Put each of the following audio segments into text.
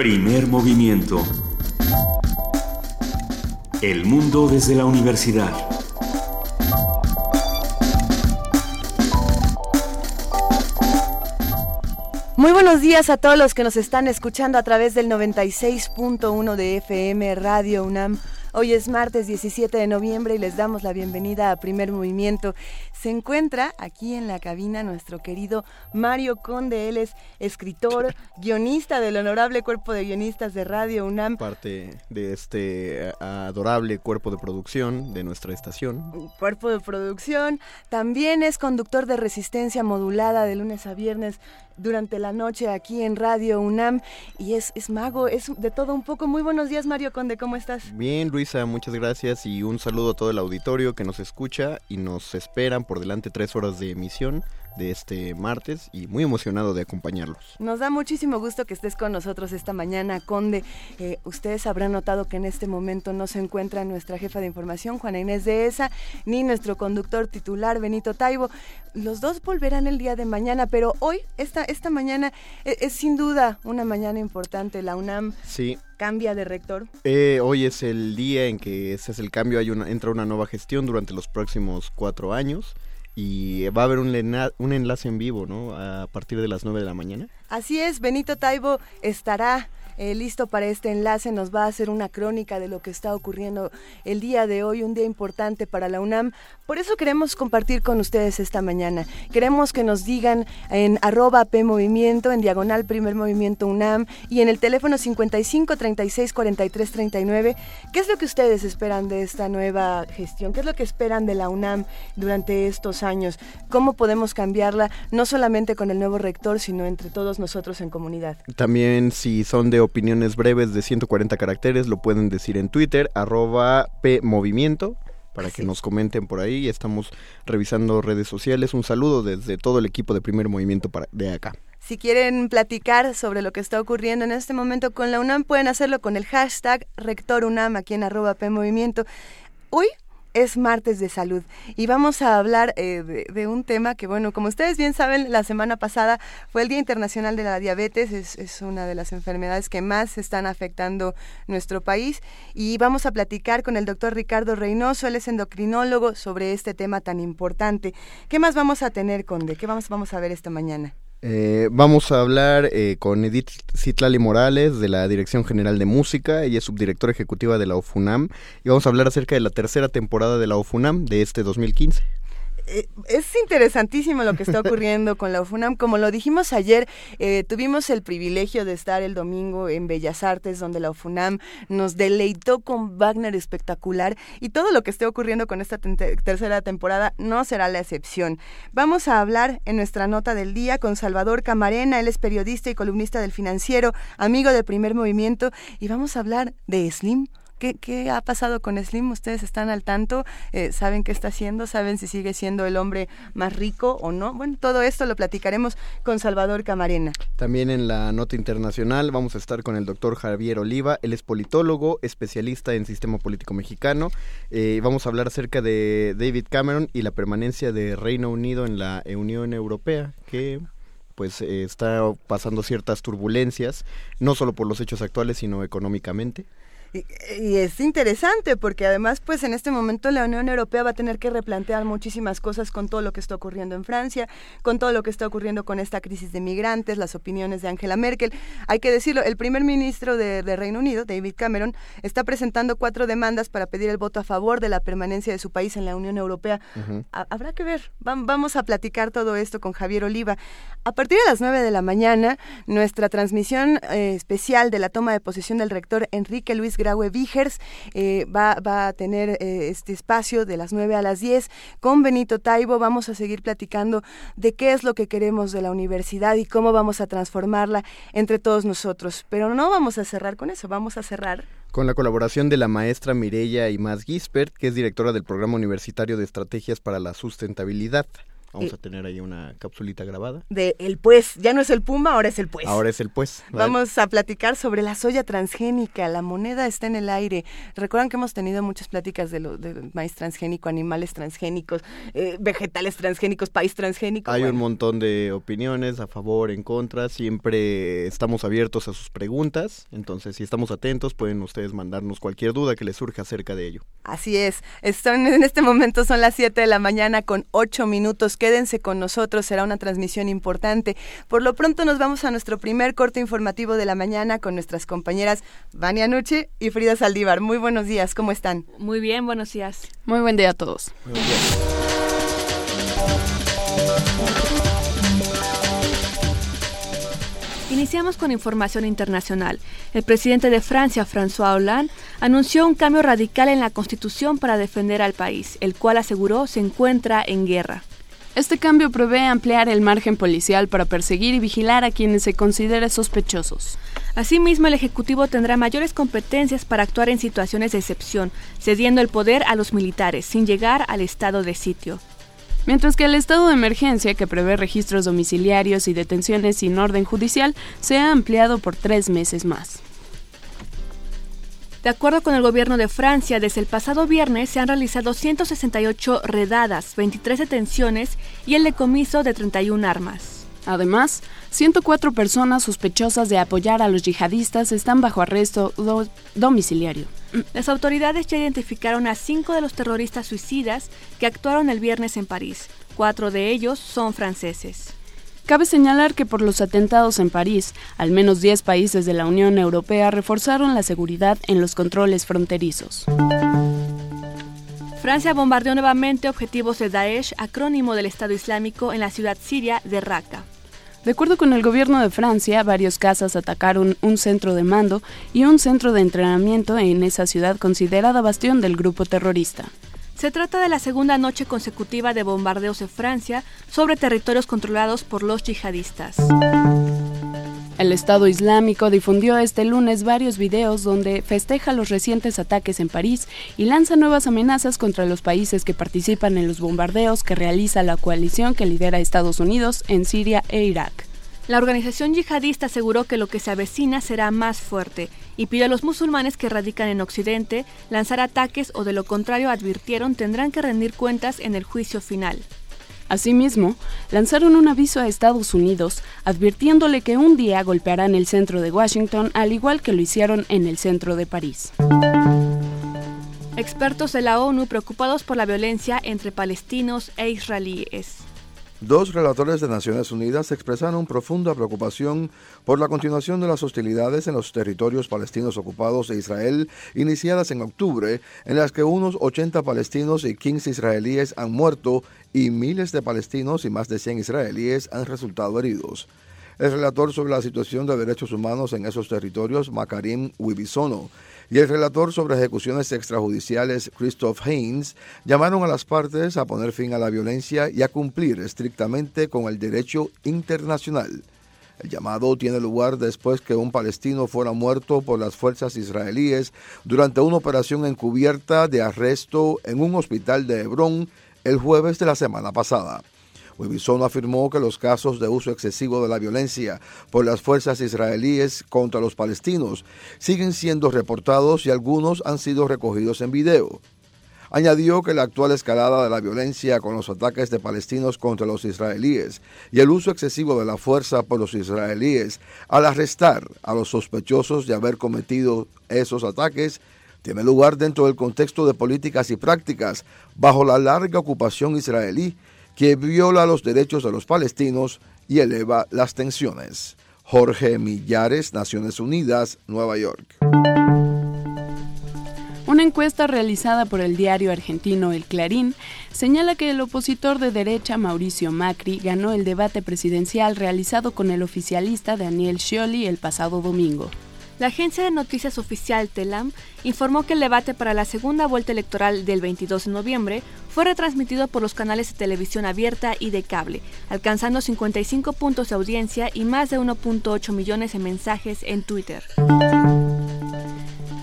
Primer movimiento. El mundo desde la universidad. Muy buenos días a todos los que nos están escuchando a través del 96.1 de FM Radio UNAM. Hoy es martes 17 de noviembre y les damos la bienvenida a Primer Movimiento. Se encuentra aquí en la cabina nuestro querido Mario Conde. Él es escritor, guionista del honorable cuerpo de guionistas de Radio UNAM. Parte de este adorable cuerpo de producción de nuestra estación. Cuerpo de producción. También es conductor de resistencia modulada de lunes a viernes durante la noche aquí en Radio UNAM. Y es, es mago, es de todo un poco. Muy buenos días, Mario Conde. ¿Cómo estás? Bien, Luisa, muchas gracias y un saludo a todo el auditorio que nos escucha y nos esperan por delante tres horas de emisión de este martes y muy emocionado de acompañarlos. Nos da muchísimo gusto que estés con nosotros esta mañana, Conde. Eh, ustedes habrán notado que en este momento no se encuentra nuestra jefa de información, Juana Inés de ESA, ni nuestro conductor titular, Benito Taibo. Los dos volverán el día de mañana, pero hoy, esta, esta mañana, es, es sin duda una mañana importante. La UNAM sí cambia de rector? Eh, hoy es el día en que ese es el cambio, hay una, entra una nueva gestión durante los próximos cuatro años y va a haber un, un enlace en vivo, ¿no? A partir de las 9 de la mañana. Así es, Benito Taibo estará eh, listo para este enlace, nos va a hacer una crónica de lo que está ocurriendo el día de hoy, un día importante para la UNAM. Por eso queremos compartir con ustedes esta mañana. Queremos que nos digan en arroba P Movimiento, en diagonal Primer Movimiento UNAM y en el teléfono 55 36 43 39, ¿qué es lo que ustedes esperan de esta nueva gestión? ¿Qué es lo que esperan de la UNAM durante estos años? ¿Cómo podemos cambiarla, no solamente con el nuevo rector, sino entre todos nosotros en comunidad? También si son de opiniones breves de 140 caracteres, lo pueden decir en Twitter, arroba PMovimiento, para que nos comenten por ahí. Estamos revisando redes sociales. Un saludo desde todo el equipo de Primer Movimiento para, de acá. Si quieren platicar sobre lo que está ocurriendo en este momento con la UNAM, pueden hacerlo con el hashtag RectorUNAM aquí en arroba PMovimiento. Hoy es martes de salud y vamos a hablar eh, de, un tema que, bueno, como ustedes bien saben, la semana pasada fue el Día Internacional de la Diabetes, es, es, una de las enfermedades que más están afectando nuestro país y vamos a platicar con el doctor Ricardo Reynoso, él es endocrinólogo, sobre este tema tan importante. ¿Qué más vamos a tener, Conde? ¿Qué vamos, vamos a ver esta mañana? Eh, vamos a hablar eh, con Edith Citlali Morales de la Dirección General de Música, ella es subdirectora ejecutiva de la OFUNAM y vamos a hablar acerca de la tercera temporada de la OFUNAM de este 2015. Eh, es interesantísimo lo que está ocurriendo con la UFUNAM. Como lo dijimos ayer, eh, tuvimos el privilegio de estar el domingo en Bellas Artes, donde la UFUNAM nos deleitó con Wagner espectacular y todo lo que esté ocurriendo con esta tercera temporada no será la excepción. Vamos a hablar en nuestra nota del día con Salvador Camarena, él es periodista y columnista del financiero, amigo del primer movimiento, y vamos a hablar de Slim ¿Qué, ha pasado con Slim? ¿Ustedes están al tanto? Eh, ¿Saben qué está haciendo? ¿Saben si sigue siendo el hombre más rico o no? Bueno, todo esto lo platicaremos con Salvador Camarena. También en la nota internacional vamos a estar con el doctor Javier Oliva. Él es politólogo, especialista en sistema político mexicano. Eh, vamos a hablar acerca de David Cameron y la permanencia de Reino Unido en la Unión Europea, que pues eh, está pasando ciertas turbulencias, no solo por los hechos actuales, sino económicamente. Y, es interesante porque además pues en este momento la Unión Europea va a tener que replantear muchísimas cosas con todo lo que está ocurriendo en Francia, con todo lo que está ocurriendo con esta crisis de migrantes, las opiniones de Angela Merkel. Hay que decirlo, el primer ministro de, Reino Unido, David Cameron, está presentando cuatro demandas para pedir el voto a favor de la permanencia de su país en la Unión Europea. Habrá que ver, vamos a platicar todo esto con Javier Oliva. A partir de las nueve de la mañana, nuestra transmisión eh, especial de la toma de posesión del rector Enrique Luis Graue Vigers eh, va, a tener eh, este espacio de las 9 a las 10 con Benito Taibo. Vamos a seguir platicando de qué es lo que queremos de la universidad y cómo vamos a transformarla entre todos nosotros. Pero no vamos a cerrar con eso, vamos a cerrar con la colaboración de la maestra Mireya Imaz Gispert, que es directora del Programa Universitario de Estrategias para la Sustentabilidad. Vamos a tener ahí una capsulita grabada. De el pues, ya no es el Puma, ahora es el pues. Ahora es el pues. Vamos a platicar sobre la soya transgénica, la moneda está en el aire. Recuerdan que hemos tenido muchas pláticas de lo del maíz transgénico, animales transgénicos, eh, vegetales transgénicos, país transgénico. Hay un montón de opiniones a favor, en contra, siempre estamos abiertos a sus preguntas, entonces si estamos atentos pueden ustedes mandarnos cualquier duda que les surja acerca de ello. Así es, Están, en este momento son las 7 de la mañana con 8 minutos Quédense con nosotros, será una transmisión importante. Por lo pronto nos vamos a nuestro primer corte informativo de la mañana con nuestras compañeras Vania Nuche y Frida Saldívar. Muy buenos días, ¿cómo están? Muy bien, buenos días. Muy buen día a todos. Iniciamos con información internacional. El presidente de Francia, François Hollande, anunció un cambio radical en la constitución para defender al país, el cual aseguró se encuentra en guerra. Este cambio prevé ampliar el margen policial para perseguir y vigilar a quienes se consideren sospechosos. Asimismo, el Ejecutivo tendrá mayores competencias para actuar en situaciones de excepción, cediendo el poder a los militares, sin llegar al estado de sitio. Mientras que el estado de emergencia, que prevé registros domiciliarios y detenciones sin orden judicial, se ha ampliado por tres meses más. De acuerdo con el gobierno de Francia, desde el pasado viernes se han realizado 168 redadas, 23 detenciones y el decomiso de 31 armas. Además, 104 personas sospechosas de apoyar a los yihadistas están bajo arresto domiciliario. Las autoridades ya identificaron a cinco de los terroristas suicidas que actuaron el viernes en París. Cuatro de ellos son franceses. Cabe señalar que por los atentados en París, al menos 10 países de la Unión Europea reforzaron la seguridad en los controles fronterizos. Francia bombardeó nuevamente objetivos de Daesh, acrónimo del Estado Islámico, en la ciudad siria de Raqqa. De acuerdo con el gobierno de Francia, varios casas atacaron un centro de mando y un centro de entrenamiento en esa ciudad considerada bastión del grupo terrorista. Se trata de la segunda noche consecutiva de bombardeos en Francia sobre territorios controlados por los yihadistas. El Estado Islámico difundió este lunes varios videos donde festeja los recientes ataques en París y lanza nuevas amenazas contra los países que participan en los bombardeos que realiza la coalición que lidera Estados Unidos en Siria e Irak. La organización yihadista aseguró que lo que se avecina será más fuerte y pidió a los musulmanes que radican en Occidente lanzar ataques o de lo contrario advirtieron tendrán que rendir cuentas en el juicio final. Asimismo, lanzaron un aviso a Estados Unidos advirtiéndole que un día golpearán el centro de Washington al igual que lo hicieron en el centro de París. Expertos de la ONU preocupados por la violencia entre palestinos e israelíes. Dos relatores de Naciones Unidas expresaron profunda preocupación por la continuación de las hostilidades en los territorios palestinos ocupados de Israel iniciadas en octubre, en las que unos 80 palestinos y 15 israelíes han muerto y miles de palestinos y más de 100 israelíes han resultado heridos. El relator sobre la situación de derechos humanos en esos territorios, Makarim Wibisono, y el relator sobre ejecuciones extrajudiciales, Christoph Haynes, llamaron a las partes a poner fin a la violencia y a cumplir estrictamente con el derecho internacional. El llamado tiene lugar después que un palestino fuera muerto por las fuerzas israelíes durante una operación encubierta de arresto en un hospital de Hebrón el jueves de la semana pasada. Webisono afirmó que los casos de uso excesivo de la violencia por las fuerzas israelíes contra los palestinos siguen siendo reportados y algunos han sido recogidos en video. Añadió que la actual escalada de la violencia con los ataques de palestinos contra los israelíes y el uso excesivo de la fuerza por los israelíes al arrestar a los sospechosos de haber cometido esos ataques tiene lugar dentro del contexto de políticas y prácticas bajo la larga ocupación israelí que viola los derechos de los palestinos y eleva las tensiones. Jorge Millares, Naciones Unidas, Nueva York. Una encuesta realizada por el diario argentino El Clarín señala que el opositor de derecha Mauricio Macri ganó el debate presidencial realizado con el oficialista Daniel Scioli el pasado domingo. La agencia de noticias oficial TELAM informó que el debate para la segunda vuelta electoral del 22 de noviembre fue retransmitido por los canales de televisión abierta y de cable, alcanzando 55 puntos de audiencia y más de 1.8 millones de mensajes en Twitter.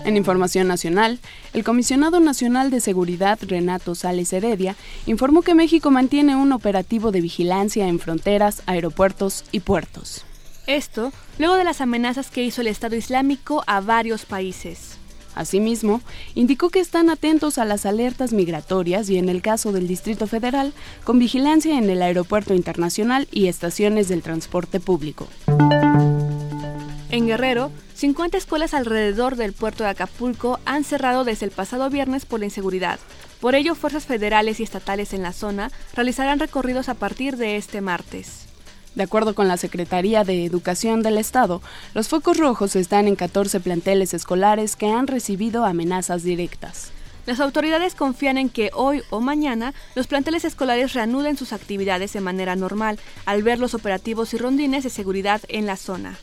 En información nacional, el comisionado nacional de seguridad, Renato Sales Heredia, informó que México mantiene un operativo de vigilancia en fronteras, aeropuertos y puertos. Esto luego de las amenazas que hizo el Estado Islámico a varios países. Asimismo, indicó que están atentos a las alertas migratorias y en el caso del Distrito Federal, con vigilancia en el Aeropuerto Internacional y estaciones del transporte público. En Guerrero, 50 escuelas alrededor del puerto de Acapulco han cerrado desde el pasado viernes por la inseguridad. Por ello, fuerzas federales y estatales en la zona realizarán recorridos a partir de este martes. De acuerdo con la Secretaría de Educación del Estado, los focos rojos están en 14 planteles escolares que han recibido amenazas directas. Las autoridades confían en que hoy o mañana los planteles escolares reanuden sus actividades de manera normal al ver los operativos y rondines de seguridad en la zona.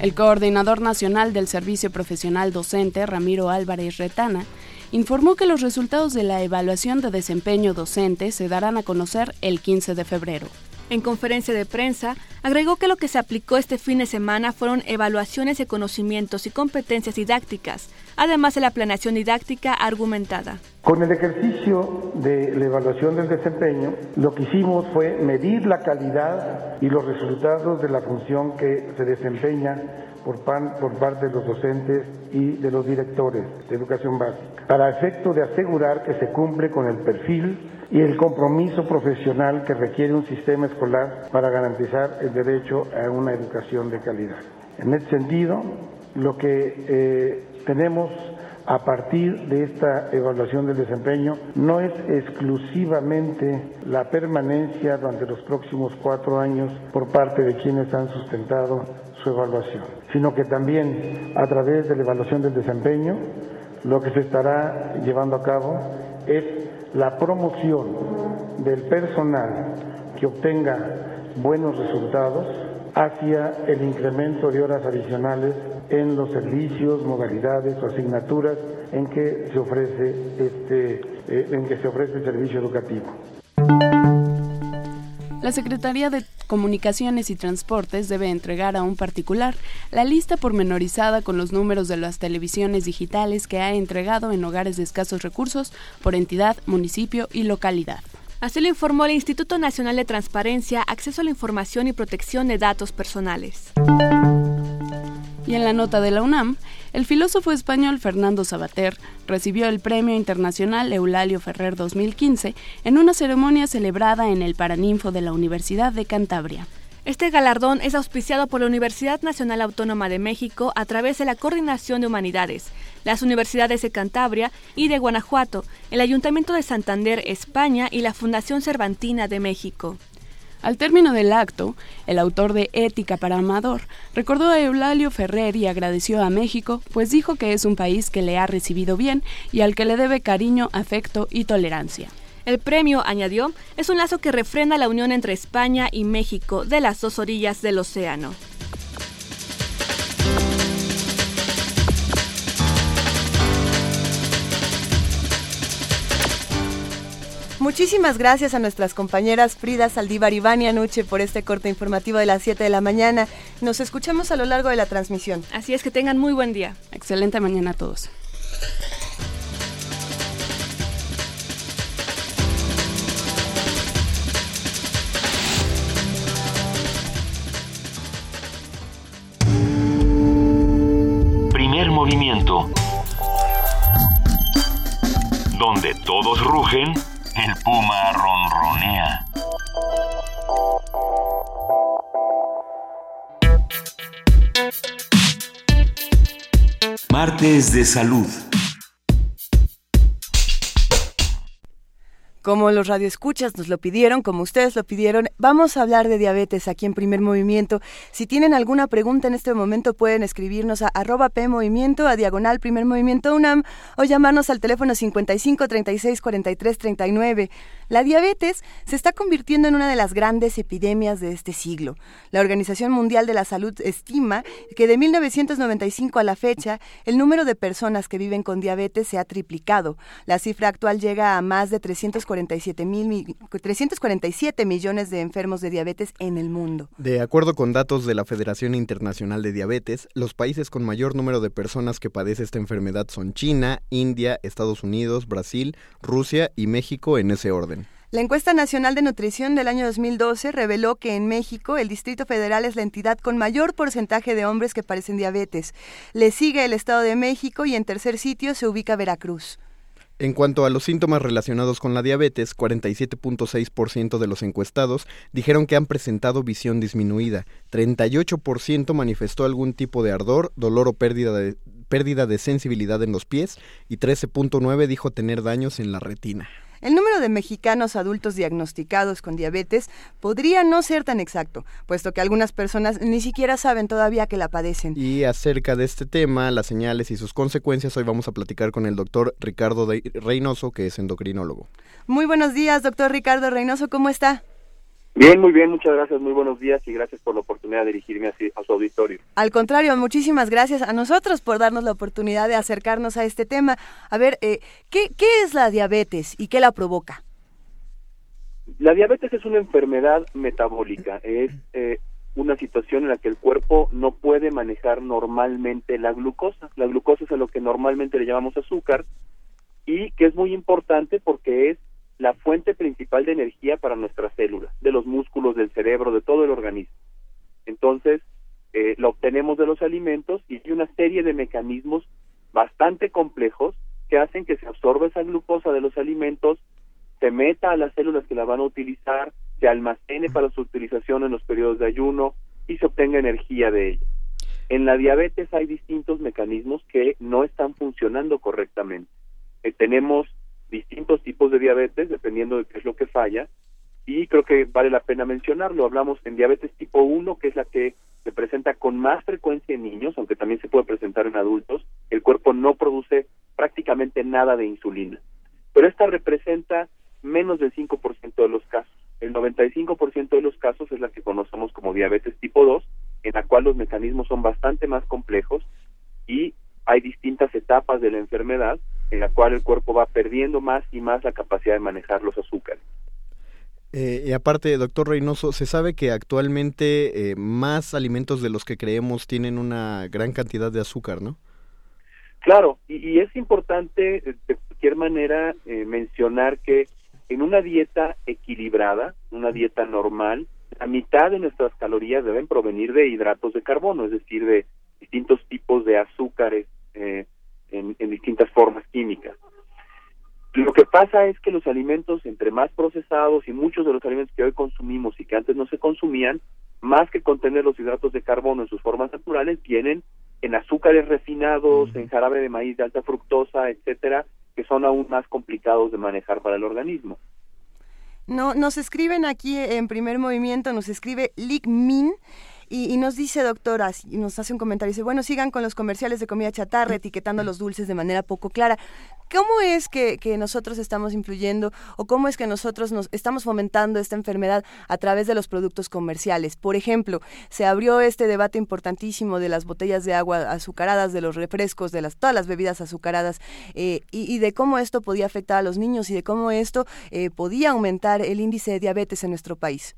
El coordinador nacional del Servicio Profesional Docente, Ramiro Álvarez Retana, informó que los resultados de la evaluación de desempeño docente se darán a conocer el 15 de febrero. En conferencia de prensa, agregó que lo que se aplicó este fin de semana fueron evaluaciones de conocimientos y competencias didácticas, además de la planeación didáctica argumentada. Con el ejercicio de la evaluación del desempeño, lo que hicimos fue medir la calidad y los resultados de la función que se desempeña por, por parte de los docentes y de los directores de educación básica, para efecto de asegurar que se cumple con el perfil y el compromiso profesional que requiere un sistema escolar para garantizar el derecho a una educación de calidad. En este sentido, lo que eh, tenemos a partir de esta evaluación del desempeño no es exclusivamente la permanencia durante los próximos cuatro años por parte de quienes han sustentado su evaluación, sino que también a través de la evaluación del desempeño lo que se estará llevando a cabo es la promoción del personal que obtenga buenos resultados hacia el incremento de horas adicionales en los servicios, modalidades o asignaturas en que se ofrece este, eh, en que se ofrece el servicio educativo. La Secretaría de Comunicaciones y Transportes debe entregar a un particular la lista pormenorizada con los números de las televisiones digitales que ha entregado en hogares de escasos recursos por entidad, municipio y localidad. Así lo informó el Instituto Nacional de Transparencia, Acceso a la Información y Protección de Datos Personales. Y en la nota de la UNAM, el filósofo español Fernando Sabater recibió el Premio Internacional Eulalio Ferrer 2015 en una ceremonia celebrada en el Paraninfo de la Universidad de Cantabria. Este galardón es auspiciado por la Universidad Nacional Autónoma de México a través de la Coordinación de Humanidades, las universidades de Cantabria y de Guanajuato, el Ayuntamiento de Santander, España y la Fundación Cervantina de México. Al término del acto, el autor de Ética para Amador recordó a Eulalio Ferrer y agradeció a México, pues dijo que es un país que le ha recibido bien y al que le debe cariño, afecto y tolerancia. El premio, añadió, es un lazo que refrenda la unión entre España y México de las dos orillas del océano. Muchísimas gracias a nuestras compañeras Frida Saldívar y Vania Nuche por este corte informativo de las 7 de la mañana. Nos escuchamos a lo largo de la transmisión. Así es que tengan muy buen día. Excelente mañana a todos. Primer movimiento. Donde todos rugen el puma ronronea. Martes de salud. Como los radioescuchas nos lo pidieron, como ustedes lo pidieron, vamos a hablar de diabetes aquí en Primer Movimiento. Si tienen alguna pregunta en este momento pueden escribirnos a arroba PMovimiento, a diagonal Primer Movimiento UNAM o llamarnos al teléfono 55 36 43 39. La diabetes se está convirtiendo en una de las grandes epidemias de este siglo. La Organización Mundial de la Salud estima que de 1995 a la fecha, el número de personas que viven con diabetes se ha triplicado. La cifra actual llega a más de 347, mil, 347 millones de enfermos de diabetes en el mundo. De acuerdo con datos de la Federación Internacional de Diabetes, los países con mayor número de personas que padecen esta enfermedad son China, India, Estados Unidos, Brasil, Rusia y México en ese orden. La encuesta nacional de nutrición del año 2012 reveló que en México el Distrito Federal es la entidad con mayor porcentaje de hombres que padecen diabetes. Le sigue el Estado de México y en tercer sitio se ubica Veracruz. En cuanto a los síntomas relacionados con la diabetes, 47.6% de los encuestados dijeron que han presentado visión disminuida, 38% manifestó algún tipo de ardor, dolor o pérdida de, pérdida de sensibilidad en los pies y 13.9 dijo tener daños en la retina. El número de mexicanos adultos diagnosticados con diabetes podría no ser tan exacto, puesto que algunas personas ni siquiera saben todavía que la padecen. Y acerca de este tema, las señales y sus consecuencias, hoy vamos a platicar con el doctor Ricardo Reynoso, que es endocrinólogo. Muy buenos días, doctor Ricardo Reynoso, ¿cómo está? Bien, muy bien, muchas gracias, muy buenos días y gracias por la oportunidad de dirigirme a, su auditorio. Al contrario, muchísimas gracias a nosotros por darnos la oportunidad de acercarnos a este tema. A ver, eh, ¿qué, ¿qué es la diabetes y qué la provoca? La diabetes es una enfermedad metabólica, es eh, una situación en la que el cuerpo no puede manejar normalmente la glucosa. La glucosa es a lo que normalmente le llamamos azúcar y que es muy importante porque es la fuente principal de energía para nuestras células, de los músculos, del cerebro, de todo el organismo. Entonces, eh, lo obtenemos de los alimentos y hay una serie de mecanismos bastante complejos que hacen que se absorba esa glucosa de los alimentos, se meta a las células que la van a utilizar, se almacene para su utilización en los periodos de ayuno y se obtenga energía de ella. En la diabetes hay distintos mecanismos que no están funcionando correctamente. Eh, tenemos distintos tipos de diabetes dependiendo de qué es lo que falla y creo que vale la pena mencionarlo. Hablamos en diabetes tipo 1, que es la que se presenta con más frecuencia en niños, aunque también se puede presentar en adultos. El cuerpo no produce prácticamente nada de insulina, pero esta representa menos del 5% de los casos. El 95% de los casos es la que conocemos como diabetes tipo 2, en la cual los mecanismos son bastante más complejos y hay distintas etapas de la enfermedad en la cual el cuerpo va perdiendo más y más la capacidad de manejar los azúcares. Eh, y aparte, doctor Reynoso, se sabe que actualmente eh, más alimentos de los que creemos tienen una gran cantidad de azúcar, ¿no? Claro, y, es importante eh, de cualquier manera mencionar que en una dieta equilibrada, una dieta normal, la mitad de nuestras calorías deben provenir de hidratos de carbono, es decir, de distintos tipos de azúcares en, distintas formas químicas. Lo que pasa es que los alimentos, entre más procesados y muchos de los alimentos que hoy consumimos y que antes no se consumían, más que contener los hidratos de carbono en sus formas naturales, vienen en azúcares refinados, en jarabe de maíz de alta fructosa, etcétera, que son aún más complicados de manejar para el organismo. No, nos escriben aquí en primer movimiento, nos escribe Min y, nos dice, doctora, y nos hace un comentario, dice, bueno, sigan con los comerciales de comida chatarra, etiquetando los dulces de manera poco clara. ¿Cómo es que, nosotros estamos influyendo o cómo es que nosotros nos estamos fomentando esta enfermedad a través de los productos comerciales? Por ejemplo, se abrió este debate importantísimo de las botellas de agua azucaradas, de los refrescos, de las, todas las bebidas azucaradas eh, y, de cómo esto podía afectar a los niños y de cómo esto eh, podía aumentar el índice de diabetes en nuestro país.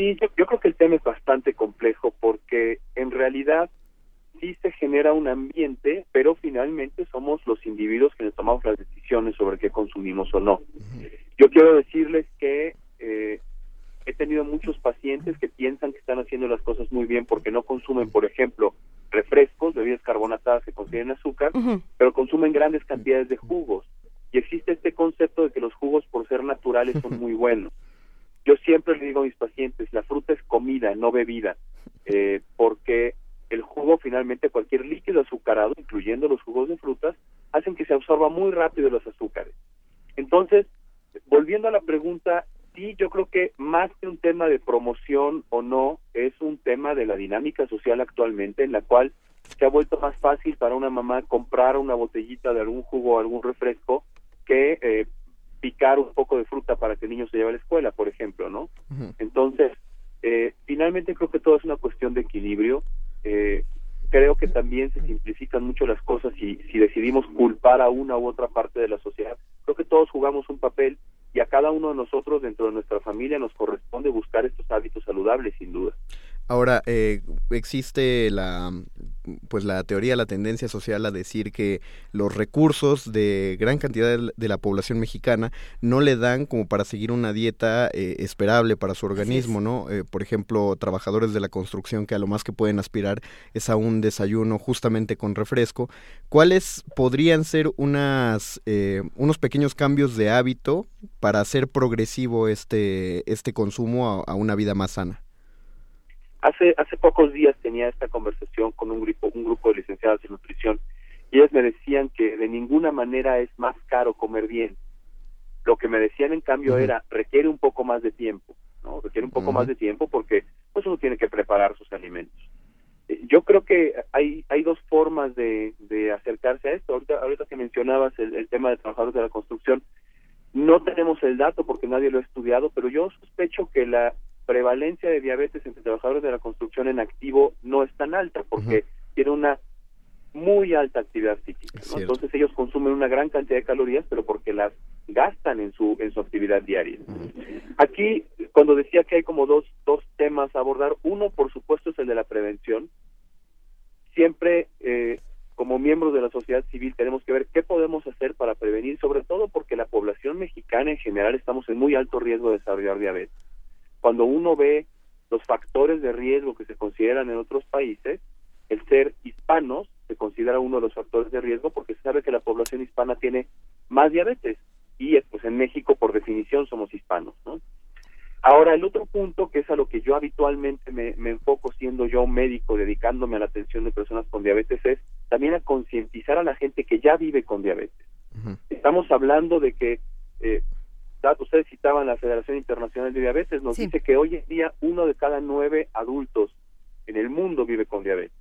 Sí, yo, creo que el tema es bastante complejo porque en realidad sí se genera un ambiente, pero finalmente somos los individuos quienes tomamos las decisiones sobre qué consumimos o no. Yo quiero decirles que eh, he tenido muchos pacientes que piensan que están haciendo las cosas muy bien porque no consumen, por ejemplo, refrescos, bebidas carbonatadas que contienen azúcar, pero consumen grandes cantidades de jugos. Y existe este concepto de que los jugos, por ser naturales, son muy buenos. Yo siempre le digo a mis pacientes, la fruta es comida, no bebida, eh, porque el jugo finalmente, cualquier líquido azucarado, incluyendo los jugos de frutas, hacen que se absorba muy rápido los azúcares. Entonces, volviendo a la pregunta, sí, yo creo que más que un tema de promoción o no, es un tema de la dinámica social actualmente, en la cual se ha vuelto más fácil para una mamá comprar una botellita de algún jugo o algún refresco que eh, picar un poco de fruta para que el niño se lleve a la escuela, por ejemplo, ¿no? Entonces, eh, finalmente creo que todo es una cuestión de equilibrio. Eh, creo que también se simplifican mucho las cosas y si decidimos culpar a una u otra parte de la sociedad, creo que todos jugamos un papel y a cada uno de nosotros dentro de nuestra familia nos corresponde buscar estos hábitos saludables, sin duda. Ahora, eh, existe la, pues la teoría, la tendencia social a decir que los recursos de gran cantidad de la población mexicana no le dan como para seguir una dieta eh, esperable para su organismo, ¿no? Eh, por ejemplo, trabajadores de la construcción que a lo más que pueden aspirar es a un desayuno justamente con refresco. ¿Cuáles podrían ser unas, unos pequeños cambios de hábito para hacer progresivo este, este consumo a una vida más sana? Hace, hace pocos días tenía esta conversación con un grupo, un grupo de licenciadas en nutrición y ellas me decían que de ninguna manera es más caro comer bien. Lo que me decían en cambio era requiere un poco más de tiempo, ¿no? Requiere un poco más de tiempo porque pues uno tiene que preparar sus alimentos. Eh, yo creo que hay, hay dos formas de, de acercarse a esto. Ahorita, ahorita que mencionabas el, el tema de trabajadores de la construcción, no tenemos el dato porque nadie lo ha estudiado, pero yo sospecho que la prevalencia de diabetes entre trabajadores de la construcción en activo no es tan alta porque tiene una muy alta actividad física. Entonces ellos consumen una gran cantidad de calorías, pero porque las gastan en su en su actividad diaria. Aquí, cuando decía que hay como dos, dos temas a abordar, uno, por supuesto, es el de la prevención. Siempre, eh, como miembros de la sociedad civil, tenemos que ver qué podemos hacer para prevenir, sobre todo porque la población mexicana en general estamos en muy alto riesgo de desarrollar diabetes cuando uno ve los factores de riesgo que se consideran en otros países, el ser hispanos se considera uno de los factores de riesgo porque se sabe que la población hispana tiene más diabetes y pues en México por definición somos hispanos, ¿no? Ahora, el otro punto, que es a lo que yo habitualmente me, enfoco siendo yo médico, dedicándome a la atención de personas con diabetes, es también a concientizar a la gente que ya vive con diabetes. Estamos hablando de que eh, ustedes citaban la Federación Internacional de Diabetes, nos dice que hoy en día uno de cada nueve adultos en el mundo vive con diabetes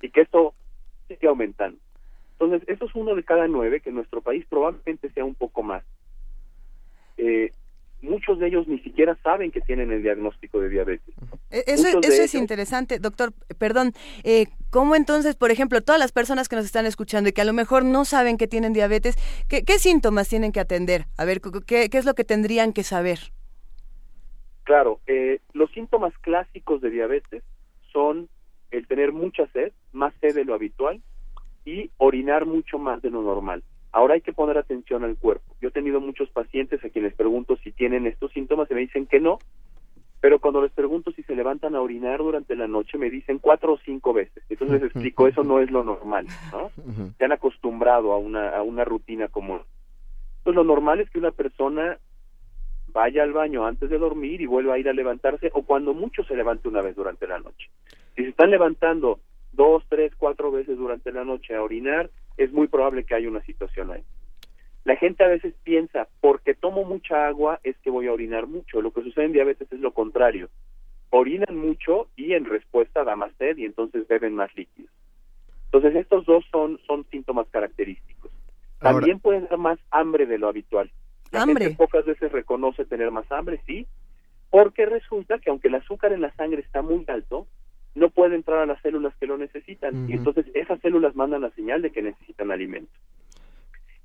y que esto sigue aumentando. Entonces, eso es uno de cada nueve, que en nuestro país probablemente sea un poco más. Eh, muchos de ellos ni siquiera saben que tienen el diagnóstico de diabetes. E-, eso, eso es interesante, doctor. Perdón, eh, ¿cómo entonces, por ejemplo, todas las personas que nos están escuchando y que a lo mejor no saben que tienen diabetes, qué, síntomas tienen que atender? A ver, ¿qué, ¿qué, es lo que tendrían que saber? Claro, eh, los síntomas clásicos de diabetes son el tener mucha sed, más sed de lo habitual, y orinar mucho más de lo normal. Ahora hay que poner atención al cuerpo. Yo he tenido muchos pacientes a quienes pregunto si tienen estos síntomas y me dicen que no, pero cuando les pregunto si se levantan a orinar durante la noche me dicen cuatro o cinco veces. Entonces les explico, eso no es lo normal, ¿no? Se han acostumbrado a una, a una rutina común. Entonces lo normal es que una persona vaya al baño antes de dormir y vuelva a ir a levantarse o cuando mucho se levante una vez durante la noche. Si se están levantando dos, tres, cuatro veces durante la noche a orinar, es muy probable que haya una situación ahí. La gente a veces piensa, porque tomo mucha agua es que voy a orinar mucho. Lo que sucede en diabetes es lo contrario. Orinan mucho y en respuesta da más sed y entonces beben más líquidos. Entonces estos dos son, son síntomas característicos. También pueden dar más hambre de lo habitual. La hambre. gente pocas veces reconoce tener más hambre, sí, porque resulta que aunque el azúcar en la sangre está muy alto, no puede entrar a las células que lo necesitan y entonces esas células mandan la señal de que necesitan alimento.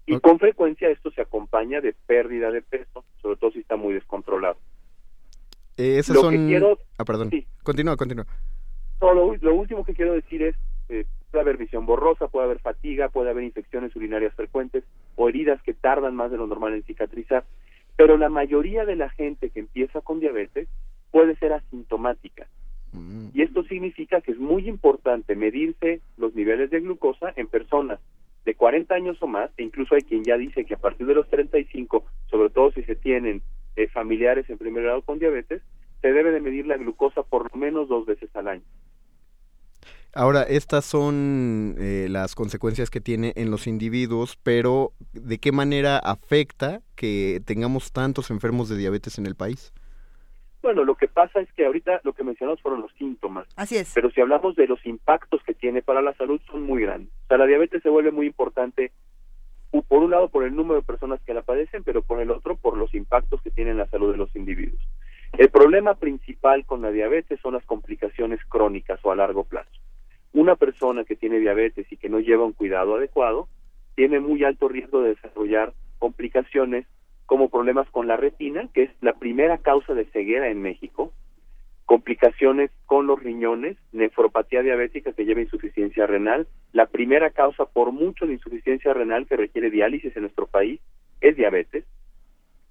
Y con frecuencia esto se acompaña de pérdida de peso, sobre todo si está muy descontrolado. Eh, lo que quiero... Ah, perdón. Continúa, continúa. lo, último que quiero decir es, eh, puede haber visión borrosa, puede haber fatiga, puede haber infecciones urinarias frecuentes o heridas que tardan más de lo normal en cicatrizar, pero la mayoría de la gente que empieza con diabetes puede ser asintomática. Y esto significa que es muy importante medirse los niveles de glucosa en personas de 40 años o más, e incluso hay quien ya dice que a partir de los 35, sobre todo si se tienen eh, familiares en primer grado con diabetes, se debe de medir la glucosa por lo menos dos veces al año. Ahora, estas son eh, las consecuencias que tiene en los individuos, pero ¿de qué manera afecta que tengamos tantos enfermos de diabetes en el país? Bueno, lo que pasa es que ahorita lo que mencionamos fueron los síntomas. Así es. Pero si hablamos de los impactos que tiene para la salud, son muy grandes. O sea, la diabetes se vuelve muy importante por un lado por el número de personas que la padecen, pero por el otro por los impactos que tiene en la salud de los individuos. El problema principal con la diabetes son las complicaciones crónicas o a largo plazo. Una persona que tiene diabetes y que no lleva un cuidado adecuado tiene muy alto riesgo de desarrollar complicaciones como problemas con la retina, que es la primera causa de ceguera en México, complicaciones con los riñones, nefropatía diabética que lleva insuficiencia renal. La primera causa por mucho de insuficiencia renal que requiere diálisis en nuestro país es diabetes.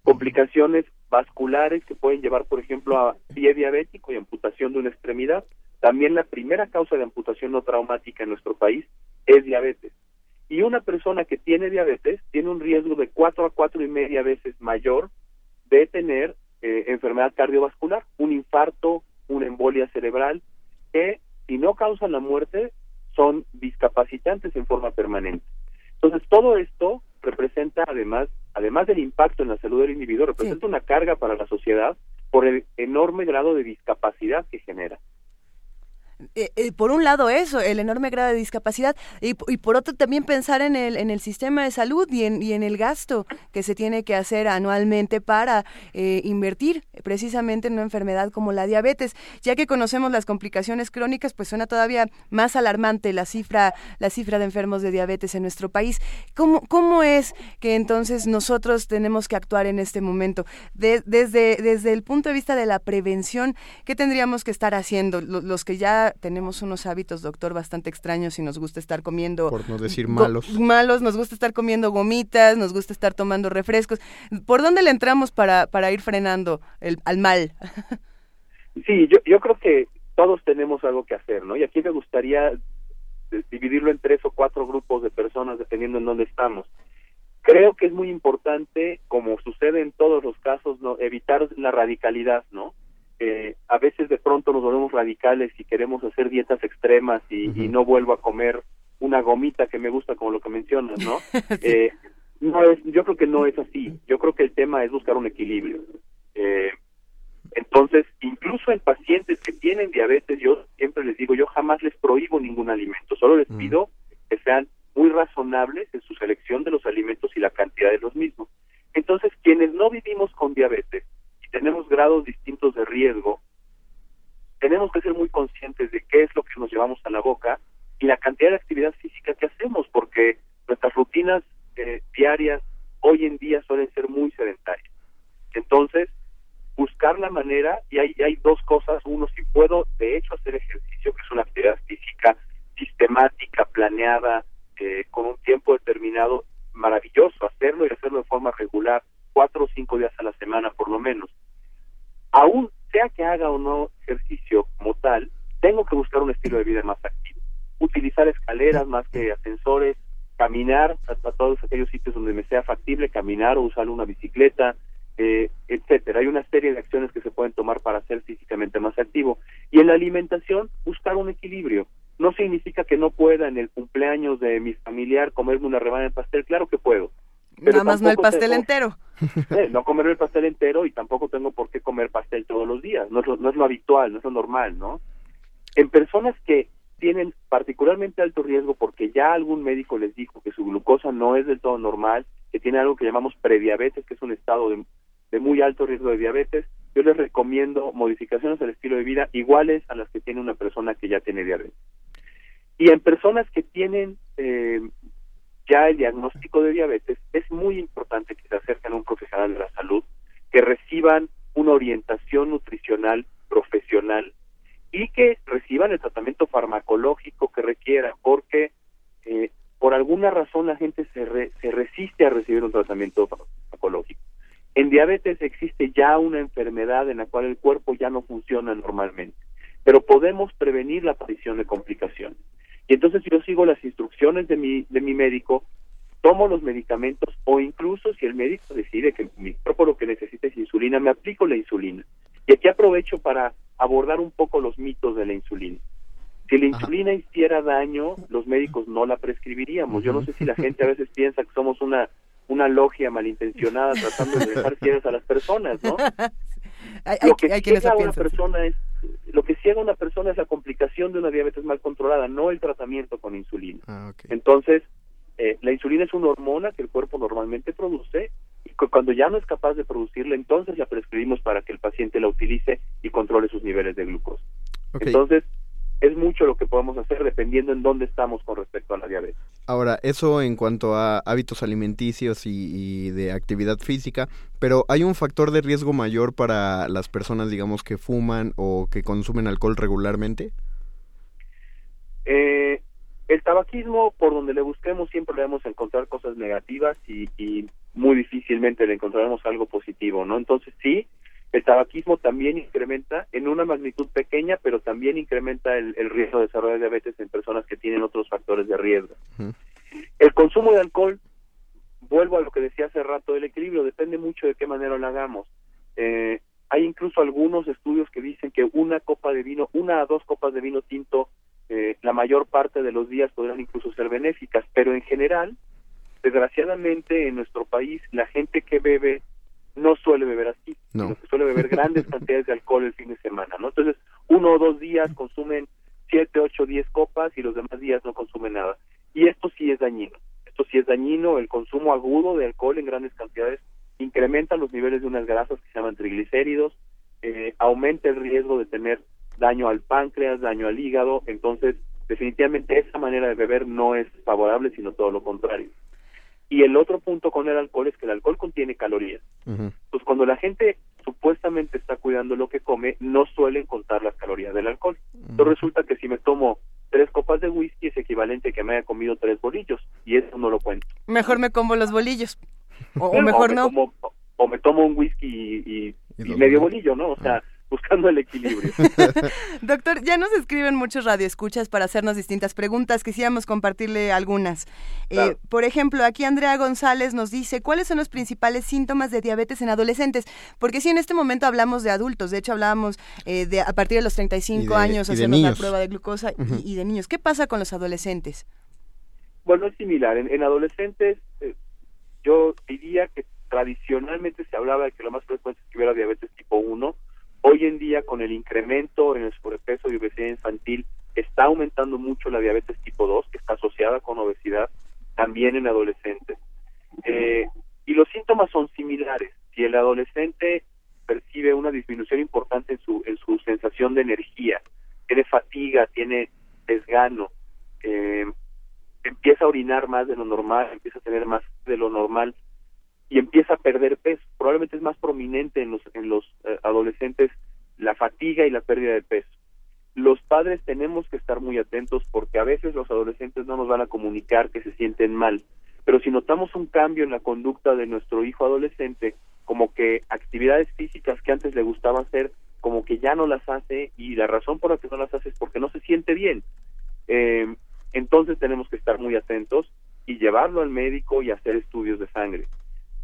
Complicaciones vasculares que pueden llevar, por ejemplo, a pie diabético y amputación de una extremidad. También la primera causa de amputación no traumática en nuestro país es diabetes. Y una persona que tiene diabetes tiene un riesgo de cuatro a cuatro y media veces mayor de tener eh, enfermedad cardiovascular, un infarto, una embolia cerebral, que si no causan la muerte son discapacitantes en forma permanente. Entonces, todo esto representa, además, además del impacto en la salud del individuo, representa una carga para la sociedad por el enorme grado de discapacidad que genera. Eh, eh, por un lado eso, el enorme grado de discapacidad, y, por otro también pensar en el, en el sistema de salud y en, y en el gasto que se tiene que hacer anualmente para eh, invertir precisamente en una enfermedad como la diabetes. Ya que conocemos las complicaciones crónicas, pues suena todavía más alarmante la cifra, la cifra de enfermos de diabetes en nuestro país. ¿Cómo, cómo es que entonces nosotros tenemos que actuar en este momento? desde, desde el punto de vista de la prevención, ¿qué tendríamos que estar haciendo? los que ya tenemos unos hábitos, doctor, bastante extraños y nos gusta estar comiendo... Por no decir malos. Malos, nos gusta estar comiendo gomitas, nos gusta estar tomando refrescos. ¿Por dónde le entramos para, para ir frenando el, al mal? Sí, yo, yo creo que todos tenemos algo que hacer, ¿no? Y aquí me gustaría dividirlo en tres o cuatro grupos de personas dependiendo en dónde estamos. Creo que es muy importante, como sucede en todos los casos, no evitar la radicalidad, ¿no? A veces de pronto nos volvemos radicales y queremos hacer dietas extremas y, no vuelvo a comer una gomita que me gusta como lo que mencionas, ¿no? eh, no es, yo creo que no es así. Yo creo que el tema es buscar un equilibrio. Eh, entonces, incluso en pacientes que tienen diabetes, yo siempre les digo, yo jamás les prohíbo ningún alimento, solo les pido que sean muy razonables en su selección de los alimentos y la cantidad de los mismos. Entonces, quienes no vivimos con diabetes, tenemos grados distintos de riesgo, tenemos que ser muy conscientes de qué es lo que nos llevamos a la boca y la cantidad de actividad física que hacemos, porque nuestras rutinas eh, diarias hoy en día suelen ser muy sedentarias. Entonces, buscar la manera, y hay, hay dos cosas, uno, si puedo de hecho hacer ejercicio, que es una actividad física sistemática, planeada, eh, con un tiempo determinado, maravilloso, hacerlo y hacerlo de forma regular, cuatro o cinco días a la semana por lo menos. Aún sea que haga o no ejercicio como tal, tengo que buscar un estilo de vida más activo. Utilizar escaleras más que ascensores, caminar a, todos aquellos sitios donde me sea factible caminar o usar una bicicleta, eh, etcétera. Hay una serie de acciones que se pueden tomar para ser físicamente más activo. Y en la alimentación, buscar un equilibrio. No significa que no pueda en el cumpleaños de mi familiar comerme una rebanada de pastel, claro que puedo Nada más no el pastel entero. Eh, no comer el pastel entero y tampoco tengo por qué comer pastel todos los días. No es, lo, no es lo habitual, no es lo normal, ¿no? En personas que tienen particularmente alto riesgo porque ya algún médico les dijo que su glucosa no es del todo normal, que tiene algo que llamamos prediabetes, que es un estado de, de muy alto riesgo de diabetes, yo les recomiendo modificaciones al estilo de vida iguales a las que tiene una persona que ya tiene diabetes. Y en personas que tienen eh, ya el diagnóstico de diabetes, es muy importante que se acerquen a un profesional de la salud, que reciban una orientación nutricional profesional y que reciban el tratamiento farmacológico que requieran, porque eh, por alguna razón la gente se, se resiste a recibir un tratamiento farmacológico. En diabetes existe ya una enfermedad en la cual el cuerpo ya no funciona normalmente, pero podemos prevenir la aparición de complicaciones. Y entonces yo sigo las instrucciones de mi, de mi médico, tomo los medicamentos o incluso si el médico decide que mi cuerpo lo que necesita es insulina, me aplico la insulina. Y aquí aprovecho para abordar un poco los mitos de la insulina. Si la insulina hiciera daño, los médicos no la prescribiríamos. Yo no sé si la gente a veces piensa que somos una una logia malintencionada tratando de dejar ciegas a las personas, ¿no? lo que hay, ciega a una persona es lo que ciega a una persona es la complicación de una diabetes mal controlada, no el tratamiento con insulina. Ah, Entonces, Eh, la insulina es una hormona que el cuerpo normalmente produce y cuando ya no es capaz de producirla, entonces la prescribimos para que el paciente la utilice y controle sus niveles de glucosa. Entonces, es mucho lo que podemos hacer dependiendo en dónde estamos con respecto a la diabetes. Ahora, eso en cuanto a hábitos alimenticios y, de actividad física, pero hay un factor de riesgo mayor para las personas, digamos, que fuman o que consumen alcohol regularmente. Eh, el tabaquismo, por donde le busquemos, siempre le vamos a encontrar cosas negativas y, y muy difícilmente le encontraremos algo positivo, ¿no? Entonces sí, el tabaquismo también incrementa en una magnitud pequeña, pero también incrementa el, riesgo de desarrollar diabetes en personas que tienen otros factores de riesgo. El consumo de alcohol, vuelvo a lo que decía hace rato, el equilibrio depende mucho de qué manera lo hagamos. Eh, hay incluso algunos estudios que dicen que una copa de vino, una a dos copas de vino tinto, eh, la mayor parte de los días podrán incluso ser benéficas, pero en general, desgraciadamente en nuestro país, la gente que bebe no suele beber así, sino que suele beber grandes cantidades de alcohol el fin de semana, ¿no? Entonces, uno o dos días consumen siete, ocho, diez copas y los demás días no consumen nada. Y esto sí es dañino. Esto sí es dañino. El consumo agudo de alcohol en grandes cantidades incrementa los niveles de unas grasas que se llaman triglicéridos, eh, aumenta el riesgo de tener daño al páncreas, daño al hígado. Entonces, definitivamente esa manera de beber no es favorable, sino todo lo contrario. Y el otro punto con el alcohol es que el alcohol contiene calorías. Pues cuando la gente supuestamente está cuidando lo que come, no suelen contar las calorías del alcohol. Entonces resulta que si me tomo tres copas de whisky es equivalente a que me haya comido tres bolillos y eso no lo cuento. Mejor me como los bolillos. O, mejor no. o me tomo un whisky y, medio bolillo, ¿no? O sea, buscando el equilibrio. Doctor, ya nos escriben muchos radioescuchas para hacernos distintas preguntas. Quisiéramos compartirle algunas. Eh, por ejemplo, aquí Andrea González nos dice, ¿cuáles son los principales síntomas de diabetes en adolescentes? Porque si en este momento hablamos de adultos, de hecho hablábamos eh, de a partir de los 35 años haciendo la prueba de glucosa y, de niños. ¿Qué pasa con los adolescentes? Bueno, es similar. En, adolescentes, eh, yo diría que tradicionalmente se hablaba de que lo más frecuente es que hubiera diabetes tipo 1, Hoy en día, con el incremento en el sobrepeso y obesidad infantil, está aumentando mucho la diabetes tipo 2, que está asociada con obesidad, también en adolescentes. Eh, y los síntomas son similares. Si el adolescente percibe una disminución importante en su, en su sensación de energía, tiene fatiga, tiene desgano, eh, empieza a orinar más de lo normal, empieza a tener más de lo normal, y empieza a perder peso. Probablemente es más prominente en los, en los eh, adolescentes la fatiga y la pérdida de peso. Los padres tenemos que estar muy atentos porque a veces los adolescentes no nos van a comunicar que se sienten mal, pero si notamos un cambio en la conducta de nuestro hijo adolescente, como que actividades físicas que antes le gustaba hacer, como que ya no las hace y la razón por la que no las hace es porque no se siente bien. Eh, entonces tenemos que estar muy atentos y llevarlo al médico y hacer estudios de sangre.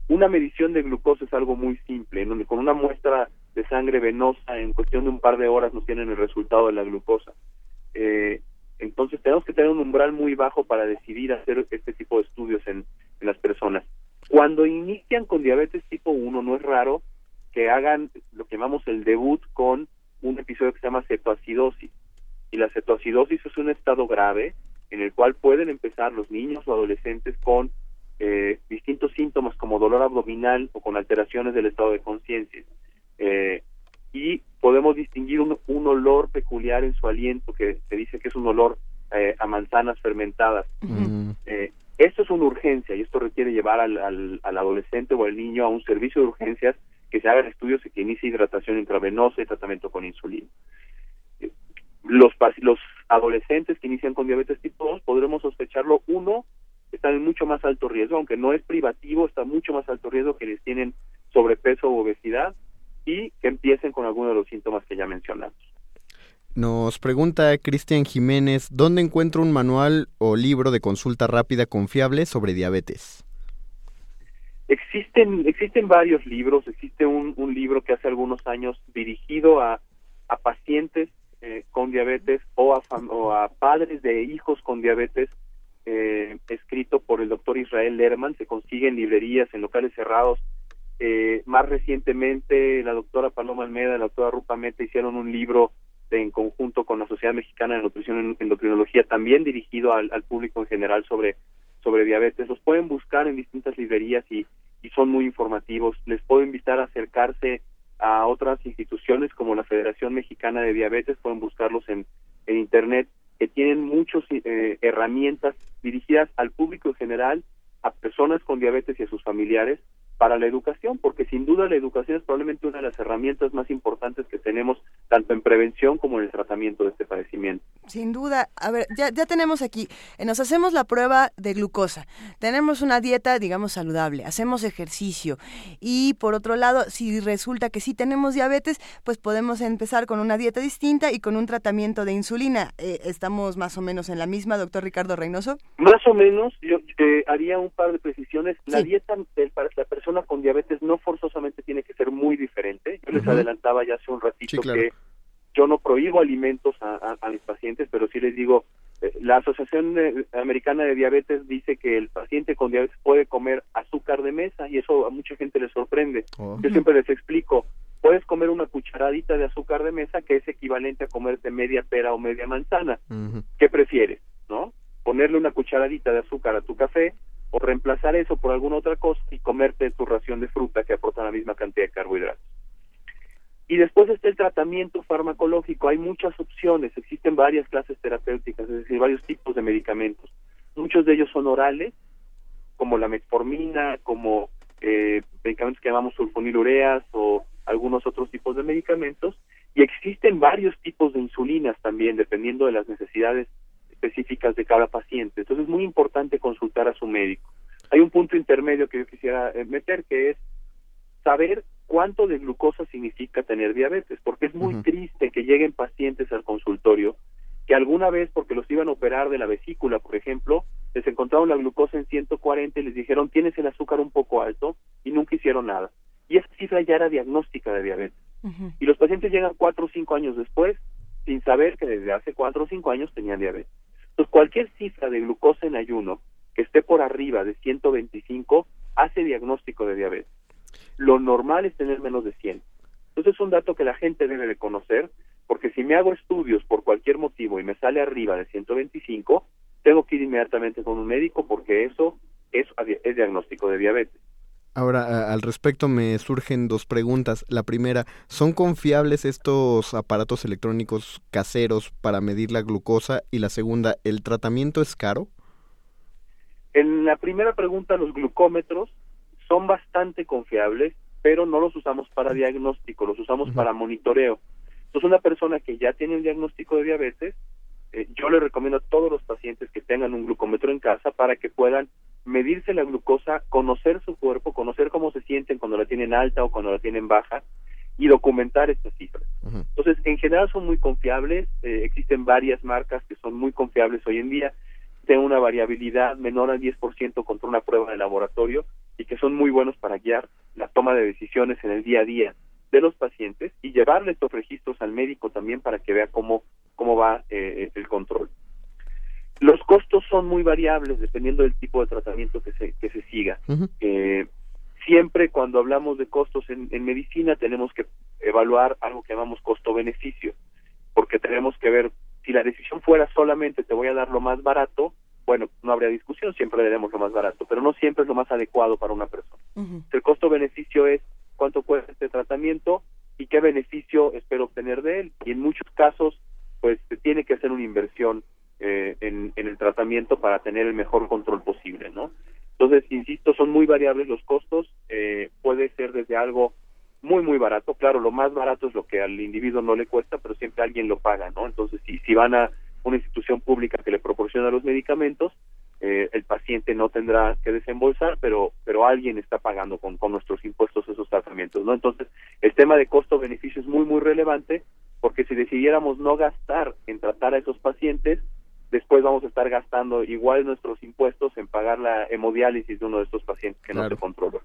Una medición de glucosa es algo muy simple, donde con una muestra de sangre venosa en cuestión de un par de horas nos tienen el resultado de la glucosa. Eh, entonces tenemos que tener un umbral muy bajo para decidir hacer este tipo de estudios en, las personas. Cuando inician con diabetes tipo 1 no es raro que hagan lo que llamamos el debut con un episodio que se llama cetoacidosis. Y la cetoacidosis es un estado grave en el cual pueden empezar los niños o adolescentes con eh, distintos síntomas como dolor abdominal o con alteraciones del estado de conciencia. Eh, y podemos distinguir un, olor peculiar en su aliento que se dice que es un olor eh, a manzanas fermentadas. esto es una urgencia y esto requiere llevar al, al, adolescente o al niño a un servicio de urgencias que se hagan estudios y que inicie hidratación intravenosa y tratamiento con insulina. Los, los adolescentes que inician con diabetes tipo 2 podremos sospecharlo uno están en mucho más alto riesgo, aunque no es privativo, está mucho más alto riesgo que les tienen sobrepeso o obesidad y que empiecen con alguno de los síntomas que ya mencionamos. Nos pregunta Cristian Jiménez, ¿dónde encuentro un manual o libro de consulta rápida confiable sobre diabetes? Existen, existen varios libros, existe un, libro que hace algunos años dirigido a, a pacientes eh, con diabetes o a, o a padres de hijos con diabetes eh, escrito por el doctor Israel Lerman, se consigue en librerías, en locales cerrados. Eh, más recientemente, la doctora Paloma Almeda y la doctora Rupa Meta hicieron un libro en conjunto con la Sociedad Mexicana de Nutrición Endocrinología, también dirigido al, público en general sobre sobre diabetes. Los pueden buscar en distintas librerías y, y son muy informativos. Les puedo invitar a acercarse a otras instituciones como la Federación Mexicana de Diabetes, pueden buscarlos en, en Internet, que tienen muchas eh, herramientas dirigidas al público en general, a personas con diabetes y a sus familiares, para la educación, porque sin duda la educación es probablemente una de las herramientas más importantes que tenemos tanto en prevención como en el tratamiento de este padecimiento. Sin duda, a ver, ya, ya tenemos aquí, eh, nos hacemos la prueba de glucosa, tenemos una dieta, digamos, saludable, hacemos ejercicio y por otro lado, si resulta que sí tenemos diabetes, pues podemos empezar con una dieta distinta y con un tratamiento de insulina. Eh, ¿Estamos más o menos en la misma, doctor Ricardo Reynoso? Más o menos, yo eh, haría un par de precisiones. La dieta del, para la persona con diabetes no forzosamente tiene que ser muy diferente. Yo les adelantaba ya hace un ratito Sí, claro. que yo no prohíbo alimentos a, a- a mis pacientes, pero sí les digo, eh, la Asociación eh, Americana de Diabetes dice que el paciente con diabetes puede comer azúcar de mesa y eso a mucha gente le sorprende. Oh. Yo siempre les explico, puedes comer una cucharadita de azúcar de mesa que es equivalente a comerte media pera o media manzana. ¿Qué prefieres? ¿No? Ponerle una cucharadita de azúcar a tu café o reemplazar eso por alguna otra cosa y comerte tu ración de fruta que aporta la misma cantidad de carbohidratos. Y después está el tratamiento farmacológico. Hay muchas opciones, existen varias clases terapéuticas, es decir, varios tipos de medicamentos. Muchos de ellos son orales, como la metformina, como eh, medicamentos que llamamos sulfonilureas o algunos otros tipos de medicamentos. Y existen varios tipos de insulinas también, dependiendo de las necesidades específicas de cada paciente. Entonces es muy importante consultar a su médico. Hay un punto intermedio que yo quisiera eh, meter, que es saber cuánto de glucosa significa tener diabetes, porque es muy triste que lleguen pacientes al consultorio que alguna vez, porque los iban a operar de la vesícula, por ejemplo, les encontraron la glucosa en 140 y les dijeron tienes el azúcar un poco alto y nunca hicieron nada. Y esa cifra ya era diagnóstica de diabetes. Y los pacientes llegan cuatro o cinco años después sin saber que desde hace cuatro o cinco años tenían diabetes. Entonces, cualquier cifra de glucosa en ayuno que esté por arriba de 125 hace diagnóstico de diabetes. Lo normal es tener menos de 100. Entonces, es un dato que la gente debe de conocer, porque si me hago estudios por cualquier motivo y me sale arriba de 125, tengo que ir inmediatamente con un médico porque eso es, es diagnóstico de diabetes. Ahora, al respecto me surgen dos preguntas. La primera, ¿son confiables estos aparatos electrónicos caseros para medir la glucosa? Y la segunda, ¿el tratamiento es caro? En la primera pregunta, los glucómetros son bastante confiables, pero no los usamos para diagnóstico, los usamos para monitoreo. Entonces, una persona que ya tiene un diagnóstico de diabetes, eh, yo le recomiendo a todos los pacientes que tengan un glucómetro en casa para que puedan medirse la glucosa, conocer su cuerpo, conocer cómo se sienten cuando la tienen alta o cuando la tienen baja y documentar estas cifras. Entonces, en general son muy confiables, eh, existen varias marcas que son muy confiables hoy en día, tienen una variabilidad menor al 10% contra una prueba de laboratorio y que son muy buenos para guiar la toma de decisiones en el día a día de los pacientes y llevarle estos registros al médico también para que vea cómo, cómo va eh, el control. Los costos son muy variables dependiendo del tipo de tratamiento que se, que se siga. Eh, siempre cuando hablamos de costos en, en medicina tenemos que evaluar algo que llamamos costo-beneficio, porque tenemos que ver si la decisión fuera solamente te voy a dar lo más barato, bueno, no habría discusión, siempre le demos lo más barato, pero no siempre es lo más adecuado para una persona. El costo-beneficio es cuánto cuesta este tratamiento y qué beneficio espero obtener de él. Y en muchos casos, pues se tiene que hacer una inversión eh, en, el tratamiento para tener el mejor control posible, ¿no? Entonces, insisto, son muy variables los costos. eh, puede ser desde algo muy, muy barato. Claro, lo más barato es lo que al individuo no le cuesta, pero siempre alguien lo paga, ¿no? Entonces, si, si van a una institución pública que le proporciona los medicamentos, eh, el paciente no tendrá que desembolsar, pero pero alguien está pagando con, con nuestros impuestos esos tratamientos, ¿no? Entonces, el tema de costo-beneficio es muy, muy relevante, porque si decidiéramos no gastar en tratar a esos pacientes, después vamos a estar gastando igual nuestros impuestos en pagar la hemodiálisis de uno de estos pacientes que no se controla.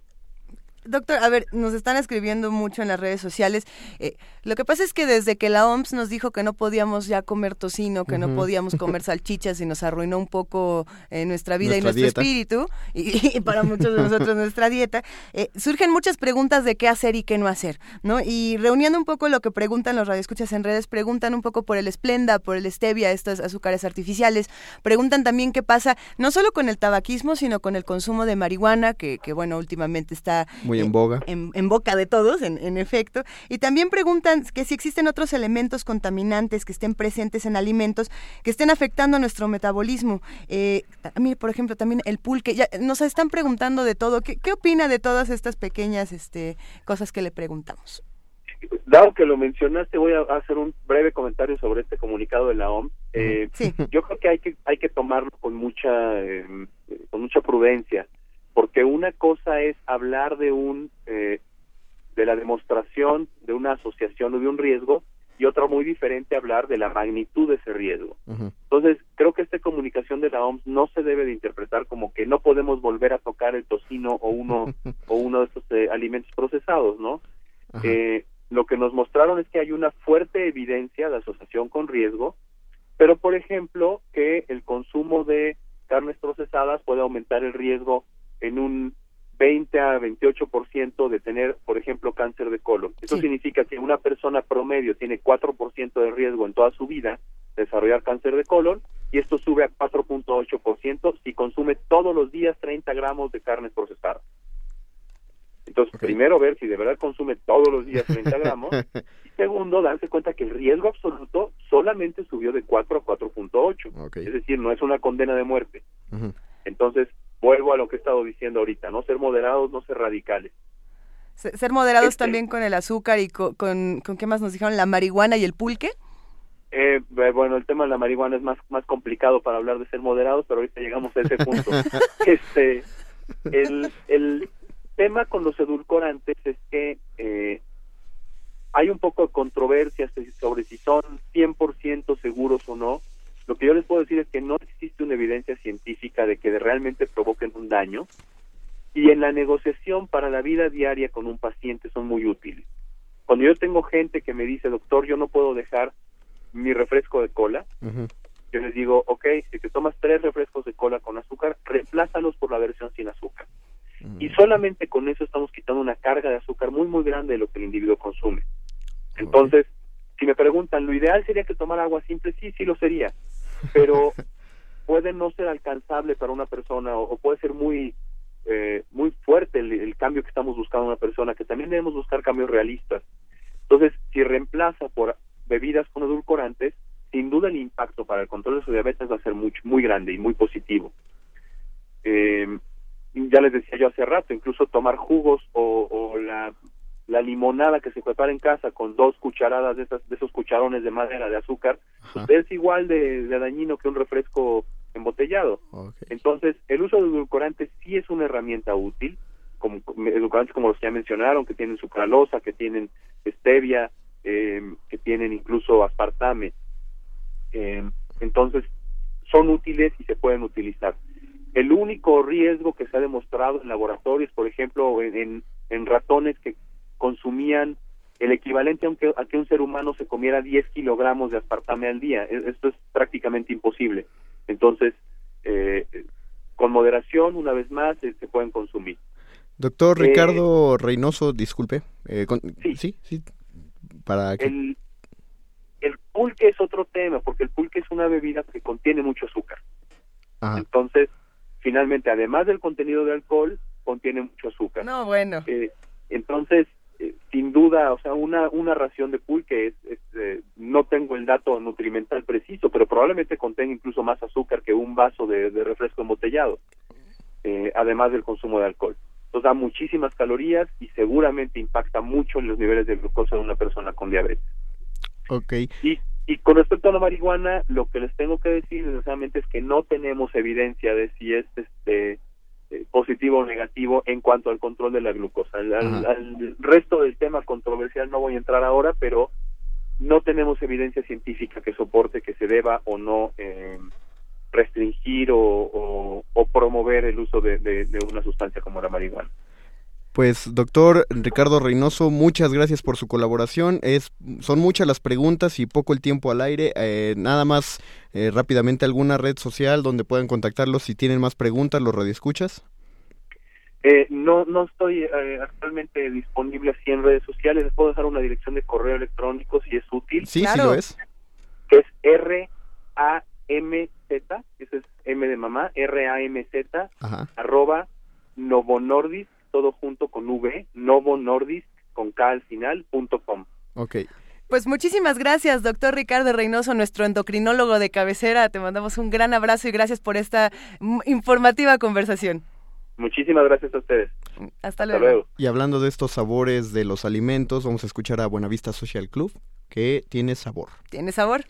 Doctor, a ver, nos están escribiendo mucho en las redes sociales. Eh, lo que pasa es que desde que la OMS nos dijo que no podíamos ya comer tocino, que no podíamos comer salchichas y nos arruinó un poco eh, nuestra vida y nuestro espíritu, y, para muchos de nosotros nuestra dieta, eh, surgen muchas preguntas de qué hacer y qué no hacer, ¿no? Y reuniendo un poco lo que preguntan los radioescuchas en redes, preguntan un poco por el esplenda, por el stevia, estos azúcares artificiales, preguntan también qué pasa no solo con el tabaquismo, sino con el consumo de marihuana, que, que bueno, últimamente está... Muy en boga. En, boca de todos, en, en, efecto. Y también preguntan que si existen otros elementos contaminantes que estén presentes en alimentos que estén afectando a nuestro metabolismo. Eh, mire, por ejemplo, también el pulque. Ya, nos están preguntando de todo. ¿Qué, qué opina de todas estas pequeñas este, cosas que le preguntamos? Dado que lo mencionaste, voy a hacer un breve comentario sobre este comunicado de la OMS. Eh, Yo creo que hay que hay que tomarlo con mucha eh, con mucha prudencia porque una cosa es hablar de un eh, de la demostración de una asociación o de un riesgo y otra muy diferente hablar de la magnitud de ese riesgo. Entonces, creo que esta comunicación de la OMS no se debe de interpretar como que no podemos volver a tocar el tocino o uno o uno de estos eh, alimentos procesados, ¿no? Eh, lo que nos mostraron es que hay una fuerte evidencia de asociación con riesgo, pero por ejemplo que el consumo de carnes procesadas puede aumentar el riesgo en un 20 a 28% de tener, por ejemplo, cáncer de colon. Eso significa que una persona promedio tiene 4% de riesgo en toda su vida de desarrollar cáncer de colon y esto sube a 4.8% si consume todos los días 30 gramos de carne procesada. Entonces, primero ver si de verdad consume todos los días 30 gramos y segundo, darse cuenta que el riesgo absoluto solamente subió de 4 a 4.8. Es decir, no es una condena de muerte. Entonces, vuelvo a lo que he estado diciendo ahorita, no ser moderados, no ser radicales. Ser moderados este también con el azúcar y con, con, qué más nos dijeron, la marihuana y el pulque. Eh, bueno, el tema de la marihuana es más más complicado para hablar de ser moderados, pero ahorita llegamos a ese punto. este, el, el tema con los edulcorantes es que eh, hay un poco de controversia sobre si son 100% seguros o no, lo que yo les puedo decir es que no existe una evidencia científica de que realmente provoquen un daño y en la negociación para la vida diaria con un paciente son muy útiles. Cuando yo tengo gente que me dice, doctor, yo no puedo dejar mi refresco de cola, yo les digo, ok, si te tomas tres refrescos de cola con azúcar, reemplázalos por la versión sin azúcar. Y solamente con eso estamos quitando una carga de azúcar muy, muy grande de lo que el individuo consume. Entonces, si me preguntan, ¿lo ideal sería que tomara agua simple? Sí, sí lo sería pero puede no ser alcanzable para una persona o, puede ser muy eh, muy fuerte el, cambio que estamos buscando en una persona, que también debemos buscar cambios realistas. Entonces, si reemplaza por bebidas con edulcorantes, sin duda el impacto para el control de su diabetes va a ser muy, muy grande y muy positivo. Eh, ya les decía yo hace rato, incluso tomar jugos o, o la la limonada que se prepara en casa con dos cucharadas de, esas, de esos cucharones de madera de azúcar, pues, es igual de, dañino que un refresco embotellado. Entonces, el uso de edulcorantes sí es una herramienta útil, como edulcorantes como los que ya mencionaron, que tienen sucralosa, que tienen stevia, em, que tienen incluso aspartame. Em, entonces, son útiles y se pueden utilizar. El único riesgo que se ha demostrado en laboratorios, por ejemplo, en, en ratones que consumían el equivalente a, que un ser humano se comiera 10 kilogramos de aspartame al día. E, esto es prácticamente imposible. Entonces, eh, con moderación, una vez más, se pueden consumir. Doctor eh, Ricardo Reynoso, disculpe. Eh, sí. sí, para el, el pulque es otro tema, porque el pulque es una bebida que contiene mucho azúcar. Entonces, finalmente, además del contenido de alcohol, contiene mucho azúcar. No, bueno. entonces, eh, sin duda, o sea, una, una ración de pulque es, eh, no tengo el dato nutrimental preciso, pero probablemente contenga incluso más azúcar que un vaso de, refresco embotellado, eh, además del consumo de alcohol. Entonces da muchísimas calorías y seguramente impacta mucho en los niveles de glucosa de una persona con diabetes. Ok. Y, y con respecto a la marihuana, lo que les tengo que decir, desgraciadamente, es que no tenemos evidencia de si es este eh, positivo o negativo en cuanto al control de la glucosa. Al, resto del tema controversial no voy a entrar ahora, pero no tenemos evidencia científica que soporte que se deba o no eh, restringir o, promover el uso de, una sustancia como la marihuana. Pues doctor Ricardo Reynoso, muchas gracias por su colaboración. Es, son muchas las preguntas y poco el tiempo al aire. Eh, nada más eh, rápidamente alguna red social donde puedan contactarlos si tienen más preguntas, los radioescuchas. Eh, no, no estoy eh, actualmente disponible así en redes sociales. Les puedo dejar una dirección de correo electrónico si es útil. Sí, sí lo es. Que es R A M Z, eso es M de mamá, R A M Z, Ajá. arroba novonordis, todo junto con V, novonordis con K al final, punto com. Ok. Pues muchísimas gracias, doctor Ricardo Reynoso, nuestro endocrinólogo de cabecera. Te mandamos un gran abrazo y gracias por esta informativa conversación. Muchísimas gracias a ustedes. Hasta Hasta luego. luego. Y hablando de estos sabores de los alimentos, vamos a escuchar a Buenavista Social Club, que tiene sabor. ¿Tiene sabor?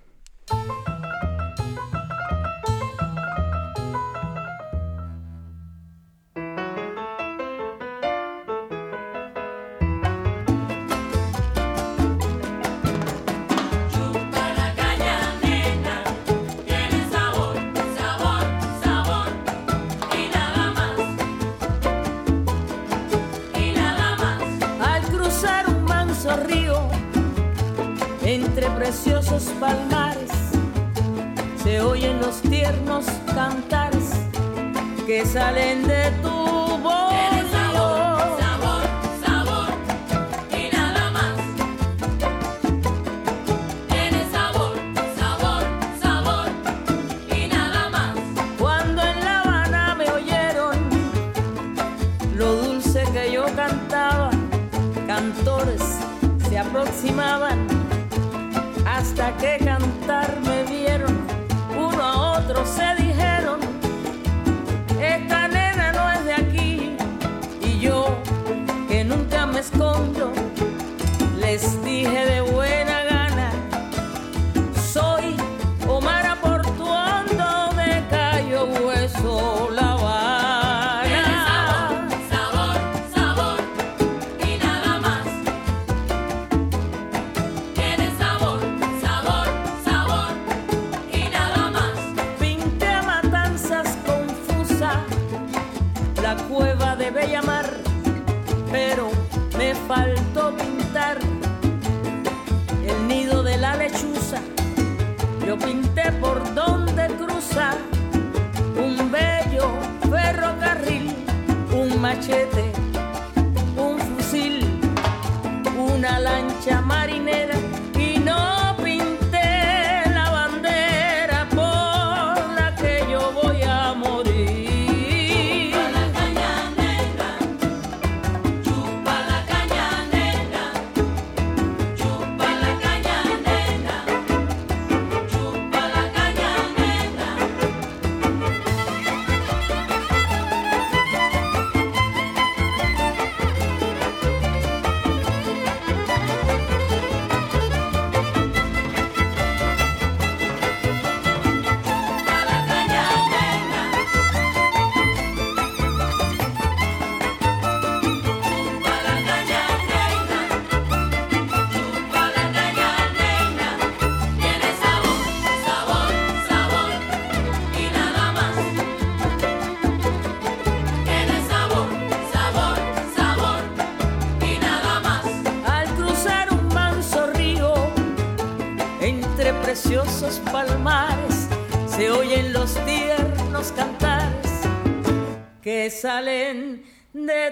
Que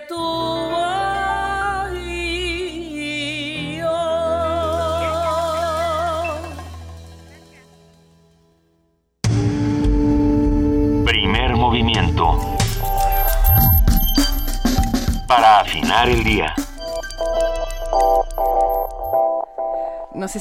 tu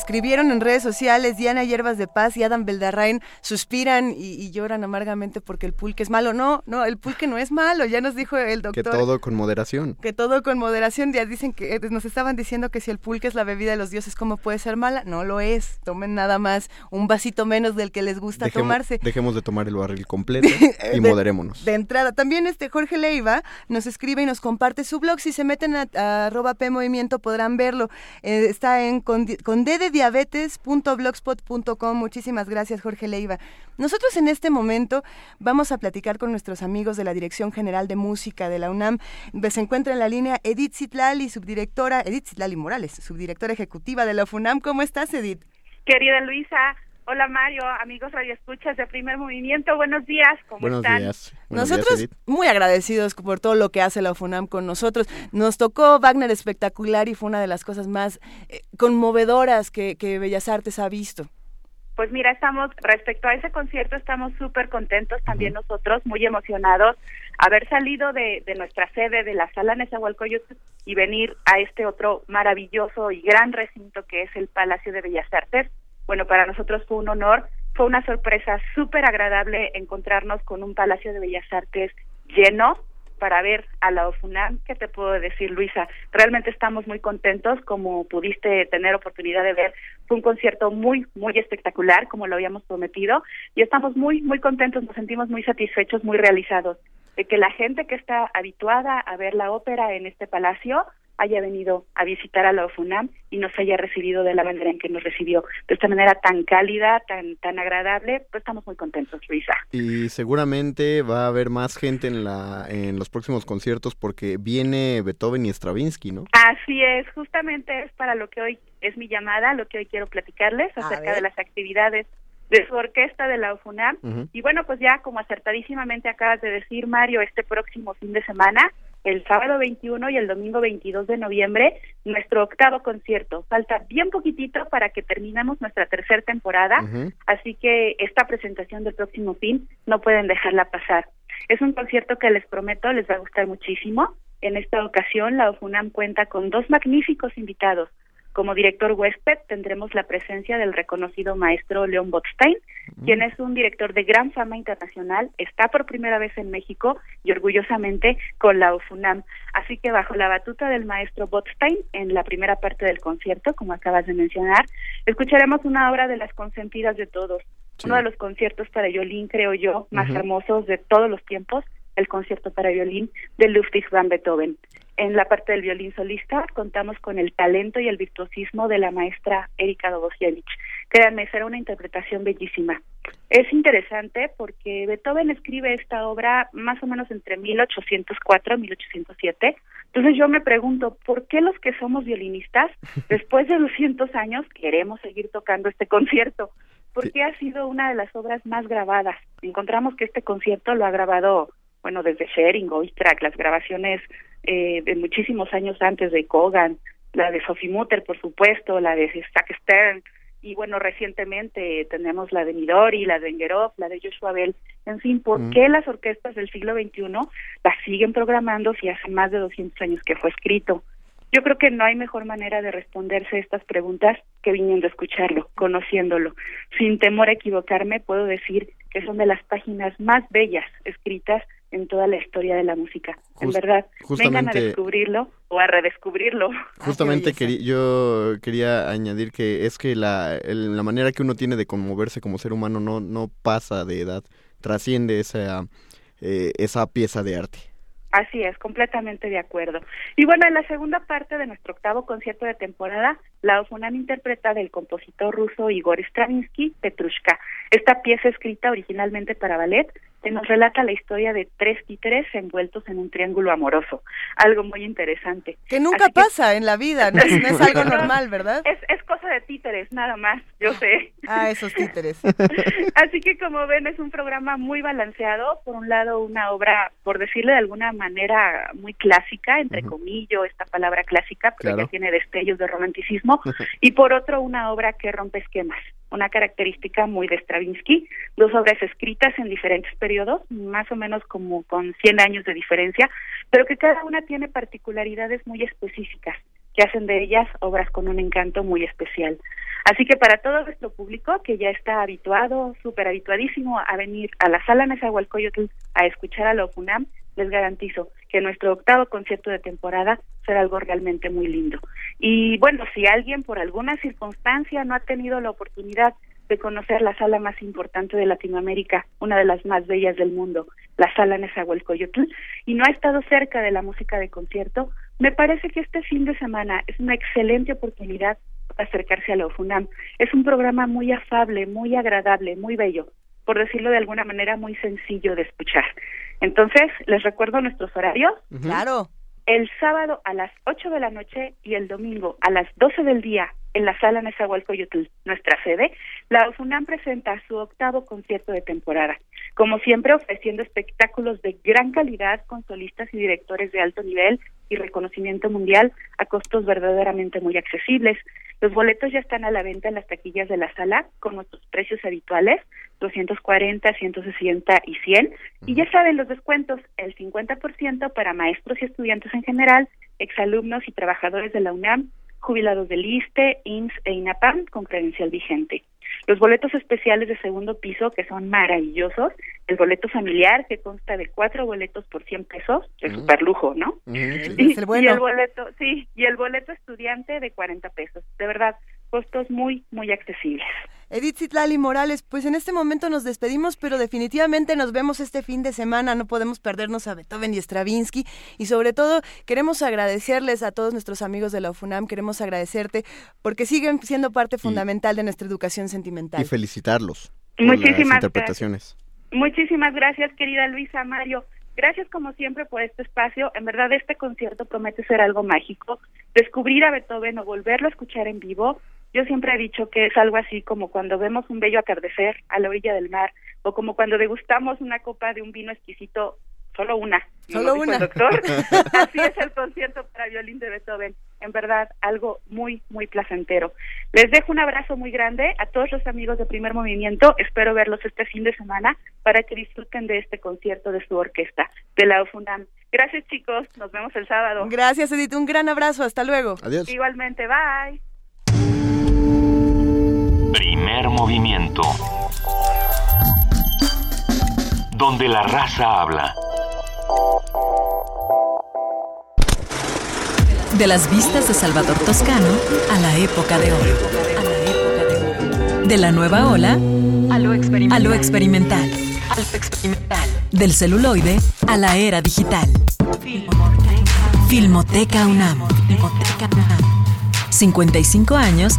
escribieron en redes sociales, Diana Hierbas de Paz y Adam Beldarrain suspiran y, y lloran amargamente porque el pulque es malo. No, no, el pulque no es malo, ya nos dijo el Que doctor. todo con moderación. que todo con moderación, ya dicen que eh, nos estaban diciendo que si el pulque es la bebida de los dioses, ¿cómo puede ser mala? No lo es, tomen nada más un vasito menos del que les gusta tomarse. dejemos de tomar el barril completo y De- moderémonos. De entrada, también este Jorge Leiva nos escribe y nos comparte su blog. Si se meten a, a arroba P Movimiento podrán verlo. Eh, está en condi- dddiabetes.blogspot.com. Muchísimas gracias, Jorge Leiva. Nosotros en este momento vamos a platicar con nuestros amigos de la Dirección General de Música de la UNAM. Se encuentra en la línea Edith Zitlali, subdirectora, Edith Zitlali Morales, subdirectora ejecutiva de la FUNAM. ¿Cómo estás, Edith? Querida Luisa, hola Mario, amigos radioescuchas de Primer Movimiento, buenos días, ¿cómo Buenos están? días. Buenos Nosotros días, muy agradecidos por todo lo que hace la FUNAM con nosotros. Nos tocó Wagner espectacular y fue una de las cosas más eh, conmovedoras que, que Bellas Artes ha visto. Pues mira, estamos, respecto a ese concierto, estamos súper contentos también nosotros, muy emocionados, haber salido de, de nuestra sede de la sala Nezahualcóyotl y venir a este otro maravilloso y gran recinto que es el Palacio de Bellas Artes. Bueno, para nosotros fue un honor, fue una sorpresa súper agradable encontrarnos con un Palacio de Bellas Artes lleno para ver a la OFUNAM. ¿Qué te puedo decir, Luisa? Realmente estamos muy contentos, como pudiste tener oportunidad de ver. Fue un concierto muy, muy espectacular, como lo habíamos prometido, y estamos muy, muy contentos, nos sentimos muy satisfechos, muy realizados de que la gente que está habituada a ver la ópera en este palacio haya venido a visitar a la OFUNAM y nos haya recibido de la manera en que nos recibió, de esta manera tan cálida, tan tan agradable, pues estamos muy contentos, Luisa. Y seguramente va a haber más gente en la en los próximos conciertos porque viene Beethoven y Stravinsky, ¿no? Así es, justamente es para lo que hoy es mi llamada, lo que hoy quiero platicarles acerca de las actividades de su orquesta de la UFUNAM. Y bueno, pues ya como acertadísimamente acabas de decir, Mario, este próximo fin de semana, el sábado 21 y el domingo 22 de noviembre, nuestro octavo concierto. Falta bien poquitito para que terminemos nuestra tercera temporada, así que esta presentación del próximo fin no pueden dejarla pasar. Es un concierto que les prometo les va a gustar muchísimo. En esta ocasión, la OFUNAM cuenta con dos magníficos invitados. Como director huésped tendremos la presencia del reconocido maestro León Botstein, quien es un director de gran fama internacional, está por primera vez en México y orgullosamente con la UFUNAM. Así que bajo la batuta del maestro Botstein, en la primera parte del concierto, como acabas de mencionar, escucharemos una obra de las consentidas de todos, uno de los conciertos para violín, creo yo, más hermosos de todos los tiempos, el concierto para violín de Ludwig van Beethoven. En la parte del violín solista contamos con el talento y el virtuosismo de la maestra Erika Dobosiewicz. Créanme, será una interpretación bellísima. Es interesante porque Beethoven escribe esta obra más o menos entre 1804 y 1807. Entonces yo me pregunto, ¿por qué los que somos violinistas, después de 200 años, queremos seguir tocando este concierto? Porque ha sido una de las obras más grabadas. Encontramos que este concierto lo ha grabado, bueno, desde Schering, Oistrakh, las grabaciones eh, de muchísimos años antes de Kogan, la de Sophie Mutter, por supuesto, la de Zach Stern, y bueno, recientemente tenemos la de Midori, la de Engerov, la de Joshua Bell. En fin, ¿por Mm. qué las orquestas del siglo XXI las siguen programando si hace más de 200 años que fue escrito? Yo creo que no hay mejor manera de responderse estas preguntas que viniendo a escucharlo, conociéndolo. Sin temor a equivocarme, puedo decir que son de las páginas más bellas escritas en toda la historia de la música. en verdad, vengan a descubrirlo o a redescubrirlo. Justamente querí- yo quería añadir que es que la, el- la manera que uno tiene de conmoverse como ser humano no, no pasa de edad, trasciende esa, eh, esa pieza de arte. Así es, completamente de acuerdo. Y bueno, en la segunda parte de nuestro octavo concierto de temporada, la OFUNAM interpreta del compositor ruso Igor Stravinsky, Petrushka. Esta pieza escrita originalmente para ballet que nos relata la historia de tres títeres envueltos en un triángulo amoroso. Algo muy interesante. Que nunca Así pasa en la vida, no es, no es algo normal, ¿verdad? Es, es cosa de títeres, nada más, yo sé. Ah, esos títeres. Así que como ven es un programa muy balanceado, por un lado una obra, por decirle de alguna manera, muy clásica, entre comillas, esta palabra clásica, pero Claro. que tiene destellos de romanticismo, y por otro una obra que rompe esquemas, una característica muy de Stravinsky, dos obras escritas en diferentes periodos, más o menos como con 100 años de diferencia, pero que cada una tiene particularidades muy específicas que hacen de ellas obras con un encanto muy especial. Así que para todo nuestro público que ya está habituado, súper habituadísimo a venir a la sala Nezahualcóyotl a escuchar a la OFUNAM, les garantizo que nuestro octavo concierto de temporada será algo realmente muy lindo. Y bueno, si alguien por alguna circunstancia no ha tenido la oportunidad de conocer la sala más importante de Latinoamérica, una de las más bellas del mundo, la sala Nezahualcóyotl, y no ha estado cerca de la música de concierto, me parece que este fin de semana es una excelente oportunidad acercarse a la UFUNAM. Es un programa muy afable, muy agradable, muy bello, por decirlo de alguna manera, muy sencillo de escuchar. Entonces, les recuerdo nuestros horarios. Claro. El sábado a las 8 de la noche y el domingo a las 12 del día en la sala Nezahualcóyotl, nuestra sede, la UFUNAM presenta su octavo concierto de temporada. Como siempre, ofreciendo espectáculos de gran calidad con solistas y directores de alto nivel y reconocimiento mundial a costos verdaderamente muy accesibles. Los boletos ya están a la venta en las taquillas de la sala con nuestros precios habituales, 240, 160 y 100. Y ya saben los descuentos, el 50% para maestros y estudiantes en general, exalumnos y trabajadores de la UNAM, jubilados del ISTE, IMSS e INAPAM con credencial vigente. Los boletos especiales de segundo piso, que son maravillosos. El boleto familiar, que consta de cuatro boletos por 100 pesos, de super lujo, ¿no? Y, Es el bueno. y el boleto, sí, y el boleto estudiante de 40 pesos. De verdad, costos muy, muy accesibles. Edith Zitlali Morales, pues en este momento nos despedimos, pero definitivamente nos vemos este fin de semana. No podemos perdernos a Beethoven y Stravinsky. Y sobre todo, queremos agradecerles a todos nuestros amigos de la UFUNAM. Queremos agradecerte porque siguen siendo parte fundamental de nuestra educación sentimental. Y felicitarlos. por Muchísimas las interpretaciones. Muchísimas gracias, querida Luisa Mario. Gracias como siempre por este espacio. En verdad este concierto promete ser algo mágico. Descubrir a Beethoven o volverlo a escuchar en vivo. Yo siempre he dicho que es algo así como cuando vemos un bello atardecer a la orilla del mar o como cuando degustamos una copa de un vino exquisito, solo una. ¿no Solo una. el doctor. así es el concierto para violín de Beethoven. En verdad, algo muy, muy placentero. Les dejo un abrazo muy grande a todos los amigos de Primer Movimiento. Espero verlos este fin de semana para que disfruten de este concierto de su orquesta, de la UFUNAM. Gracias, chicos. Nos vemos el sábado. Gracias, Edith. Un gran abrazo. Hasta luego. Adiós. Igualmente, bye. Primer movimiento. Donde la raza habla. De las vistas de Salvador Toscano a la época de oro. De la nueva ola a lo experimental. Del celuloide a la era digital. Filmoteca UNAM. 55 años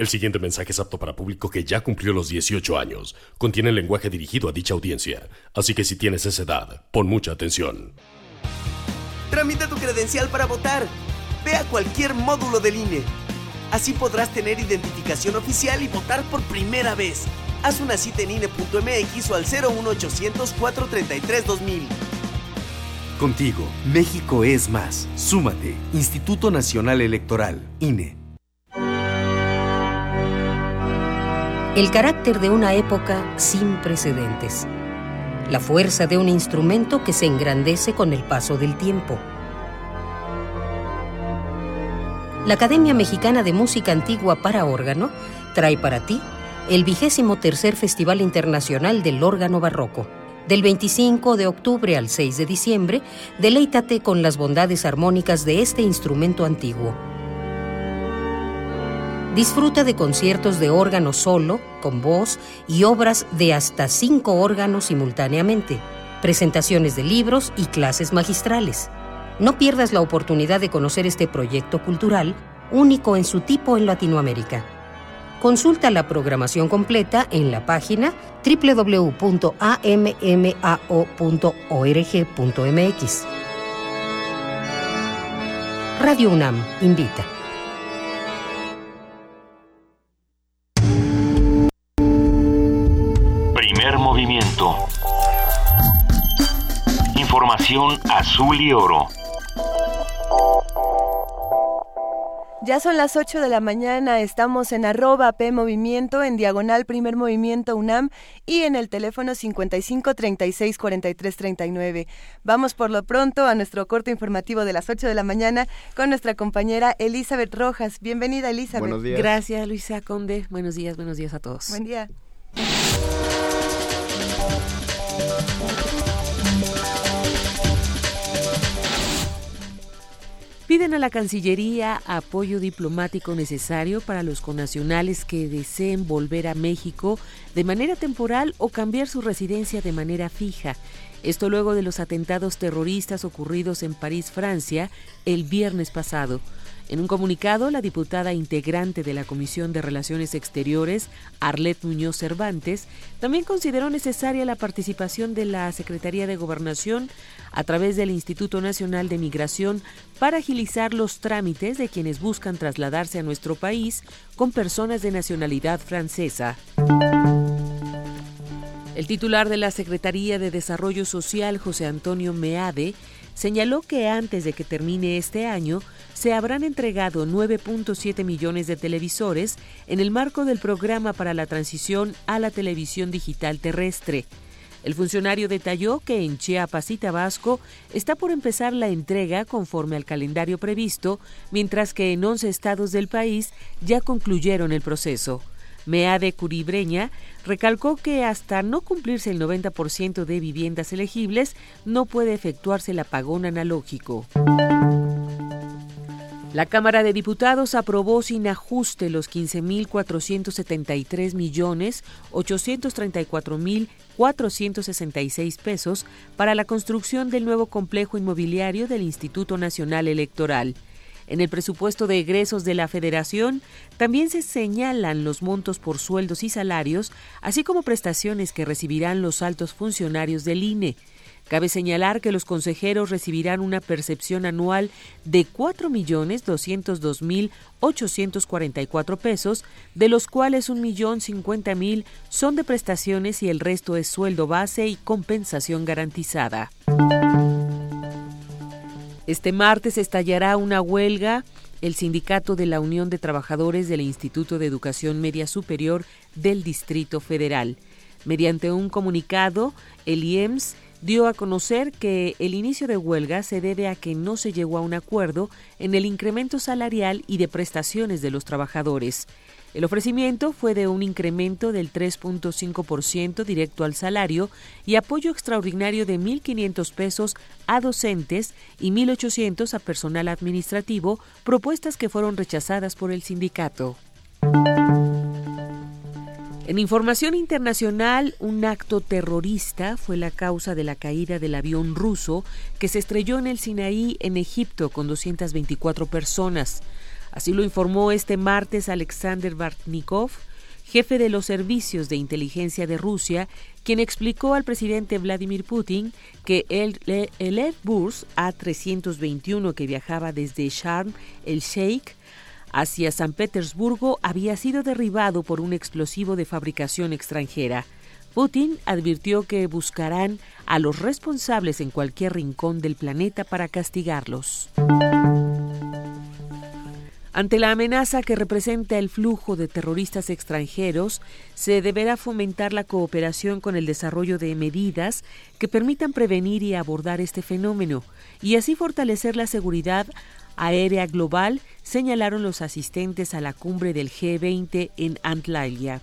El siguiente mensaje es apto para público que ya cumplió los 18 años. Contiene lenguaje dirigido a dicha audiencia. Así que si tienes esa edad, pon mucha atención. Tramita tu credencial para votar. Ve a cualquier módulo del INE. Así podrás tener identificación oficial y votar por primera vez. Haz una cita en INE.mx o al 01800 433 2000. Contigo, México es más. Súmate. Instituto Nacional Electoral, INE. El carácter de una época sin precedentes. La fuerza de un instrumento que se engrandece con el paso del tiempo. La Academia Mexicana de Música Antigua para órgano trae para ti el vigésimo tercer Festival Internacional del Órgano Barroco. Del 25 de octubre al 6 de diciembre, deleítate con las bondades armónicas de este instrumento antiguo. Disfruta de conciertos de órgano solo, con voz y obras de hasta cinco órganos simultáneamente, presentaciones de libros y clases magistrales. No pierdas la oportunidad de conocer este proyecto cultural único en su tipo en Latinoamérica. Consulta la programación completa en la página www.ammao.org.mx. Radio UNAM invita. Movimiento. Información azul y oro. Ya son las 8 de la mañana, estamos en arroba P Movimiento, en diagonal Primer Movimiento UNAM y en el teléfono 55 36 43 39. Vamos por lo pronto a nuestro corto informativo de las 8 de la mañana con nuestra compañera Elizabeth Rojas. Bienvenida Elizabeth. Buenos días. Gracias Luisa Conde. Buenos días, buenos días a todos. Buen día. Piden a la Cancillería apoyo diplomático necesario para los connacionales que deseen volver a México de manera temporal o cambiar su residencia de manera fija. Esto luego de los atentados terroristas ocurridos en París, Francia, el viernes pasado. En un comunicado, la diputada integrante de la Comisión de Relaciones Exteriores, Arlette Muñoz Cervantes, también consideró necesaria la participación de la Secretaría de Gobernación a través del Instituto Nacional de Migración para agilizar los trámites de quienes buscan trasladarse a nuestro país con personas de nacionalidad francesa. El titular de la Secretaría de Desarrollo Social, José Antonio Meade, señaló que antes de que termine este año se habrán entregado 9.7 millones de televisores en el marco del programa para la transición a la televisión digital terrestre. El funcionario detalló que en Chiapas y Tabasco está por empezar la entrega conforme al calendario previsto, mientras que en 11 estados del país ya concluyeron el proceso. Meade Curibreña recalcó que hasta no cumplirse el 90% de viviendas elegibles no puede efectuarse el apagón analógico. La Cámara de Diputados aprobó sin ajuste los 15.473 millones 834 mil 466 pesos para la construcción del nuevo complejo inmobiliario del Instituto Nacional Electoral. En el presupuesto de egresos de la Federación también se señalan los montos por sueldos y salarios, así como prestaciones que recibirán los altos funcionarios del INE. Cabe señalar que los consejeros recibirán una percepción anual de 4.202.844 pesos, de los cuales 1.050.000 son de prestaciones y el resto es sueldo base y compensación garantizada. Este martes estallará una huelga. El sindicato de la Unión de Trabajadores del Instituto de Educación Media Superior del Distrito Federal. Mediante un comunicado, el IEMS dio a conocer que el inicio de huelga se debe a que no se llegó a un acuerdo en el incremento salarial y de prestaciones de los trabajadores. El ofrecimiento fue de un incremento del 3.5% directo al salario y apoyo extraordinario de 1.500 pesos a docentes y 1.800 a personal administrativo, propuestas que fueron rechazadas por el sindicato. En información internacional, un acto terrorista fue la causa de la caída del avión ruso que se estrelló en el Sinaí, en Egipto, con 224 personas. Así lo informó este martes Alexander Bartnikov, jefe de los servicios de inteligencia de Rusia, quien explicó al presidente Vladimir Putin que el, el Airbus A321 que viajaba desde Sharm el Sheikh hacia San Petersburgo había sido derribado por un explosivo de fabricación extranjera. Putin advirtió que buscarán a los responsables en cualquier rincón del planeta para castigarlos. Ante la amenaza que representa el flujo de terroristas extranjeros, se deberá fomentar la cooperación con el desarrollo de medidas que permitan prevenir y abordar este fenómeno y así fortalecer la seguridad aérea global, señalaron los asistentes a la cumbre del G20 en Antalya.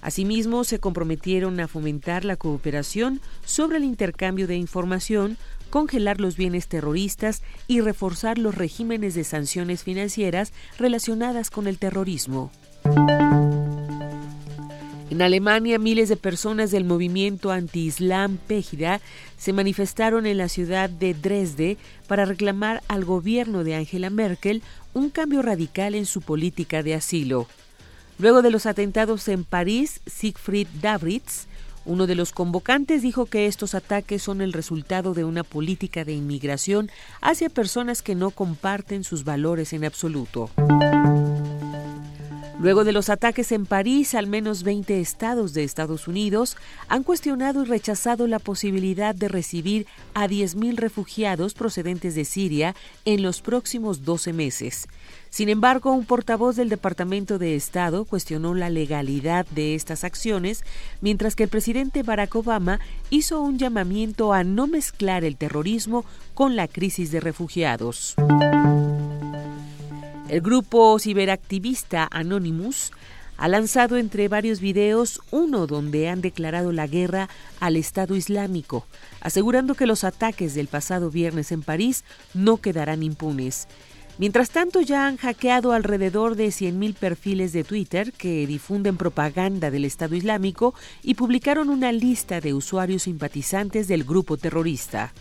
Asimismo, se comprometieron a fomentar la cooperación sobre el intercambio de información, congelar los bienes terroristas y reforzar los regímenes de sanciones financieras relacionadas con el terrorismo. En Alemania, miles de personas del movimiento anti-islam Pejida se manifestaron en la ciudad de Dresde para reclamar al gobierno de Angela Merkel un cambio radical en su política de asilo. Luego de los atentados en París, Siegfried Davritz, uno de los convocantes dijo que estos ataques son el resultado de una política de inmigración hacia personas que no comparten sus valores en absoluto. Luego de los ataques en París, al menos 20 estados de Estados Unidos han cuestionado y rechazado la posibilidad de recibir a 10.000 refugiados procedentes de Siria en los próximos 12 meses. Sin embargo, un portavoz del Departamento de Estado cuestionó la legalidad de estas acciones, mientras que el presidente Barack Obama hizo un llamamiento a no mezclar el terrorismo con la crisis de refugiados. El grupo ciberactivista Anonymous ha lanzado entre varios videos uno donde han declarado la guerra al Estado Islámico, asegurando que los ataques del pasado viernes en París no quedarán impunes. Mientras tanto, ya han hackeado alrededor de 100.000 perfiles de Twitter que difunden propaganda del Estado Islámico y publicaron una lista de usuarios simpatizantes del grupo terrorista.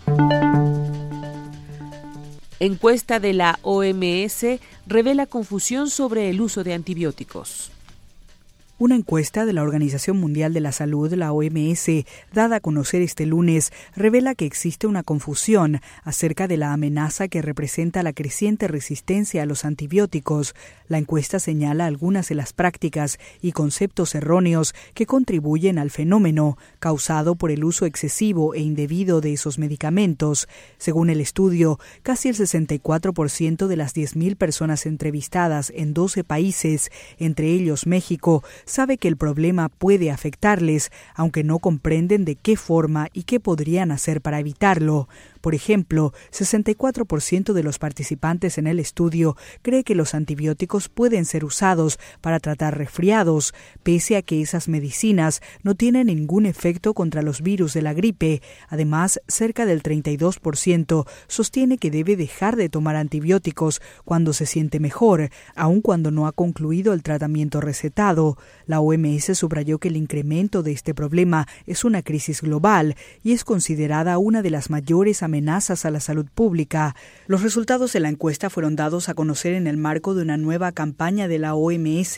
Encuesta de la OMS revela confusión sobre el uso de antibióticos. Una encuesta de la Organización Mundial de la Salud, la OMS, dada a conocer este lunes, revela que existe una confusión acerca de la amenaza que representa la creciente resistencia a los antibióticos. La encuesta señala algunas de las prácticas y conceptos erróneos que contribuyen al fenómeno causado por el uso excesivo e indebido de esos medicamentos. Según el estudio, casi el 64% de las 10.000 personas entrevistadas en 12 países, entre ellos México, sabe que el problema puede afectarles, aunque no comprenden de qué forma y qué podrían hacer para evitarlo. Por ejemplo, 64% de los participantes en el estudio cree que los antibióticos pueden ser usados para tratar resfriados, pese a que esas medicinas no tienen ningún efecto contra los virus de la gripe. Además, cerca del 32% sostiene que debe dejar de tomar antibióticos cuando se siente mejor, aun cuando no ha concluido el tratamiento recetado. La OMS subrayó que el incremento de este problema es una crisis global y es considerada una de las mayores amenazas a la salud pública. Los resultados de la encuesta fueron dados a conocer en el marco de una nueva campaña de la OMS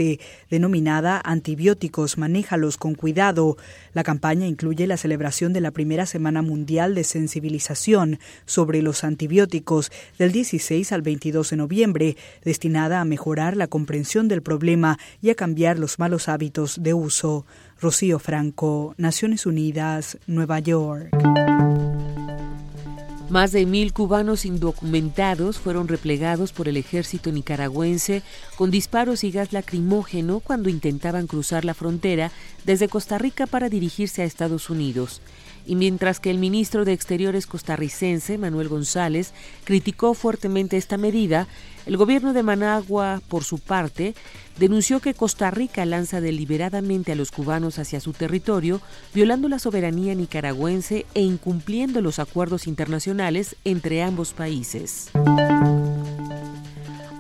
denominada Antibióticos, manéjalos con cuidado. La campaña incluye la celebración de la primera Semana Mundial de Sensibilización sobre los antibióticos del 16 al 22 de noviembre, destinada a mejorar la comprensión del problema y a cambiar los malos hábitos de uso. Rocío Franco, Naciones Unidas, Nueva York. Más de mil cubanos indocumentados fueron replegados por el ejército nicaragüense con disparos y gas lacrimógeno cuando intentaban cruzar la frontera desde Costa Rica para dirigirse a Estados Unidos. Y mientras que el ministro de Exteriores costarricense, Manuel González, criticó fuertemente esta medida, el gobierno de Managua, por su parte, denunció que Costa Rica lanza deliberadamente a los cubanos hacia su territorio, violando la soberanía nicaragüense e incumpliendo los acuerdos internacionales entre ambos países.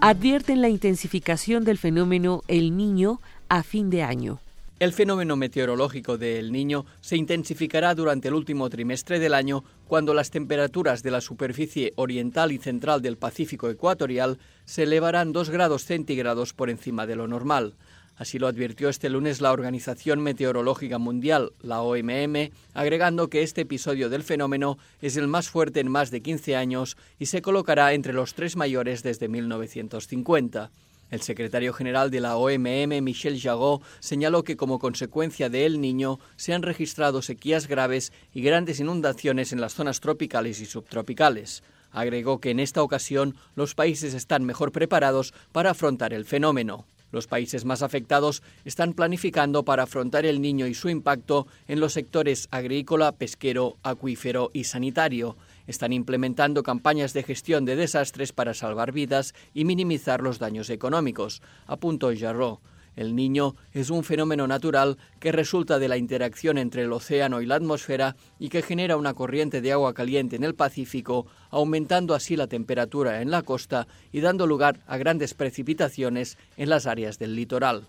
Advierten la intensificación del fenómeno El Niño a fin de año. El fenómeno meteorológico de El Niño se intensificará durante el último trimestre del año cuando las temperaturas de la superficie oriental y central del Pacífico ecuatorial se elevarán 2 grados centígrados por encima de lo normal. Así lo advirtió este lunes la Organización Meteorológica Mundial, la OMM, agregando que este episodio del fenómeno es el más fuerte en más de 15 años y se colocará entre los tres mayores desde 1950. El secretario general de la OMM, Michel Jagot, señaló que como consecuencia de El Niño se han registrado sequías graves y grandes inundaciones en las zonas tropicales y subtropicales. Agregó que en esta ocasión los países están mejor preparados para afrontar el fenómeno. Los países más afectados están planificando para afrontar el niño y su impacto en los sectores agrícola, pesquero, acuífero y sanitario. Están implementando campañas de gestión de desastres para salvar vidas y minimizar los daños económicos, apuntó Jarrot. El niño es un fenómeno natural que resulta de la interacción entre el océano y la atmósfera y que genera una corriente de agua caliente en el Pacífico, aumentando así la temperatura en la costa y dando lugar a grandes precipitaciones en las áreas del litoral.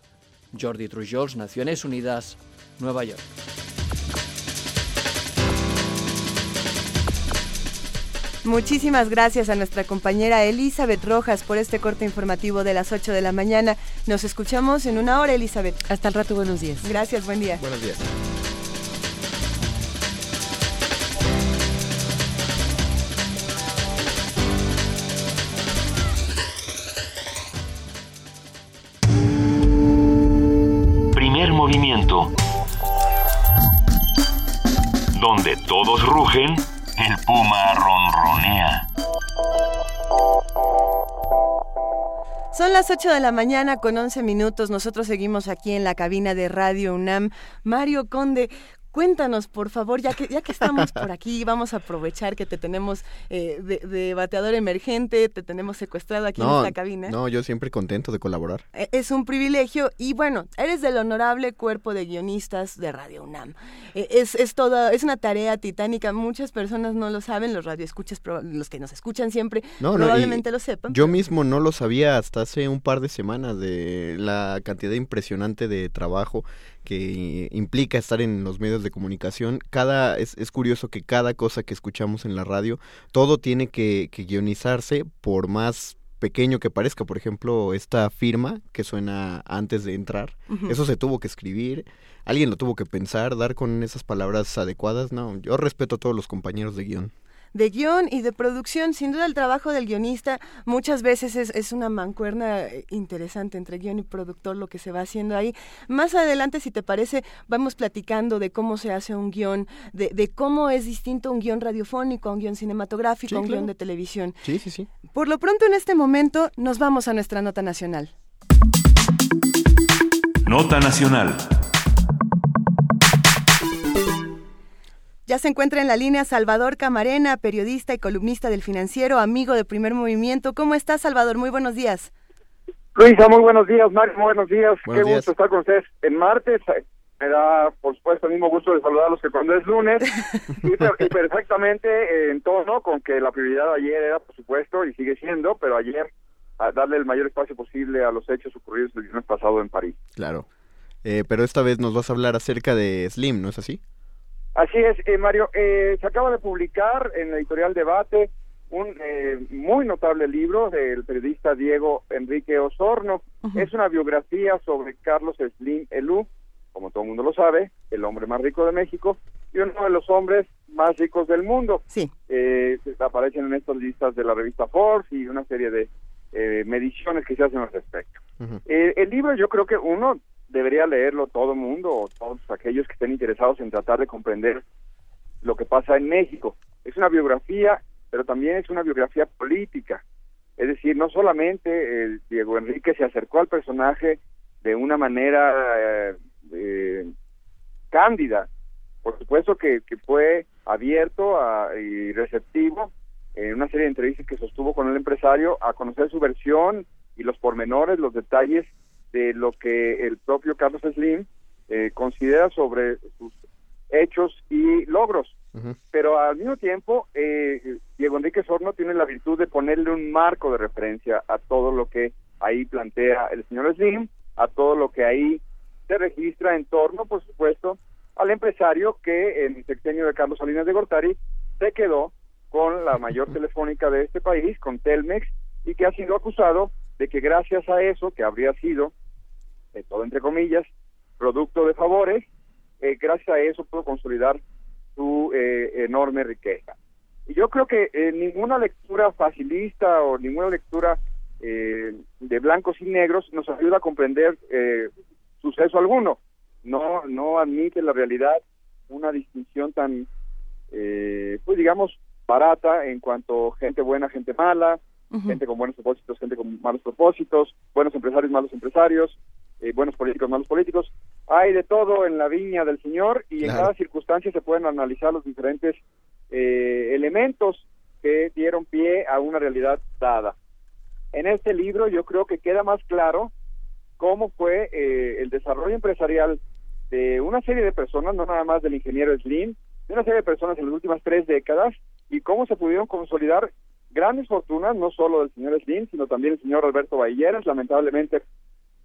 Jordi Trujols, Naciones Unidas, Nueva York. Muchísimas gracias a nuestra compañera Elizabeth Rojas por este corte informativo de las 8 de la mañana. Nos escuchamos en una hora, Elizabeth. Hasta el rato, buenos días. Gracias, buen día. Buenos días. movimiento. Donde todos rugen, el puma ronronea. Son las 8 de la mañana con 11 minutos. Nosotros seguimos aquí en la cabina de Radio UNAM. Mario Conde, Cuéntanos, por favor, ya que, ya que estamos por aquí, vamos a aprovechar que te tenemos eh, de, de, bateador emergente, te tenemos secuestrado aquí no, en esta cabina. No, yo siempre contento de colaborar. Eh, Es un privilegio y bueno, eres del honorable cuerpo de guionistas de Radio UNAM. Eh, Es, es, toda, es una tarea titánica, muchas personas no lo saben, los radioescuchas, los que nos escuchan siempre, No, probablemente lo sepan. Yo mismo no lo sabía hasta hace un par de semanas de la cantidad impresionante de trabajo que implica estar en los medios de comunicación. Cada es, es curioso que cada cosa que escuchamos en la radio, todo tiene que, que guionizarse por más pequeño que parezca. Por ejemplo, esta firma que suena antes de entrar, eso se tuvo que escribir. Alguien lo tuvo que pensar, dar con esas palabras adecuadas. No, yo respeto a todos los compañeros de guion. De guion y de producción. Sin duda el trabajo del guionista muchas veces es, es una mancuerna eh, interesante entre guion y productor lo que se va haciendo ahí. Más adelante, si te parece, vamos platicando de cómo se hace un guion, de, de cómo es distinto un guion radiofónico a un guion cinematográfico, Sí, a un claro. guion de televisión. Sí, sí, sí. Por lo pronto, en este momento, nos vamos a nuestra nota nacional. Nota nacional. Ya se encuentra en la línea Salvador Camarena, periodista y columnista del financiero, amigo de Primer Movimiento. ¿Cómo estás, Salvador? Muy buenos días. Luisa, muy buenos días, Mario, muy buenos días. Buenos Qué días. gusto estar con ustedes en martes. Me da, por supuesto, el mismo gusto de saludarlos que cuando es lunes. y, per- y perfectamente en tono con que la prioridad ayer era, por supuesto, y sigue siendo, pero ayer a darle el mayor espacio posible a los hechos ocurridos el viernes pasado en París. Claro. Eh, pero esta vez nos vas a hablar acerca de Slim, ¿no es así? Así es, eh, Mario. eh, se acaba de publicar en la editorial Debate un eh, muy notable libro del periodista Diego Enrique Osorno. Es una biografía sobre Carlos Slim Elú, como todo el mundo lo sabe, el hombre más rico de México y uno de los hombres más ricos del mundo. Sí. Eh, aparecen en estas listas de la revista Forbes y una serie de eh, mediciones que se hacen al respecto. Eh, el libro yo creo que uno debería leerlo todo el mundo o todos aquellos que estén interesados en tratar de comprender lo que pasa en México. Es una biografía, pero también es una biografía política. Es decir, no solamente eh, Diego Enrique se acercó al personaje de una manera eh, eh, cándida, por supuesto que, que fue abierto a- y receptivo en una serie de entrevistas que sostuvo con el empresario a conocer su versión y los pormenores, los detalles de lo que el propio Carlos Slim eh, considera sobre sus hechos y logros. Pero al mismo tiempo, eh, Diego Enrique Sorno tiene la virtud de ponerle un marco de referencia a todo lo que ahí plantea el señor Slim, a todo lo que ahí se registra en torno, por supuesto, al empresario que en el sexenio de Carlos Salinas de Gortari se quedó con la mayor telefónica de este país, con Telmex, y que ha sido acusado de que gracias a eso, que habría sido, de todo entre comillas, producto de favores, eh, gracias a eso pudo consolidar su eh, enorme riqueza. Y yo creo que eh, ninguna lectura facilista o ninguna lectura eh, de blancos y negros nos ayuda a comprender eh, suceso alguno. No, no admite la realidad una distinción tan, eh, pues digamos, barata en cuanto gente buena, gente mala, gente con buenos propósitos, gente con malos propósitos, buenos empresarios, malos empresarios, eh, buenos políticos, malos políticos. Hay de todo en la viña del Señor y en cada circunstancia se pueden analizar los diferentes eh, elementos que dieron pie a una realidad dada. En este libro yo creo que queda más claro cómo fue eh, el desarrollo empresarial de una serie de personas, no nada más del ingeniero Slim, de una serie de personas en las últimas tres décadas y cómo se pudieron consolidar grandes fortunas, no solo del señor Slim, sino también el señor Alberto Bailleras, lamentablemente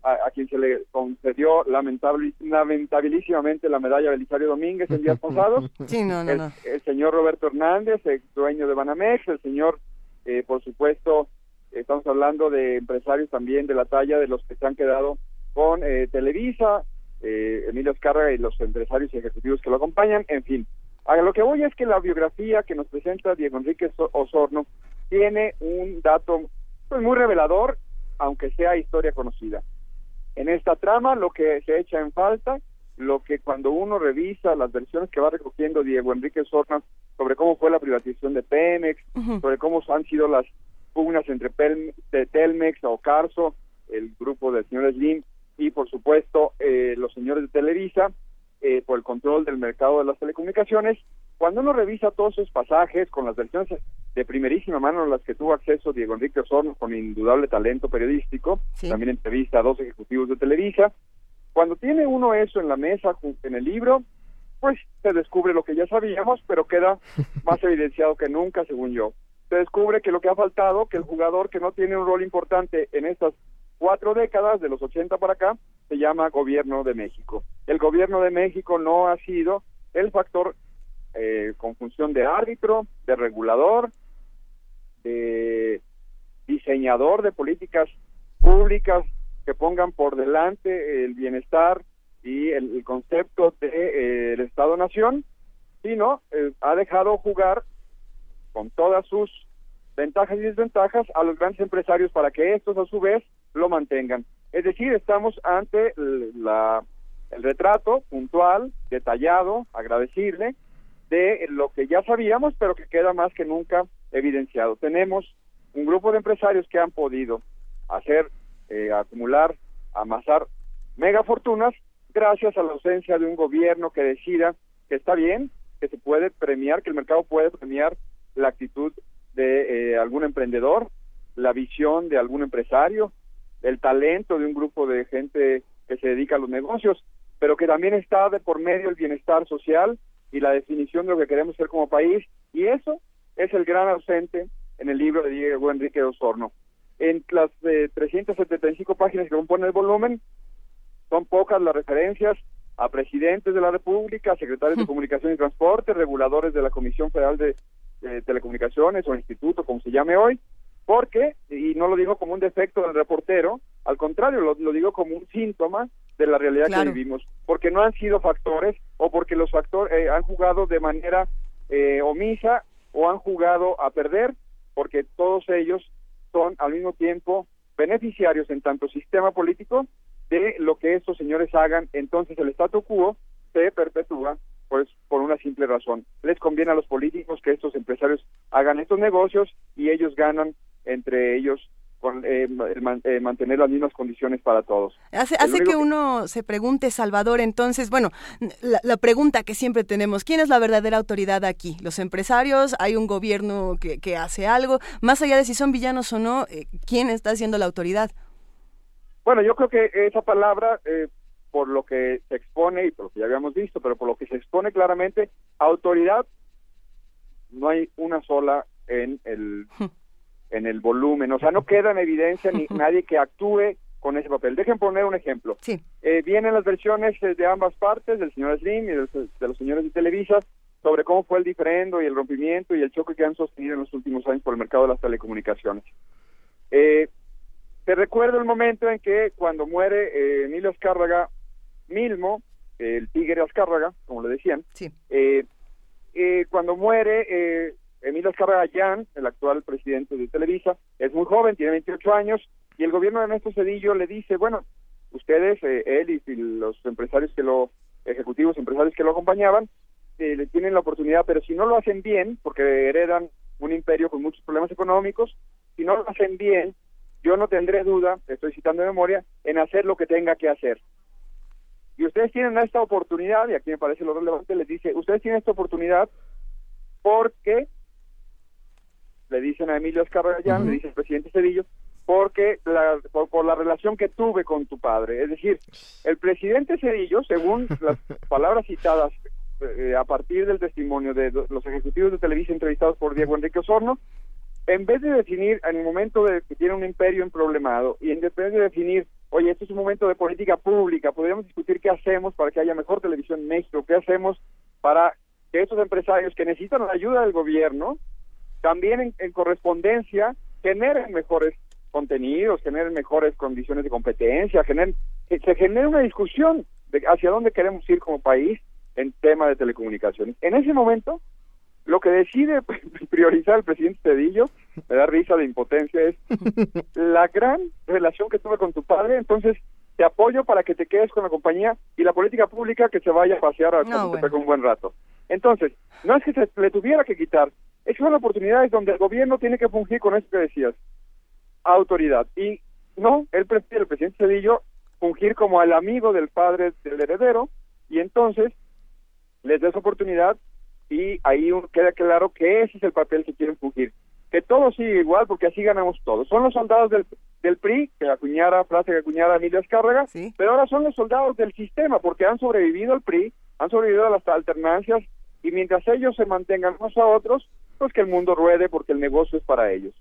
a, a quien se le concedió lamentable, lamentabilísimamente la medalla Belisario Domínguez en días pasados. Sí, no, no, el, no. el señor Roberto Hernández, el dueño de Banamex, el señor, eh, por supuesto, estamos hablando de empresarios también de la talla de los que se han quedado con eh, Televisa, eh, Emilio Azcárraga y los empresarios y ejecutivos que lo acompañan, en fin. A lo que voy es que la biografía que nos presenta Diego Enrique So- Osorno tiene un dato pues, muy revelador, aunque sea historia conocida. En esta trama lo que se echa en falta lo que cuando uno revisa las versiones que va recogiendo Diego Enrique Sorna sobre cómo fue la privatización de Pemex, sobre cómo han sido las pugnas entre Pel- de Telmex o Carso, el grupo del señor Slim y por supuesto eh, los señores de Televisa eh, por el control del mercado de las telecomunicaciones. Cuando uno revisa todos esos pasajes con las versiones de primerísima mano a las que tuvo acceso Diego Enrique Osorno con indudable talento periodístico, Sí. también entrevista a dos ejecutivos de Televisa, cuando tiene uno eso en la mesa en el libro, pues se descubre lo que ya sabíamos, pero queda más evidenciado que nunca, según yo. Se descubre que lo que ha faltado, que el jugador que no tiene un rol importante en estas cuatro décadas, de los 80 para acá, se llama Gobierno de México. El Gobierno de México no ha sido el factor eh, con función de árbitro, de regulador, de diseñador de políticas públicas que pongan por delante el bienestar y el, concepto de eh, Estado-Nación, sino eh, ha dejado jugar con todas sus ventajas y desventajas a los grandes empresarios para que estos a su vez lo mantengan. Es decir, estamos ante la, el retrato puntual, detallado, agradecible de lo que ya sabíamos, pero que queda más que nunca evidenciado. Tenemos un grupo de empresarios que han podido hacer, eh, acumular, amasar mega fortunas gracias a la ausencia de un gobierno que decida que está bien, que se puede premiar, que el mercado puede premiar la actitud de eh, algún emprendedor, la visión de algún empresario, el talento de un grupo de gente que se dedica a los negocios, pero que también está de por medio el bienestar social y la definición de lo que queremos ser como país, y eso es el gran ausente en el libro de Diego Enrique Osorno. En las eh, 375 páginas que componen el volumen, son pocas las referencias a presidentes de la República, secretarios de Comunicación y Transporte, reguladores de la Comisión Federal de Telecomunicaciones o Instituto, como se llame hoy, porque, y no lo digo como un defecto del reportero, al contrario, lo, lo digo como un síntoma de la realidad Claro. que vivimos, porque no han sido factores o porque los factores eh, han jugado de manera eh, omisa o han jugado a perder, porque todos ellos son al mismo tiempo beneficiarios en tanto sistema político de lo que estos señores hagan, entonces el statu quo se perpetúa pues por una simple razón. Les conviene a los políticos que estos empresarios hagan estos negocios y ellos ganan entre ellos con eh, man- eh, mantener las mismas condiciones para todos. Hace, hace que uno se pregunte, Salvador, entonces, bueno, la, la pregunta que siempre tenemos, ¿quién es la verdadera autoridad aquí? ¿Los empresarios? ¿Hay un gobierno que, que hace algo? Más allá de si son villanos o no, eh, ¿quién está siendo la autoridad? Bueno, yo creo que esa palabra, eh, por lo que se expone y por lo que ya habíamos visto, pero por lo que se expone claramente, autoridad, no hay una sola en el en el volumen, o sea, no queda en evidencia ni nadie que actúe con ese papel. Dejen poner un ejemplo. Sí. Eh, vienen las versiones eh, de ambas partes, del señor Slim y del- de, los señores de Televisa, sobre cómo fue el diferendo y el rompimiento y el choque que han sostenido en los últimos años por el mercado de las telecomunicaciones. Eh, te recuerdo el momento en que cuando muere eh, Emilio Azcárraga Milmo, el tigre Azcárraga, como le decían, Sí. eh, eh, cuando muere eh, Emilio Azcárraga Llán, el actual presidente de Televisa, es muy joven, tiene 28 años, y el gobierno de Ernesto Cedillo le dice, bueno, ustedes, eh, él y, y los empresarios que lo, ejecutivos empresarios que lo acompañaban, eh, le tienen la oportunidad, pero si no lo hacen bien, porque heredan un imperio con muchos problemas económicos, si no lo hacen bien, yo no tendré duda, estoy citando de memoria, en hacer lo que tenga que hacer. Y ustedes tienen esta oportunidad, y aquí me parece lo relevante, les dice, ustedes tienen esta oportunidad porque, le dicen a Emilio Azcarragallán, le dice el presidente Cedillo, porque la, por, por la relación que tuve con tu padre. Es decir, el presidente Cedillo, según las palabras citadas eh, a partir del testimonio de los ejecutivos de Televisa entrevistados por Diego Enrique Osorno, en vez de definir en el momento de que tiene un imperio emproblemado y en vez de definir, oye, esto es un momento de política pública, podríamos discutir qué hacemos para que haya mejor televisión en México, qué hacemos para que estos empresarios que necesitan la ayuda del gobierno también en, en correspondencia generen mejores contenidos, generen mejores condiciones de competencia, generen, que se genere una discusión de hacia dónde queremos ir como país en tema de telecomunicaciones. En ese momento, lo que decide priorizar el presidente Cedillo, me da risa de impotencia, es la gran relación que tuve con tu padre, entonces te apoyo para que te quedes con la compañía y la política pública que se vaya a pasear a No, bueno. un buen rato. Entonces, no es que se le tuviera que quitar, son oportunidades donde el gobierno tiene que fungir con esto que decías, autoridad. Y no, él prefiere, el presidente Cedillo, fungir como el amigo del padre del heredero, y entonces les da esa oportunidad y ahí queda claro que ese es el papel que quieren fungir. Que todo sigue igual porque así ganamos todos. Son los soldados del, del PRI, que acuñara, frase que acuñara Emilio Escárraga, pero ahora son los soldados del sistema porque han sobrevivido al PRI, han sobrevivido a las alternancias y mientras ellos se mantengan unos a otros, pues que el mundo ruede porque el negocio es para ellos.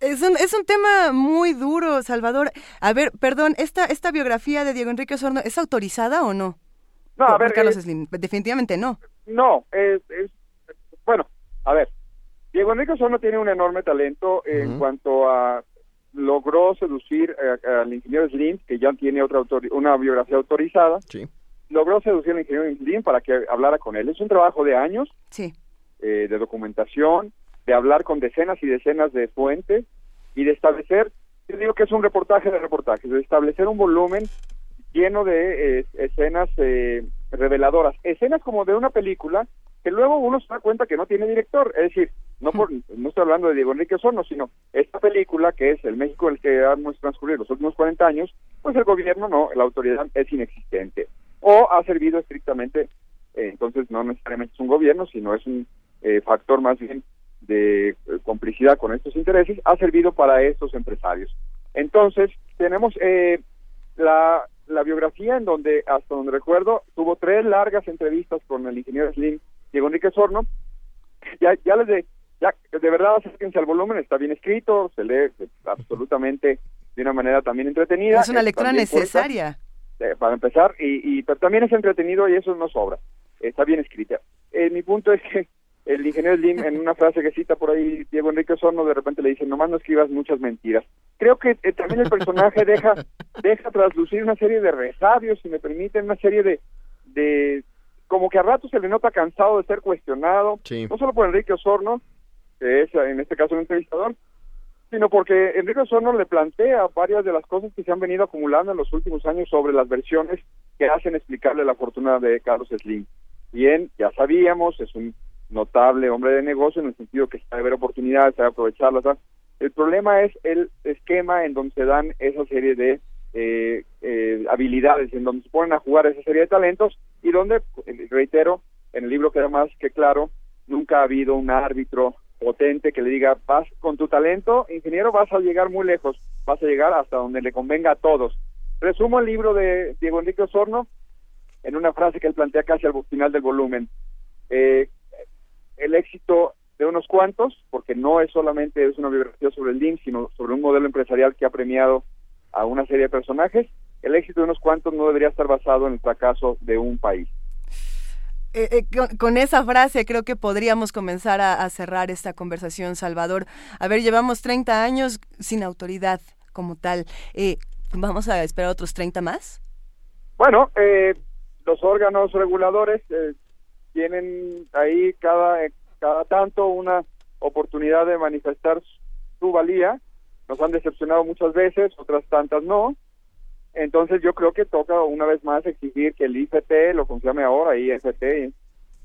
Es un, es un tema muy duro, Salvador. A ver, perdón, ¿esta, esta biografía de Diego Enrique Osorno es autorizada o no? No, a ver, Carlos eh, Slim. Definitivamente no. No, es, es- bueno, a ver, Diego Enrique Osorno tiene un enorme talento en cuanto a logró seducir eh, al ingeniero Slim, que ya tiene otra autori- una biografía autorizada. Logró seducir al ingeniero Slim para que hablara con él. Es un trabajo de años Sí. Eh, de documentación, de hablar con decenas y decenas de fuentes y de establecer, yo digo que es un reportaje de reportajes, de establecer un volumen lleno de eh, escenas eh, reveladoras, escenas como de una película que luego uno se da cuenta que no tiene director, es decir, no por, no estoy hablando de Diego Enrique Osorno, sino esta película que es el México en el que hemos transcurrido los últimos 40 años, pues el gobierno no, la autoridad es inexistente o ha servido estrictamente, eh, entonces no necesariamente es un gobierno, sino es un eh, factor más bien de eh, complicidad con estos intereses, ha servido para estos empresarios. Entonces, tenemos eh, la, la biografía en donde, hasta donde recuerdo, tuvo tres largas entrevistas con el ingeniero Slim, Diego Enrique Sorno. Ya, ya les de, ya, de verdad acérquense al volumen, está bien escrito, se lee absolutamente de una manera también entretenida. Es una lectura corta, necesaria. eh, para empezar, y, y pero también es entretenido y eso no sobra, está bien escrita. Eh, mi punto es que el ingeniero Slim, en una frase que cita por ahí Diego Enrique Osorno, de repente le dice, nomás no escribas muchas mentiras. Creo que eh, también el personaje deja deja traslucir una serie de resabios, si me permiten, una serie de, de como que a ratos se le nota cansado de ser cuestionado, no solo por Enrique Osorno, que es en este caso un entrevistador, sino porque Enrique Osorno le plantea varias de las cosas que se han venido acumulando en los últimos años sobre las versiones que hacen explicarle la fortuna de Carlos Slim. Bien, ya sabíamos, es un notable hombre de negocio en el sentido que sabe ver oportunidades, sabe aprovecharlas. ¿verdad? El problema es el esquema en donde se dan esa serie de eh, eh, habilidades, en donde se ponen a jugar esa serie de talentos y donde, reitero, en el libro queda más que claro, nunca ha habido un árbitro potente que le diga, vas con tu talento, ingeniero, vas a llegar muy lejos, vas a llegar hasta donde le convenga a todos. Resumo el libro de Diego Enrique Osorno en una frase que él plantea casi al final del volumen. Eh, el éxito de unos cuantos, porque no es solamente es una biografía sobre el DIM, sino sobre un modelo empresarial que ha premiado a una serie de personajes, el éxito de unos cuantos no debería estar basado en el fracaso de un país. Eh, eh, con, con esa frase creo que podríamos comenzar a, a cerrar esta conversación, Salvador. A ver, llevamos 30 años sin autoridad como tal. Eh, ¿Vamos a esperar otros 30 más? Bueno, eh, los órganos reguladores eh, tienen ahí cada, cada tanto una oportunidad de manifestar su valía. Nos han decepcionado muchas veces, otras tantas no. Entonces yo creo que toca una vez más exigir que el IFT, lo llame ahora, IFT,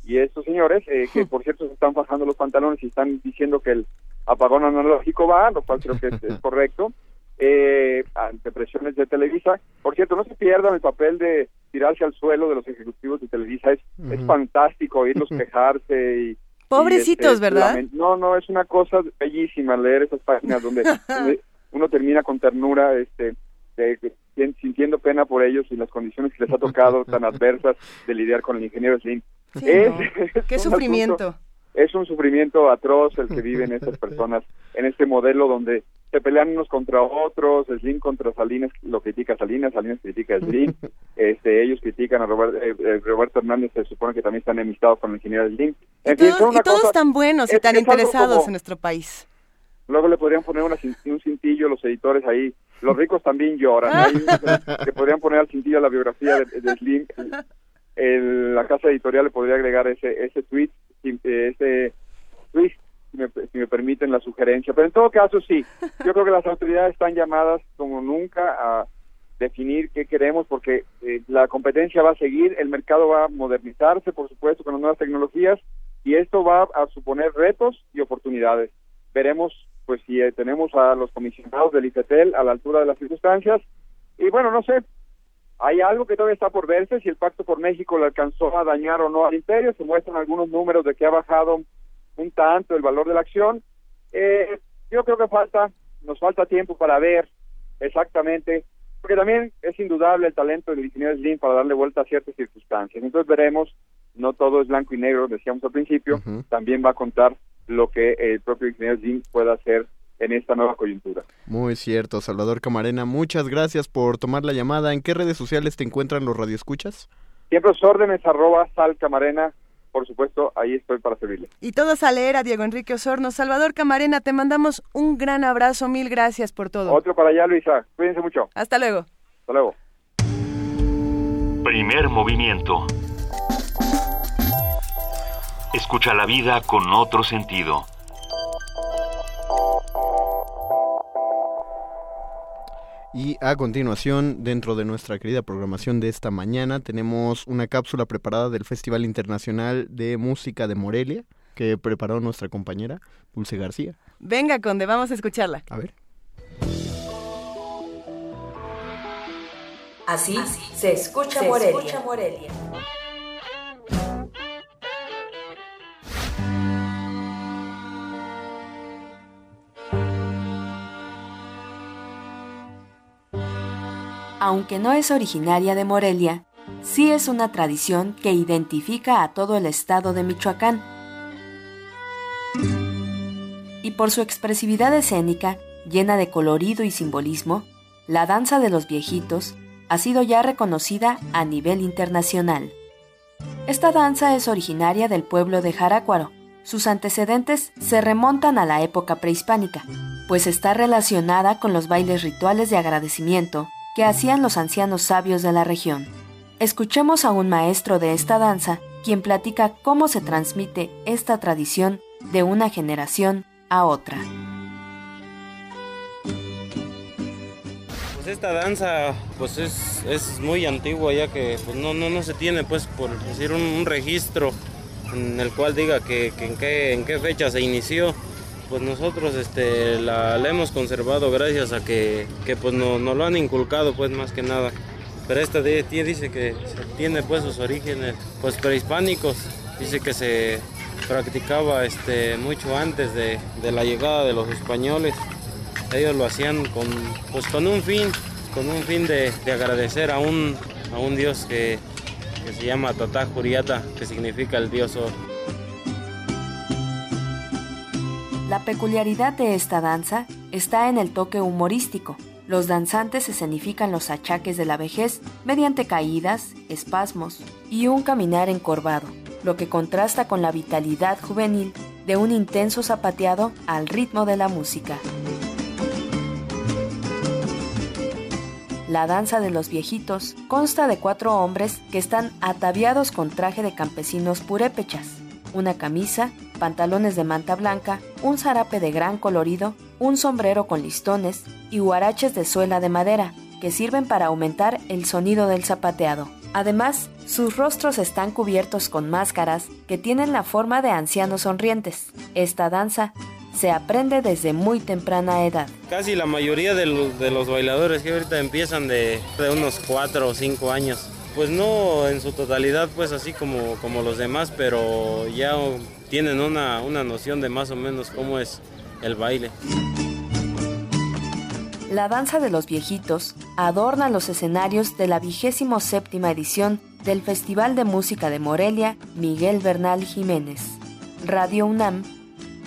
y estos señores, eh, que por cierto se están bajando los pantalones y están diciendo que el apagón analógico va, lo cual creo que es, es correcto, eh, ante presiones de Televisa. Por cierto, no se pierdan el papel de tirarse al suelo de los ejecutivos de Televisa, es, es fantástico oírlos quejarse y... Pobrecitos, y, este, ¿verdad? No, no, es una cosa bellísima leer esas páginas donde, donde uno termina con ternura, este, de- de- sintiendo pena por ellos y las condiciones que les ha tocado tan adversas de lidiar con el ingeniero Slim. Sí, es, no. es Qué sufrimiento. asunto- es un sufrimiento atroz el que viven estas personas en este modelo donde se pelean unos contra otros, Slim contra Salinas lo critica Salinas, Salinas critica a Slim, este, ellos critican a Robert- eh, eh, Roberto Hernández, se supone que también están enemistados con el ingeniero Slim. Y En fin, todos, una y todos cosa- tan buenos y es- tan es interesados como- en nuestro país. Luego le podrían poner una un cintillo los editores ahí. Los ricos también lloran. Que podrían poner al cintillo la biografía de, de Slim. El- la casa editorial le podría agregar ese ese tweet, ese twist, si me, si me permiten la sugerencia. Pero en todo caso, sí. Yo creo que las autoridades están llamadas como nunca a definir qué queremos porque eh, la competencia va a seguir, el mercado va a modernizarse, por supuesto, con las nuevas tecnologías y esto va a suponer retos y oportunidades. Veremos pues si eh, tenemos a los comisionados del ICETEL a la altura de las circunstancias y bueno, no sé, hay algo que todavía está por verse, si el Pacto por México le alcanzó a dañar o no al imperio, se muestran algunos números de que ha bajado un tanto el valor de la acción. Eh, yo creo que falta, nos falta tiempo para ver exactamente, porque también es indudable el talento del ingeniero Slim para darle vuelta a ciertas circunstancias. Entonces veremos, no todo es blanco y negro, decíamos al principio, también va a contar lo que el propio ingeniero Slim pueda hacer en esta nueva coyuntura. Muy cierto, Salvador Camarena. Muchas gracias por tomar la llamada. ¿En qué redes sociales te encuentran los radioescuchas? Siempre los órdenes arroba sal camarena, por supuesto, ahí estoy para servirle. Y todos a leer a Diego Enrique Osorno. Salvador Camarena, te mandamos un gran abrazo, mil gracias por todo. Otro para allá, Luisa. Cuídense mucho. Hasta luego. Hasta luego. Primer movimiento. Escucha la vida con otro sentido. Y a continuación, dentro de nuestra querida programación de esta mañana, tenemos una cápsula preparada del Festival Internacional de Música de Morelia, que preparó nuestra compañera Dulce García. Venga, Conde, vamos a escucharla. A ver. Así, se escucha se Morelia. escucha Morelia. Aunque no es originaria de Morelia, sí es una tradición que identifica a todo el estado de Michoacán. Y por su expresividad escénica, llena de colorido y simbolismo, la danza de los viejitos ha sido ya reconocida a nivel internacional. Esta danza es originaria del pueblo de Jarácuaro. Sus antecedentes se remontan a la época prehispánica, pues está relacionada con los bailes rituales de agradecimiento que hacían los ancianos sabios de la región. Escuchemos a un maestro de esta danza, quien platica cómo se transmite esta tradición de una generación a otra. Pues esta danza pues es, es muy antigua ya que pues no, no, no se tiene pues por decir un, registro en el cual diga que en, qué, en qué fecha se inició. Pues nosotros este, la, hemos conservado gracias a que, que pues no, nos lo han inculcado pues más que nada. Pero esta de- dice que tiene pues sus orígenes pues prehispánicos. Dice que se practicaba este, mucho antes de, de la llegada de los españoles ellos lo hacían con, pues con un fin, con un fin de, de agradecer a un, a un dios que, que se llama Tatá Juriata, que significa el dios oro. La peculiaridad de esta danza está en el toque humorístico. Los danzantes escenifican los achaques de la vejez mediante caídas, espasmos y un caminar encorvado, lo que contrasta con la vitalidad juvenil de un intenso zapateado al ritmo de la música. La danza de los viejitos consta de cuatro hombres que están ataviados con traje de campesinos purépechas, una camisa, pantalones de manta blanca, un zarape de gran colorido, un sombrero con listones y huaraches de suela de madera, que sirven para aumentar el sonido del zapateado. Además, sus rostros están cubiertos con máscaras que tienen la forma de ancianos sonrientes. Esta danza se aprende desde muy temprana edad. Casi la mayoría de los, bailadores que ahorita empiezan de, de unos 4 o 5 años. Pues no en su totalidad, pues así como, como los demás, pero ya tienen una, una noción de más o menos cómo es el baile. La danza de los viejitos adorna los escenarios de la vigésimo séptima edición del Festival de Música de Morelia Miguel Bernal Jiménez. Radio UNAM,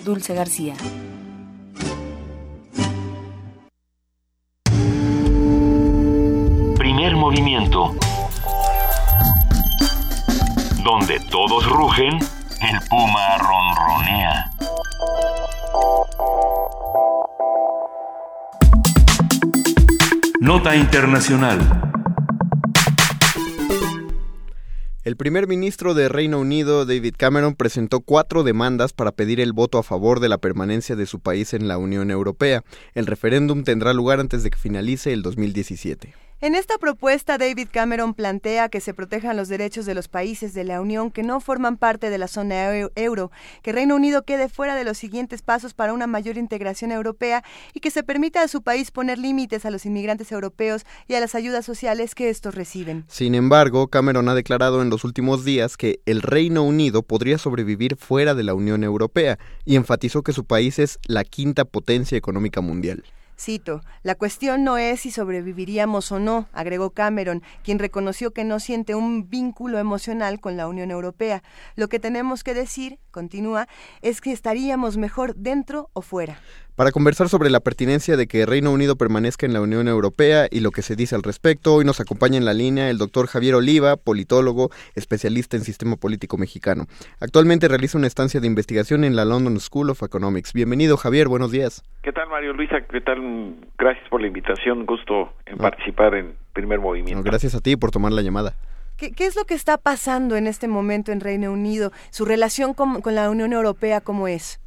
Dulce García. Primer movimiento. Donde todos rugen, el puma ronronea. Nota Internacional. El primer ministro de Reino Unido, David Cameron, presentó cuatro demandas para pedir el voto a favor de la permanencia de su país en la Unión Europea. El referéndum tendrá lugar antes de que finalice el 2017. En esta propuesta, David Cameron plantea que se protejan los derechos de los países de la Unión que no forman parte de la zona euro, que Reino Unido quede fuera de los siguientes pasos para una mayor integración europea y que se permita a su país poner límites a los inmigrantes europeos y a las ayudas sociales que estos reciben. Sin embargo, Cameron ha declarado en los últimos días que el Reino Unido podría sobrevivir fuera de la Unión Europea y enfatizó que su país es la quinta potencia económica mundial. Cito, la cuestión no es si sobreviviríamos o no, agregó Cameron, quien reconoció que no siente un vínculo emocional con la Unión Europea. Lo que tenemos que decir, continúa, es que estaríamos mejor dentro o fuera para conversar sobre la pertinencia de que Reino Unido permanezca en la Unión Europea y lo que se dice al respecto. Hoy nos acompaña en la línea el doctor Javier Oliva, politólogo, especialista en sistema político mexicano. Actualmente realiza una estancia de investigación en la London School of Economics. Bienvenido, Javier, buenos días. ¿Qué tal, Mario Luisa? ¿Qué tal? Gracias por la invitación. Gusto en participar en primer movimiento. gracias a ti por tomar la llamada. ¿Qué, es lo que está pasando en este momento en Reino Unido? ¿Su relación con, con la Unión Europea cómo es?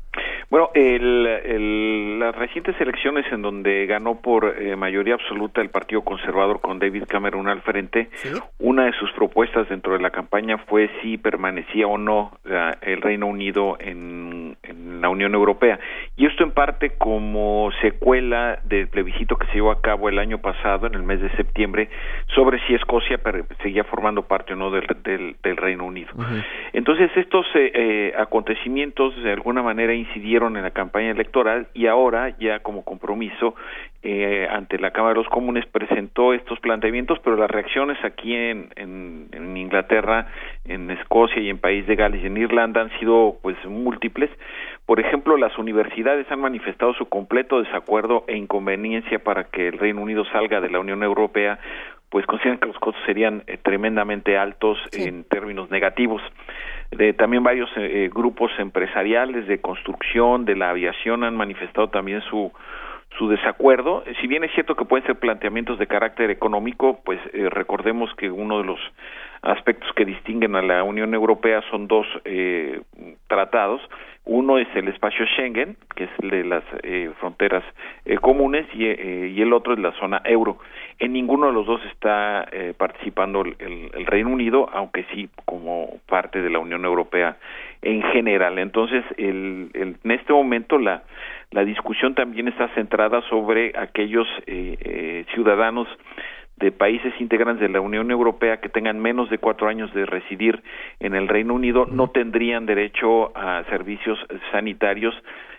Bueno, el, las recientes elecciones en donde ganó por eh, mayoría absoluta el Partido Conservador con David Cameron al frente, una de sus propuestas dentro de la campaña fue si permanecía o no el Reino Unido en, la Unión Europea. Y esto en parte como secuela del plebiscito que se llevó a cabo el año pasado, en el mes de septiembre, sobre si Escocia seguía formando parte o no del, del, Reino Unido. Entonces, estos eh, eh, acontecimientos de alguna manera incidieron en la campaña electoral y ahora ya como compromiso eh, ante la Cámara de los Comunes presentó estos planteamientos, pero las reacciones aquí en, en, Inglaterra, en Escocia y en País de Gales y en Irlanda han sido pues múltiples. Por ejemplo, las universidades han manifestado su completo desacuerdo e inconveniencia para que el Reino Unido salga de la Unión Europea pues consideran que los costos serían eh, tremendamente altos en términos negativos de también varios eh, grupos empresariales de construcción, de la aviación han manifestado también su su desacuerdo. Si bien es cierto que pueden ser planteamientos de carácter económico, pues eh, recordemos que uno de los aspectos que distinguen a la Unión Europea son dos eh, tratados. Uno es el espacio Schengen, que es el de las eh, fronteras eh, comunes, y, eh, y, el otro es la zona euro. En ninguno de los dos está eh, participando el, el, Reino Unido, aunque sí como parte de la Unión Europea en general. Entonces, el, el, en este momento la, la discusión también está centrada sobre aquellos ciudadanos de países integrantes de la Unión Europea que tengan menos de cuatro años de residir en el Reino Unido no tendrían derecho a servicios sanitarios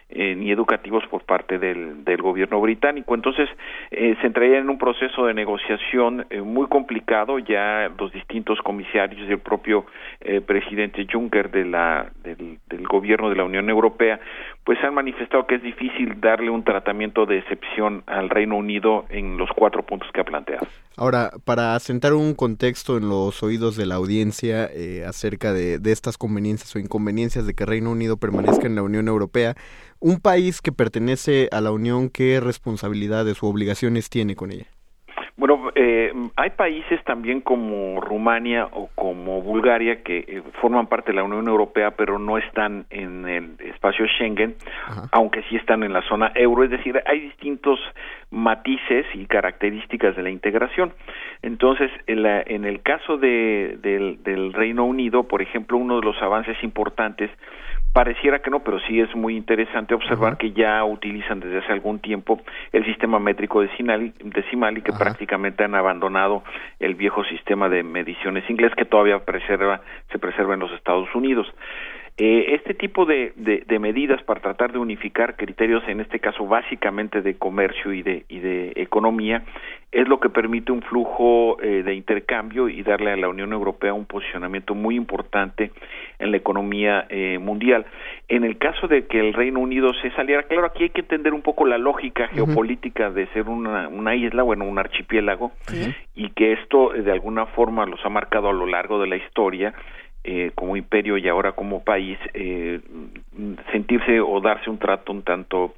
eh, ni educativos por parte del, gobierno británico. Entonces, eh, se entraría en un proceso de negociación eh, muy complicado. Ya los distintos comisarios y el propio eh, presidente Juncker de la, del, del gobierno de la Unión Europea, pues han manifestado que es difícil darle un tratamiento de excepción al Reino Unido en los cuatro puntos que ha planteado. Ahora, para asentar un contexto en los oídos de la audiencia eh, acerca de, de, estas conveniencias o inconveniencias de que Reino Unido permanezca en la Unión Europea, un país que pertenece a la Unión, ¿qué responsabilidades u obligaciones tiene con ella? Bueno, eh, hay países también como Rumania o como Bulgaria que eh, forman parte de la Unión Europea, pero no están en el espacio Schengen, aunque sí están en la zona euro. Es decir, hay distintos matices y características de la integración. Entonces, en, la, en el caso de, del, del Reino Unido, por ejemplo, uno de los avances importantes Pareciera que no, pero sí es muy interesante observar que ya utilizan desde hace algún tiempo el sistema métrico decimal, decimal y que prácticamente han abandonado el viejo sistema de mediciones inglés que todavía preserva, se preserva en los Estados Unidos. Eh, este tipo de, de, medidas para tratar de unificar criterios, en este caso básicamente de comercio y de, y de economía, es lo que permite un flujo eh, de intercambio y darle a la Unión Europea un posicionamiento muy importante en la economía eh, mundial. En el caso de que el Reino Unido se saliera, claro, aquí hay que entender un poco la lógica geopolítica de ser una, una isla, bueno, un archipiélago, y que esto de alguna forma los ha marcado a lo largo de la historia eh, como imperio y ahora como país eh, sentirse o darse un trato un tanto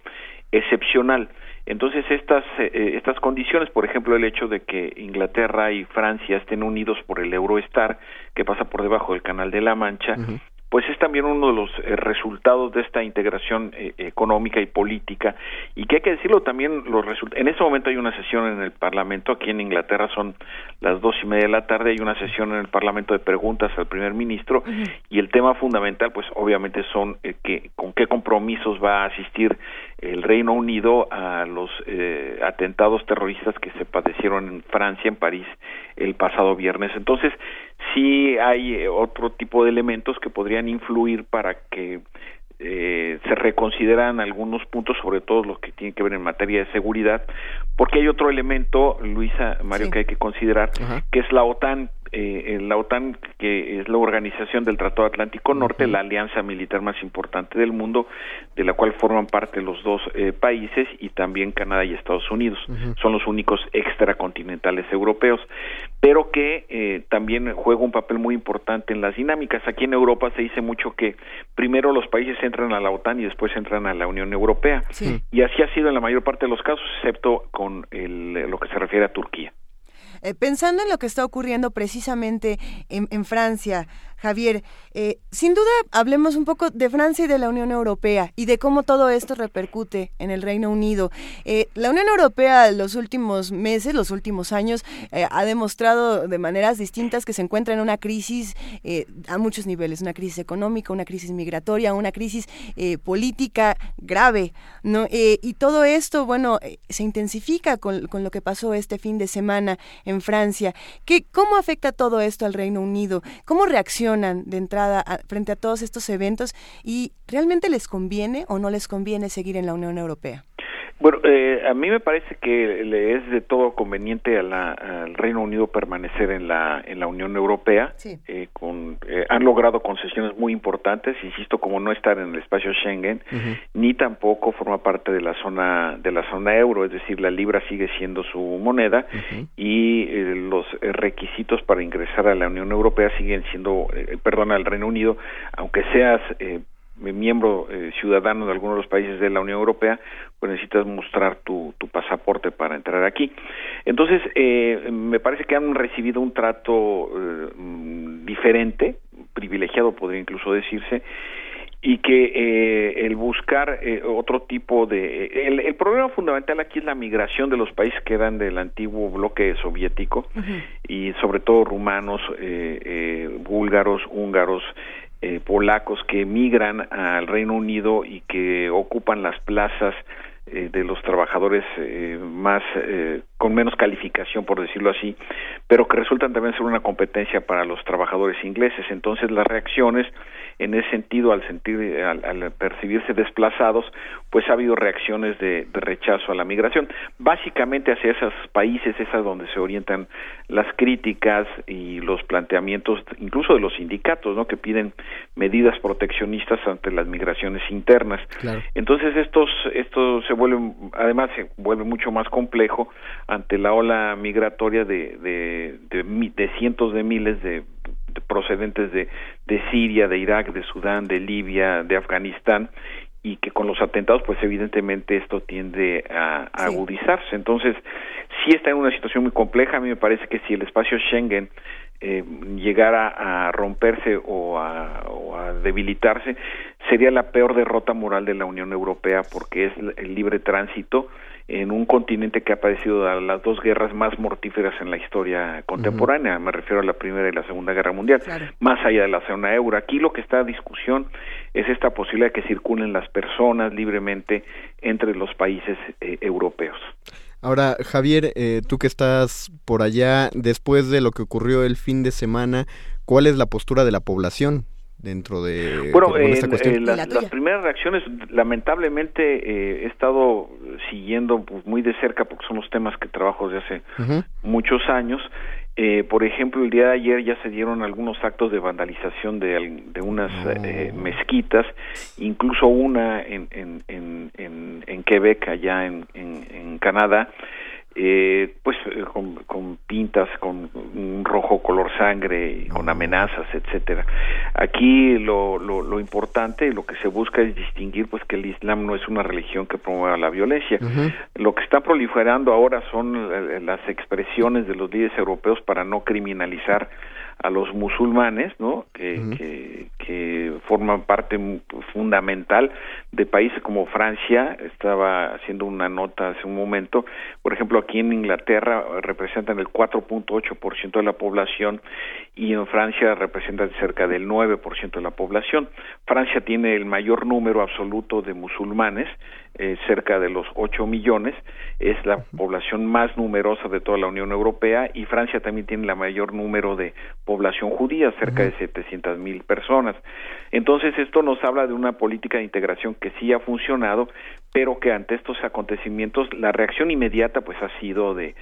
excepcional. Entonces estas eh, estas condiciones, por ejemplo, el hecho de que Inglaterra y Francia estén unidos por el Eurostar que pasa por debajo del Canal de la Mancha, pues es también uno de los eh, resultados de esta integración eh, económica y política y que hay que decirlo también los. En este momento hay una sesión en el Parlamento aquí en Inglaterra son las dos y media de la tarde hay una sesión en el Parlamento de preguntas al primer ministro y el tema fundamental pues obviamente son eh, que con qué compromisos va a asistir el Reino Unido a los eh, atentados terroristas que se padecieron en Francia, en París, el pasado viernes. Entonces, sí hay eh, otro tipo de elementos que podrían influir para que eh, se reconsideran algunos puntos, sobre todo los que tienen que ver en materia de seguridad, porque hay otro elemento, Luisa, Mario, que hay que considerar, que es la OTAN. Eh, la OTAN, que es la organización del Tratado Atlántico Norte, la alianza militar más importante del mundo, de la cual forman parte los dos eh, países y también Canadá y Estados Unidos. Son los únicos extracontinentales europeos, pero que eh, también juega un papel muy importante en las dinámicas. Aquí en Europa se dice mucho que primero los países entran a la OTAN y después entran a la Unión Europea. Y así ha sido en la mayor parte de los casos, excepto con el, lo que se refiere a Turquía. Eh, pensando en lo que está ocurriendo precisamente en, en Francia, Javier, eh, sin duda hablemos un poco de Francia y de la Unión Europea y de cómo todo esto repercute en el Reino Unido. Eh, la Unión Europea los últimos meses, los últimos años, eh, ha demostrado de maneras distintas que se encuentra en una crisis a muchos niveles, una crisis económica, una crisis migratoria, una crisis política grave, ¿no? y todo esto, bueno, se intensifica con, con, lo que pasó este fin de semana en Francia. ¿Qué, ¿Cómo afecta todo esto al Reino Unido? ¿Cómo reacciona? De entrada frente a todos estos eventos y realmente les conviene o no les conviene seguir en la Unión Europea? Bueno, eh, a mí me parece que le es de todo conveniente a la, al Reino Unido permanecer en la en la Unión Europea. Eh, con, eh, han logrado concesiones muy importantes, insisto, como no estar en el espacio Schengen, ni tampoco forma parte de la zona de la zona euro, es decir, la libra sigue siendo su moneda y los requisitos para ingresar a la Unión Europea siguen siendo, perdón, al Reino Unido, aunque seas miembro eh, ciudadano de algunos de los países de la Unión Europea, pues necesitas mostrar tu, tu pasaporte para entrar aquí. Entonces, eh, me parece que han recibido un trato eh, diferente, privilegiado podría incluso decirse, y que eh, el buscar eh, otro tipo de el, el, problema fundamental aquí es la migración de los países que eran del antiguo bloque soviético y sobre todo rumanos búlgaros húngaros eh, polacos que emigran al Reino Unido y que ocupan las plazas eh, de los trabajadores eh, más eh, con menos calificación por decirlo así pero que resultan también ser una competencia para los trabajadores ingleses. Entonces las reacciones en ese sentido al sentir al, al percibirse desplazados pues ha habido reacciones de, de, rechazo a la migración. Básicamente hacia esos países es a donde se orientan las críticas y los planteamientos incluso de los sindicatos no que piden medidas proteccionistas ante las migraciones internas. Claro. entonces estos estos se vuelve además se vuelve mucho más complejo ante la ola migratoria de de, de, de cientos de miles de, de procedentes de, de Siria, de Irak, de Sudán, de Libia, de Afganistán y que con los atentados pues evidentemente esto tiende a, a sí. agudizarse entonces sí está en una situación muy compleja a mí me parece que si el espacio Schengen eh, llegara a romperse o a, o a, debilitarse, sería la peor derrota moral de la Unión Europea porque es el libre tránsito en un continente que ha padecido las dos guerras más mortíferas en la historia contemporánea, uh -huh. me refiero a la Primera y la Segunda Guerra Mundial, claro. más allá de la zona euro. Aquí lo que está a discusión es esta posibilidad de que circulen las personas libremente entre los países eh, europeos. Ahora, Javier, eh, tú que estás por allá, después de lo que ocurrió el fin de semana, ¿cuál es la postura de la población dentro de bueno eh, esta cuestión? Eh, las, las, primeras reacciones lamentablemente eh, he estado siguiendo pues, muy de cerca porque son los temas que trabajo desde hace uh -huh. muchos años eh, por ejemplo, el día de ayer ya se dieron algunos actos de vandalización de, de unas oh. eh, mezquitas, incluso una en, en, en, en, Quebec, allá en, en Canadá, eh, pues eh, con, con, pintas, con un rojo color sangre, con amenazas, etcétera. Aquí lo, lo, lo, importante, lo que se busca es distinguir, pues que el Islam no es una religión que promueva la violencia. Uh -huh. Lo que está proliferando ahora son eh, las expresiones de los líderes europeos para no criminalizar a los musulmanes, ¿no? Que, uh -huh. que, que forman parte fundamental de países como Francia. Estaba haciendo una nota hace un momento. Por ejemplo, aquí en Inglaterra representan el 4.8% de la población y en Francia representan cerca del 9% de la población. Francia tiene el mayor número absoluto de musulmanes, eh, cerca de los 8 millones, es la población más numerosa de toda la Unión Europea y Francia también tiene el mayor número de población judía, cerca de 700 mil personas. Entonces esto nos habla de una política de integración que sí ha funcionado, pero que ante estos acontecimientos la reacción inmediata pues ha sido de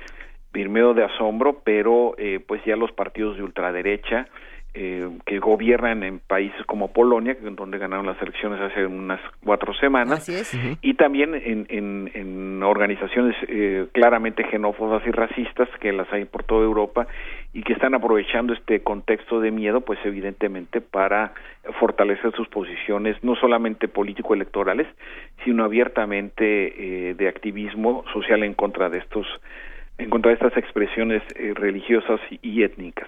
primero de asombro, pero eh, pues ya los partidos de ultraderecha eh, que gobiernan en países como Polonia, que- donde ganaron las elecciones hace unas cuatro semanas, y también en, en, en organizaciones eh, claramente xenófobas y racistas, que las hay por toda Europa, y que están aprovechando este contexto de miedo, pues evidentemente para fortalecer sus posiciones, no solamente político-electorales, sino abiertamente eh, de activismo social en contra de estos en contra de estas expresiones eh, religiosas y étnicas.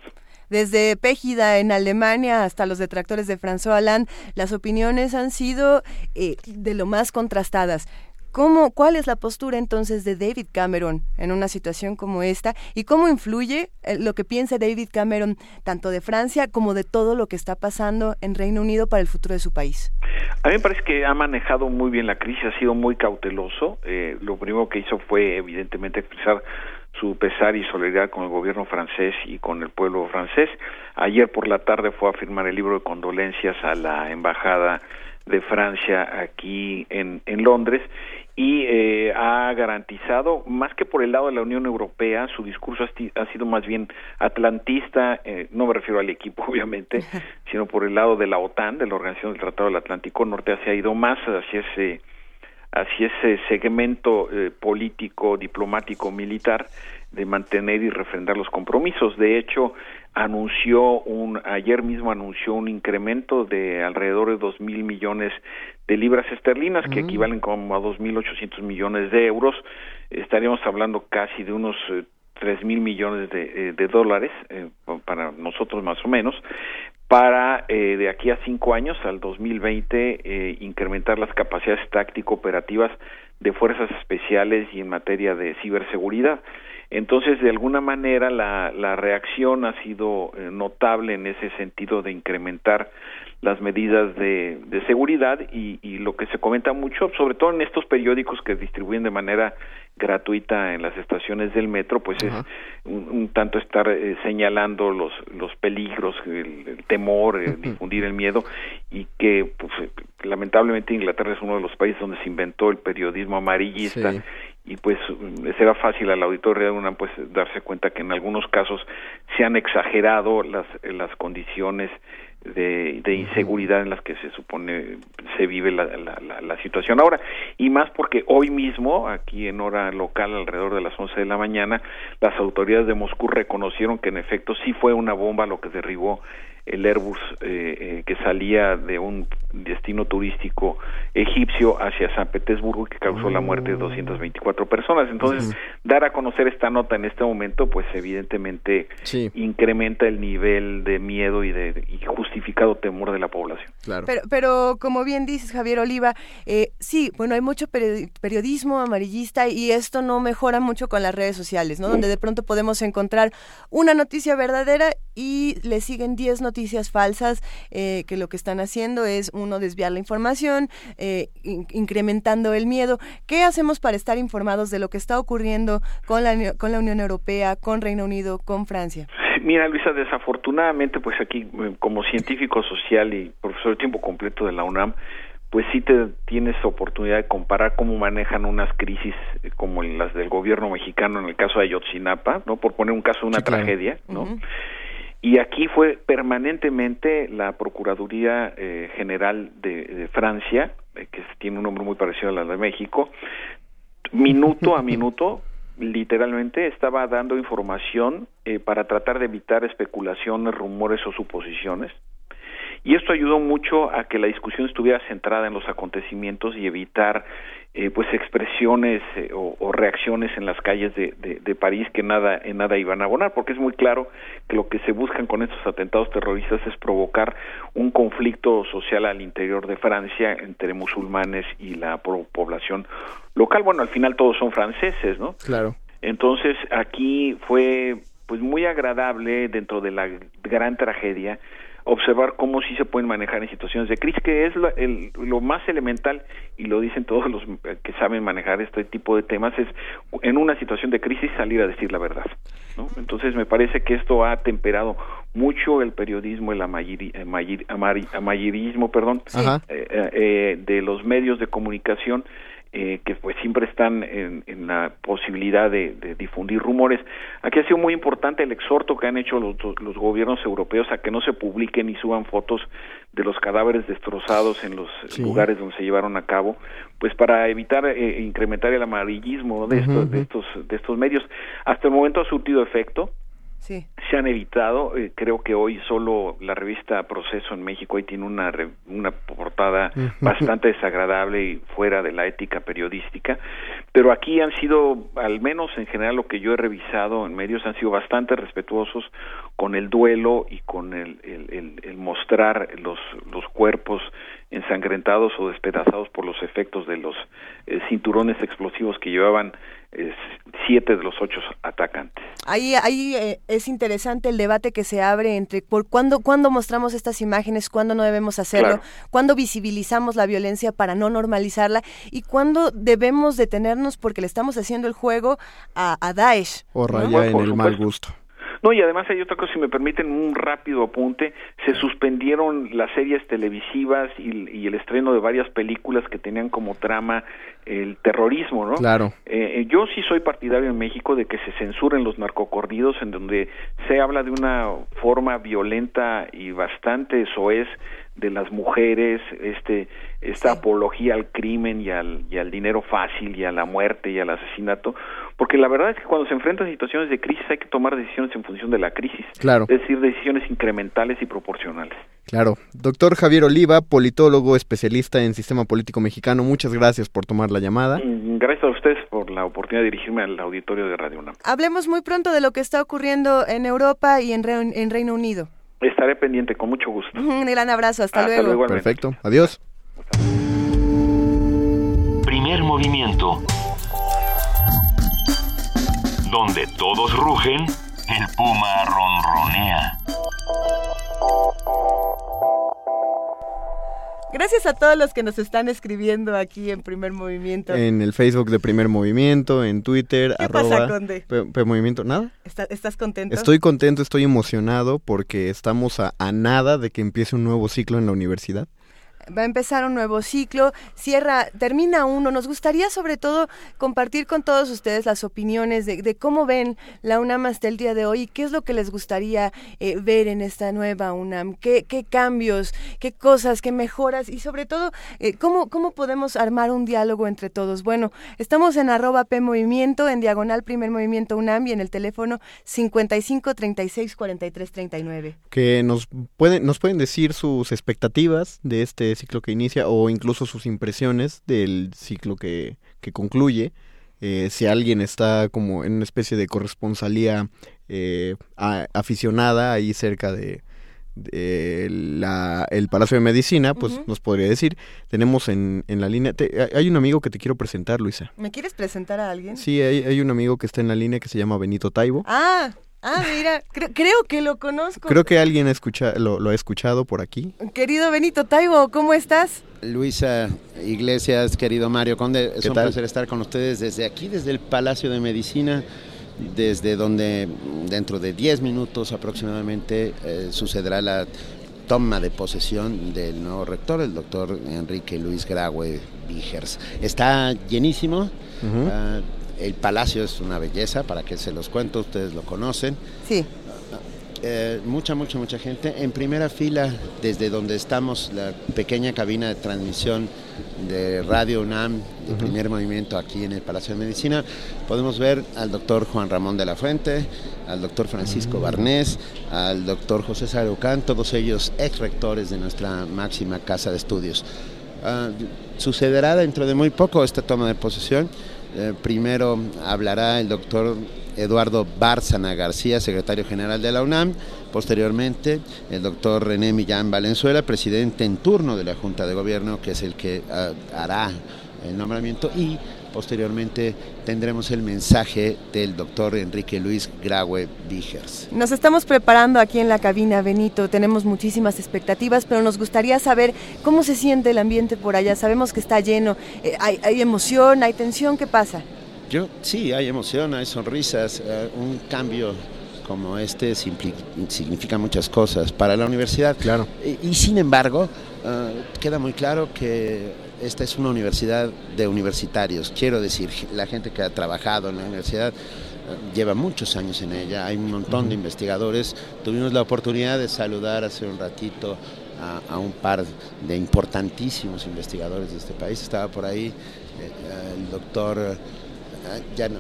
Desde Pégida en Alemania hasta los detractores de François Hollande, las opiniones han sido eh, de lo más contrastadas. ¿Cómo, ¿Cuál es la postura entonces de David Cameron en una situación como esta? ¿Y cómo influye eh, lo que piensa David Cameron tanto de Francia como de todo lo que está pasando en Reino Unido para el futuro de su país? A mí me parece que ha manejado muy bien la crisis, ha sido muy cauteloso. Eh, lo primero que hizo fue, evidentemente, expresar su pesar y solidaridad con el gobierno francés y con el pueblo francés. Ayer por la tarde fue a firmar el libro de condolencias a la embajada de Francia aquí en, en Londres y eh, ha garantizado, más que por el lado de la Unión Europea, su discurso ha, sido más bien atlantista, eh, no me refiero al equipo obviamente, sino por el lado de la OTAN, de la Organización del Tratado del Atlántico Norte, se ha ido más hacia ese hacia ese segmento eh, político, diplomático, militar de mantener y refrendar los compromisos. De hecho, anunció un ayer mismo anunció un incremento de alrededor de dos mil millones de libras esterlinas, que Mm. equivalen como a dos mil ochocientos millones de euros. Estaríamos hablando casi de unos eh, tres mil millones de, eh, de dólares eh, para nosotros más o menos para eh, de aquí a cinco años, al 2020, eh, incrementar las capacidades táctico-operativas de fuerzas especiales y en materia de ciberseguridad. Entonces, de alguna manera, la, la reacción ha sido eh, notable en ese sentido de incrementar las medidas de, de seguridad y, y lo que se comenta mucho, sobre todo en estos periódicos que distribuyen de manera gratuita en las estaciones del metro, pues es un, un tanto estar eh, señalando los los peligros, el, el temor, eh, difundir el miedo y que pues, lamentablemente Inglaterra es uno de los países donde se inventó el periodismo amarillista Sí. Y pues será fácil al auditorio de una pues darse cuenta que en algunos casos se han exagerado las las condiciones de, de inseguridad en las que se supone se vive la, la, la, la situación. Ahora y más porque hoy mismo aquí en hora local alrededor de las 11 de la mañana las autoridades de Moscú reconocieron que en efecto sí fue una bomba lo que derribó el Airbus eh, eh, que salía de un destino turístico egipcio hacia San Petersburgo que causó la muerte de 224 personas. Entonces, dar a conocer esta nota en este momento, pues evidentemente incrementa el nivel de miedo y de y justificado temor de la población. Claro. Pero, pero como bien dices, Javier Oliva, eh, sí, bueno, hay mucho peri- periodismo amarillista y esto no mejora mucho con las redes sociales, ¿no? Donde de pronto podemos encontrar una noticia verdadera y le siguen 10 noticias falsas eh, que lo que están haciendo es, uno, desviar la información, eh, in- incrementando el miedo. ¿Qué hacemos para estar informados de lo que está ocurriendo con la, con la Unión Europea, con Reino Unido, con Francia? Mira, Luisa, desafortunadamente, pues aquí, eh, como científico social y profesor de tiempo completo de la UNAM, pues sí te tienes oportunidad de comparar cómo manejan unas crisis eh, como las del gobierno mexicano en el caso de Ayotzinapa, ¿no? Por poner un caso de una Sí, tragedia, ¿no? Y aquí fue permanentemente la Procuraduría eh, General de, Francia, eh, que tiene un nombre muy parecido a la de México, minuto a minuto, literalmente estaba dando información eh, para tratar de evitar especulaciones, rumores o suposiciones. y esto ayudó mucho a que la discusión estuviera centrada en los acontecimientos y evitar eh, pues expresiones eh, o, o reacciones en las calles de, de, de París que nada en nada iban a abonar porque es muy claro que lo que se buscan con estos atentados terroristas es provocar un conflicto social al interior de Francia entre musulmanes y la población local bueno al final todos son franceses no Claro. entonces aquí fue pues muy agradable dentro de la gran tragedia observar cómo sí se pueden manejar en situaciones de crisis, que es lo, el- lo más elemental, y lo dicen todos los eh, que saben manejar este tipo de temas, es en una situación de crisis salir a decir la verdad. ¿no? Entonces me parece que esto ha temperado mucho el periodismo, el amarillismo, perdón, eh, eh, eh, de los medios de comunicación eh, que pues siempre están en, en la posibilidad de, de difundir rumores. Aquí ha sido muy importante el exhorto que han hecho los, los gobiernos europeos a que no se publiquen y suban fotos de los cadáveres destrozados en los Sí. lugares donde se llevaron a cabo, pues para evitar eh, incrementar el amarillismo de, estos, de estos de estos medios. Hasta el momento ha surtido efecto Sí. se han evitado. eh, creo que hoy solo la revista Proceso en México hoy tiene una re- una portada bastante desagradable y fuera de la ética periodística. Pero aquí han sido, al menos en general lo que yo he revisado en medios, han sido bastante respetuosos con el duelo y con el, el, el- el mostrar los, los cuerpos ensangrentados o despedazados por los efectos de los eh, cinturones explosivos que llevaban siete de los ocho atacantes. Ahí, ahí eh, es interesante el debate que se abre entre por cuándo, cuándo mostramos estas imágenes, cuándo no debemos hacerlo, Claro. cuándo visibilizamos la violencia para no normalizarla y cuándo debemos detenernos porque le estamos haciendo el juego a, a Daesh. O ¿no? raya en el mal gusto. No, y además hay otra cosa, si me permiten un rápido apunte, se suspendieron las series televisivas y, y el estreno de varias películas que tenían como trama el terrorismo, ¿no? Claro. Eh, eh, yo sí soy partidario en México de que se censuren los narcocorridos en donde se habla de una forma violenta y bastante soez de las mujeres, este esta apología al crimen y al, y al dinero fácil y a la muerte y al asesinato, porque la verdad es que cuando se enfrentan situaciones de crisis hay que tomar decisiones en función de la crisis, Claro. es decir, decisiones incrementales y proporcionales. Claro. Doctor Javier Oliva, politólogo, especialista en sistema político mexicano, muchas gracias por tomar la llamada. Mm, Gracias a ustedes por la oportunidad de dirigirme al auditorio de Radio UNAM. Hablemos muy pronto de lo que está ocurriendo en Europa y en, Re- en Reino Unido. Estaré pendiente con mucho gusto. Un gran abrazo, hasta, Hasta luego. luego. Perfecto. Adiós. Primer movimiento. Donde todos rugen, el puma ronronea. Gracias a todos los que nos están escribiendo aquí en Primer Movimiento. En el Facebook de Primer Movimiento, en Twitter, ¿Qué arroba pasa, Conde? P- P Movimiento, nada. ¿Está- ¿Estás contento? Estoy contento, estoy emocionado porque estamos a, a nada de que empiece un nuevo ciclo en la universidad. Va a empezar un nuevo ciclo, cierra, termina uno. Nos gustaría sobre todo compartir con todos ustedes las opiniones de, cómo ven la UNAM hasta el día de hoy y qué es lo que les gustaría eh, ver en esta nueva UNAM, qué, qué cambios, qué cosas, qué mejoras y sobre todo eh, cómo, cómo podemos armar un diálogo entre todos. Bueno, estamos en arroba P Movimiento, en diagonal Primer Movimiento UNAM y en el teléfono 55 36 43 39. Que nos pueden, nos pueden decir sus expectativas de este ciclo que inicia o incluso sus impresiones del ciclo que, que concluye. Eh, si alguien está como en una especie de corresponsalía eh, a- aficionada ahí cerca de, de la, el Palacio de Medicina, pues nos podría decir. Tenemos en, en la línea, te- hay un amigo que te quiero presentar, Luisa. ¿Me quieres presentar a alguien? Sí, hay, hay un amigo que está en la línea que se llama Benito Taibo. Ah, ah, mira, cre- creo que lo conozco. Creo que alguien escucha, lo, lo ha escuchado por aquí. Querido Benito Taibo, ¿cómo estás? Luisa Iglesias, querido Mario Conde, es ¿Qué un tal? placer estar con ustedes desde aquí, desde el Palacio de Medicina, desde donde dentro de 10 minutos aproximadamente eh, sucederá la toma de posesión del nuevo rector, el doctor Enrique Luis Graue Vigers. Está llenísimo, Ujú. ah, el palacio es una belleza, para que se los cuento, ustedes lo conocen. Sí. Eh, mucha, mucha, mucha gente. En primera fila, desde donde estamos, la pequeña cabina de transmisión de Radio UNAM, de primer movimiento aquí en el Palacio de Medicina, podemos ver al doctor Juan Ramón de la Fuente, al doctor Francisco Barnés, al doctor José Sarucán, todos ellos ex rectores de nuestra máxima casa de estudios. Ah, sucederá dentro de muy poco esta toma de posesión. Eh, primero hablará el doctor Eduardo Bárcena García, secretario general de la UNAM. Posteriormente, el doctor René Millán Valenzuela, presidente en turno de la Junta de Gobierno, que es el que ah, hará el nombramiento. Y posteriormente tendremos el mensaje del doctor Enrique Luis Graue Vigers. Nos estamos preparando aquí en la cabina, Benito. Tenemos muchísimas expectativas, pero nos gustaría saber cómo se siente el ambiente por allá. Sabemos que está lleno. Eh, hay, hay emoción, hay tensión. ¿Qué pasa? Yo sí, hay emoción, hay sonrisas, eh, un cambio como este significa muchas cosas para la universidad. Claro. Y, y sin embargo, eh, queda muy claro que esta es una universidad de universitarios. Quiero decir, la gente que ha trabajado en la universidad eh, lleva muchos años en ella, hay un montón de investigadores. Tuvimos la oportunidad de saludar hace un ratito a, a un par de importantísimos investigadores de este país. Estaba por ahí eh, el doctor... eh, ya no,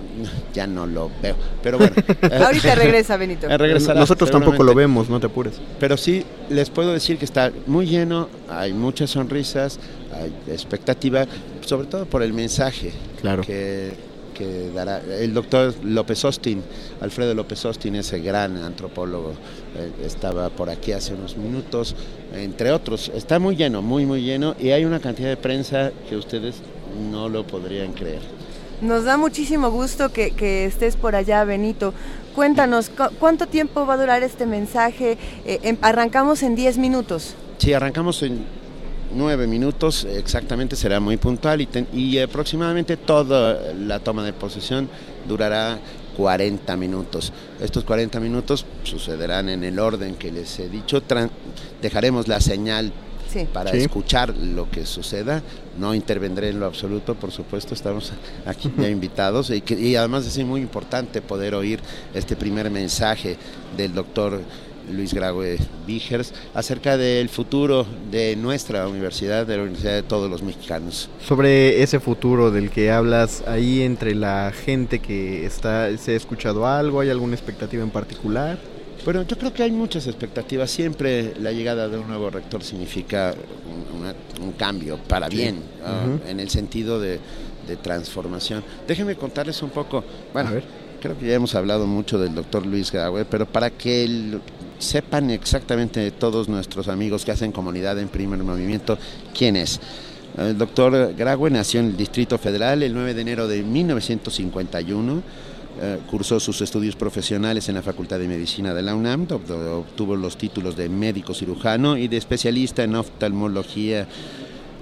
ya no lo veo, pero bueno. eh, Ahorita regresa, Benito. eh, regresará, Nosotros tampoco lo vemos, no te apures. Pero sí, les puedo decir que está muy lleno, hay muchas sonrisas, hay expectativa, sobre todo por el mensaje Claro. que, que dará el doctor López Austin, Alfredo López Austin, ese gran antropólogo, eh, estaba por aquí hace unos minutos, entre otros. Está muy lleno, muy, muy lleno, y hay una cantidad de prensa que ustedes no lo podrían creer. Nos da muchísimo gusto que, estés por allá, Benito. Cuéntanos, ¿cu- ¿cuánto tiempo va a durar este mensaje? Eh, em- arrancamos en 10 minutos. Sí, arrancamos en nueve minutos, exactamente, será muy puntual y, ten- y aproximadamente toda la toma de posesión durará 40 minutos. Estos 40 minutos sucederán en el orden que les he dicho. Dejaremos la señal Sí. para Sí. escuchar lo que suceda. No intervendré en lo absoluto, por supuesto, estamos aquí ya invitados y, que- y además es muy importante poder oír este primer mensaje del doctor Luis Graue Vigers acerca del futuro de nuestra universidad, de la universidad de todos los mexicanos. Sobre ese futuro del que hablas, ahí entre la gente que está, ¿se ha escuchado algo? ¿Hay alguna expectativa en particular? Bueno, yo creo que hay muchas expectativas. Siempre la llegada de un nuevo rector significa un, una- un cambio para Sí. bien, en el sentido de, de transformación. Déjenme contarles un poco. Bueno, A ver. creo que ya hemos hablado mucho del doctor Luis Graue, pero para que el- sepan exactamente todos nuestros amigos que hacen comunidad en primer movimiento, quién es. El doctor Graue nació en el Distrito Federal el 9 de enero de 1951. Eh, cursó sus estudios profesionales en la Facultad de Medicina de la UNAM, obtuvo los títulos de médico cirujano y de especialista en oftalmología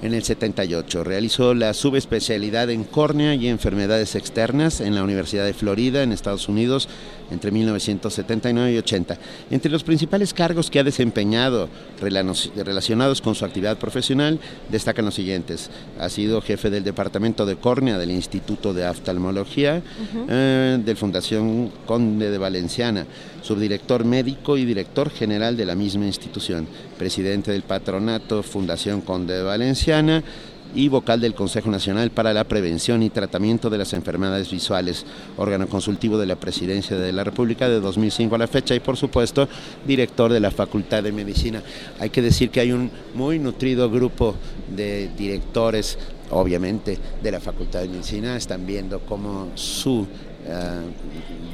en el 78. Realizó la subespecialidad en córnea y enfermedades externas en la Universidad de Florida, en Estados Unidos, entre 1979 y 80. Entre los principales cargos que ha desempeñado relacionados con su actividad profesional destacan los siguientes. Ha sido jefe del Departamento de Córnea del Instituto de Oftalmología eh, de Fundación Conde de Valenciana, subdirector médico y director general de la misma institución, presidente del patronato Fundación Conde de Valenciana y vocal del Consejo Nacional para la Prevención y Tratamiento de las Enfermedades Visuales, órgano consultivo de la Presidencia de la República de 2005 a la fecha y por supuesto director de la Facultad de Medicina. Hay que decir que hay un muy nutrido grupo de directores, obviamente, de la Facultad de Medicina, están viendo cómo su eh,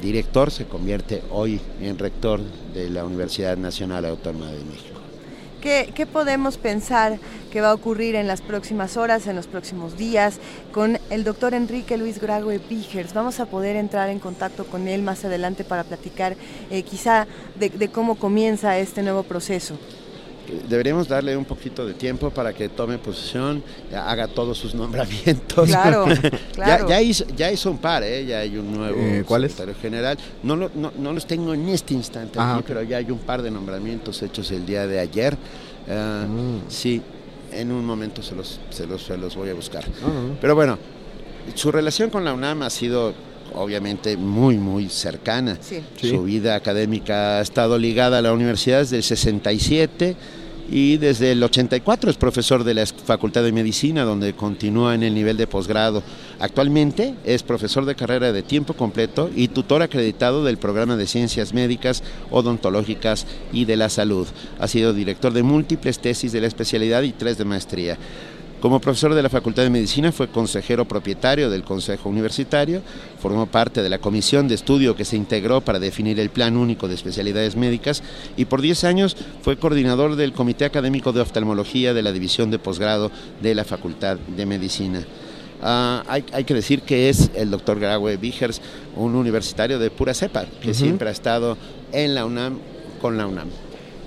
director se convierte hoy en rector de la Universidad Nacional Autónoma de México. ¿Qué, podemos pensar que va a ocurrir en las próximas horas, en los próximos días, con el doctor Enrique Luis Grague Vigers? Vamos a poder entrar en contacto con él más adelante para platicar eh, quizá de cómo comienza este nuevo proceso. Deberíamos darle un poquito de tiempo para que tome posesión, haga todos sus nombramientos. Claro, ya, claro. ya, hizo, ya hizo un par, ¿eh? ya hay un nuevo Eh, secretario general. No, lo- no, no los tengo en este instante, Ah, aquí, pero ya hay un par de nombramientos hechos el día de ayer. Ah, Mm. Sí, en un momento se los, se los, se los voy a buscar. Ah, Pero bueno, su relación con la UNAM ha sido obviamente muy, muy cercana. Sí. Sí. Su vida académica ha estado ligada a la universidad desde el 67 y desde el 84 es profesor de la Facultad de Medicina, donde continúa en el nivel de posgrado. Actualmente es profesor de carrera de tiempo completo y tutor acreditado del programa de Ciencias Médicas, Odontológicas y de la Salud. Ha sido director de múltiples tesis de la especialidad y tres de maestría. Como profesor de la Facultad de Medicina fue consejero propietario del Consejo Universitario, formó parte de la comisión de estudio que se integró para definir el Plan Único de Especialidades Médicas y por 10 años fue coordinador del Comité Académico de Oftalmología de la División de Posgrado de la Facultad de Medicina. Ah, hay, hay que decir que es el doctor Graue Vigers, un universitario de pura cepa, que siempre ha estado en la UNAM con la UNAM.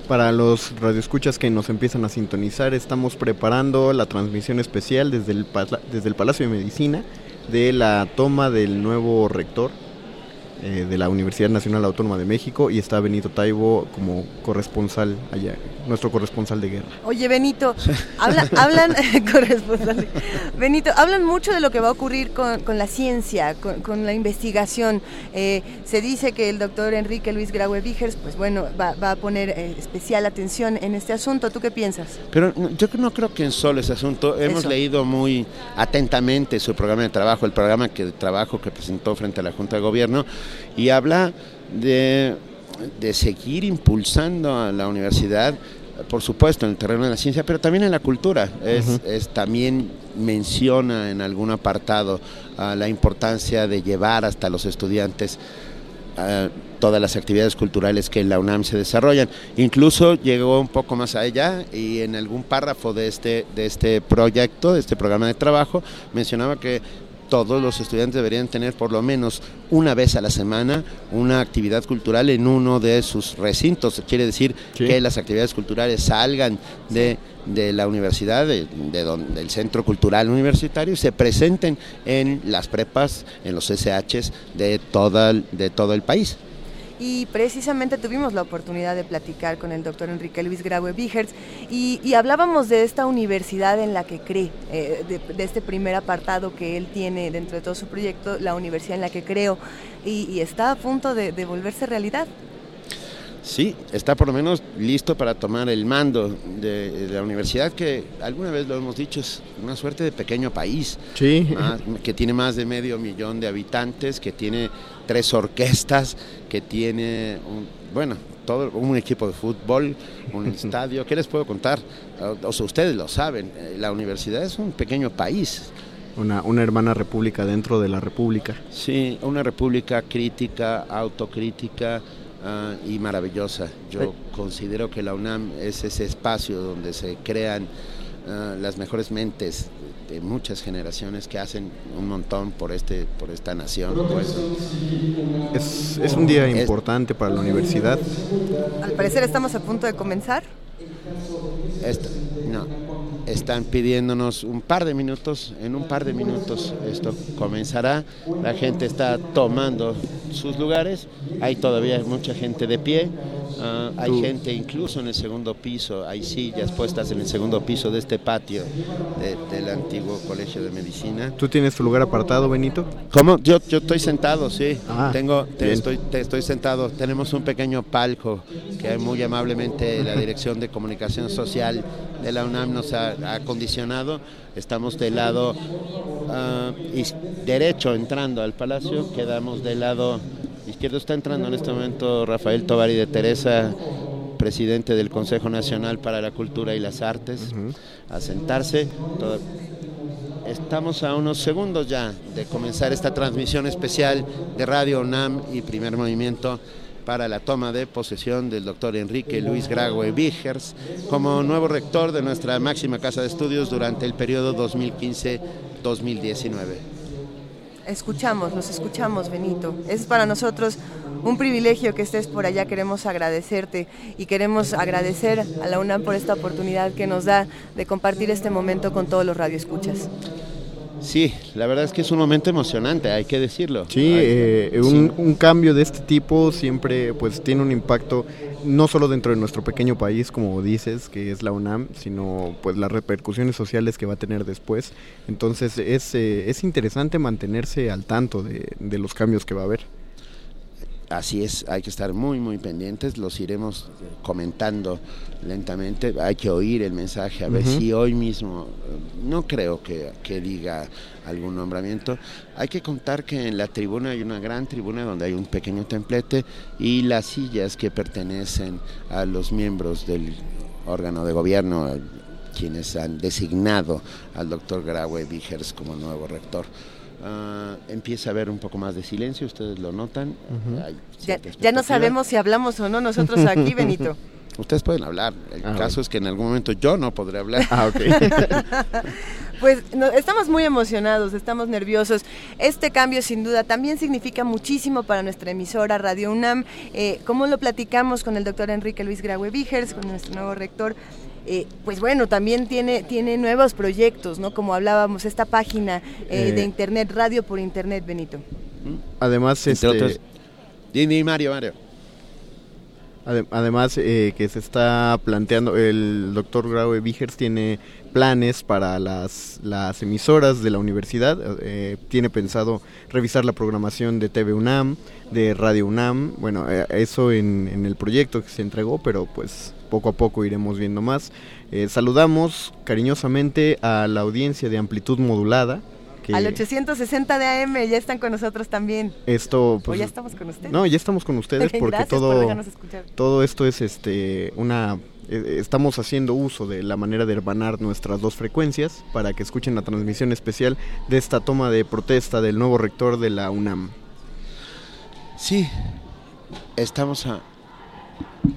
Para los radioescuchas que nos empiezan a sintonizar, estamos preparando la transmisión especial desde el, desde el Palacio de Medicina de la toma del nuevo rector eh, de la Universidad Nacional Autónoma de México y está Benito Taibo como corresponsal allá, nuestro corresponsal de guerra. Oye, Benito, habla- hablan, corresponsal. Benito, hablan mucho de lo que va a ocurrir con, con la ciencia, con, con la investigación. Eh, se dice que el doctor Enrique Luis Graue Vigers, pues bueno, va, va a poner eh, especial atención en este asunto. ¿Tú qué piensas? Pero yo no creo que en solo ese asunto. Hemos Eso. leído muy atentamente su programa de trabajo, el programa que, de trabajo que presentó frente a la Junta de Gobierno, y habla de, de seguir impulsando a la universidad, por supuesto, en el terreno de la ciencia, pero también en la cultura. Es, es- también menciona en algún apartado ah, la importancia de llevar hasta los estudiantes a todas las actividades culturales que en la UNAM se desarrollan. Incluso llegó un poco más allá y en algún párrafo de este, de este proyecto, de este programa de trabajo, mencionaba que todos los estudiantes deberían tener por lo menos una vez a la semana una actividad cultural en uno de sus recintos. Quiere decir que las actividades culturales salgan de, de la universidad, de, de don- del centro cultural universitario y se presenten en las prepas, en los SHs de, toda, de todo el país. Y precisamente tuvimos la oportunidad de platicar con el doctor Enrique Luis Graue Vigers y, y hablábamos de esta universidad en la que cree, eh, de, de este primer apartado que él tiene dentro de todo su proyecto, la universidad en la que creo, y, y está a punto de, de volverse realidad. Sí, está por lo menos listo para tomar el mando de, de la universidad, que alguna vez lo hemos dicho, es una suerte de pequeño país. Sí. Más- que tiene más de medio millón de habitantes, que tiene tres orquestas, que tiene, un, bueno, todo un equipo de fútbol, un estadio. ¿Qué les puedo contar? O sea, ustedes lo saben, eh, la universidad es un pequeño país. Una, una hermana república dentro de la república. Sí, una república crítica, autocrítica ah, y maravillosa. Yo considero que la UNAM es ese espacio donde se crean ah, las mejores mentes de muchas generaciones que hacen un montón por este por esta nación. pues. Es, es un día Es- importante para la universidad. Al parecer estamos a punto de comenzar. Esta- no, están pidiéndonos un par de minutos, en un par de minutos esto comenzará, la gente está tomando sus lugares, hay todavía mucha gente de pie, ah, hay gente incluso en el segundo piso, hay sillas puestas en el segundo piso de este patio de- del antiguo Colegio de Medicina. ¿Tú tienes tu lugar apartado, Benito? ¿Cómo? Yo, yo estoy sentado, sí. Ah, Tengo, te- estoy, te- estoy sentado. Tenemos un pequeño palco que muy amablemente la Dirección de Comunicación Social de la UNAM nos ha, ha acondicionado. Estamos del lado is- derecho entrando al palacio, quedamos del lado izquierdo. Está entrando en este momento Rafael Tovari de Teresa, presidente del Consejo Nacional para la Cultura y las Artes, a sentarse. Estamos a unos segundos ya de comenzar esta transmisión especial de Radio UNAM y Primer Movimiento para la toma de posesión del doctor Enrique Luis Graue Vigers como nuevo rector de nuestra máxima casa de estudios durante el periodo 2015-2019. Escuchamos, los escuchamos, Benito. Es para nosotros un privilegio que estés por allá. Queremos agradecerte y queremos agradecer a la UNAM por esta oportunidad que nos da de compartir este momento con todos los radioescuchas. Sí, la verdad es que es un momento emocionante, hay que decirlo. Sí, eh, un, un cambio de este tipo siempre pues tiene un impacto no solo dentro de nuestro pequeño país, como dices, que es la UNAM, sino pues las repercusiones sociales que va a tener después. Entonces es, eh, es interesante mantenerse al tanto de, de los cambios que va a haber. Así es, hay que estar muy, muy pendientes, los iremos comentando lentamente, hay que oír el mensaje, a ver si hoy mismo, eh, no creo que, que diga algún nombramiento, hay que contar que en la tribuna hay una gran tribuna donde hay un pequeño templete y las sillas que pertenecen a los miembros del órgano de gobierno, eh, quienes han designado al doctor Graue Vigers como nuevo rector. Ah, empieza a haber un poco más de silencio, ustedes lo notan. Ya, no sabemos si hablamos o no nosotros aquí, Benito. Ustedes pueden hablar. El Ah, caso es que en algún momento yo no podré hablar. Ah, ok. Pues no, estamos muy emocionados, estamos nerviosos. Este cambio sin duda también significa muchísimo para nuestra emisora Radio UNAM. Eh, como lo platicamos con el doctor Enrique Luis Graue Vigers, con nuestro nuevo rector, eh, pues bueno, también tiene, tiene nuevos proyectos, ¿no? Como hablábamos, esta página eh, Eh. de internet, radio por internet, Benito. Además, Entre este, otros. Di, di, Mario, Mario. Ade- Además, eh, que se está planteando, el doctor Graue Vigers tiene planes para las, las emisoras de la universidad. eh, tiene pensado revisar la programación de TV UNAM, de Radio UNAM. Bueno, eh, eso en, en el proyecto que se entregó, pero pues poco a poco iremos viendo más. Eh, saludamos cariñosamente a la audiencia de amplitud modulada. Que Al 860 de AM ya están con nosotros también. esto o pues, ya estamos con ustedes. no, ya estamos con ustedes porque Gracias todo todo esto es este una eh, estamos haciendo uso de la manera de hermanar nuestras dos frecuencias para que escuchen la transmisión especial de esta toma de protesta del nuevo rector de la UNAM. Sí, estamos a,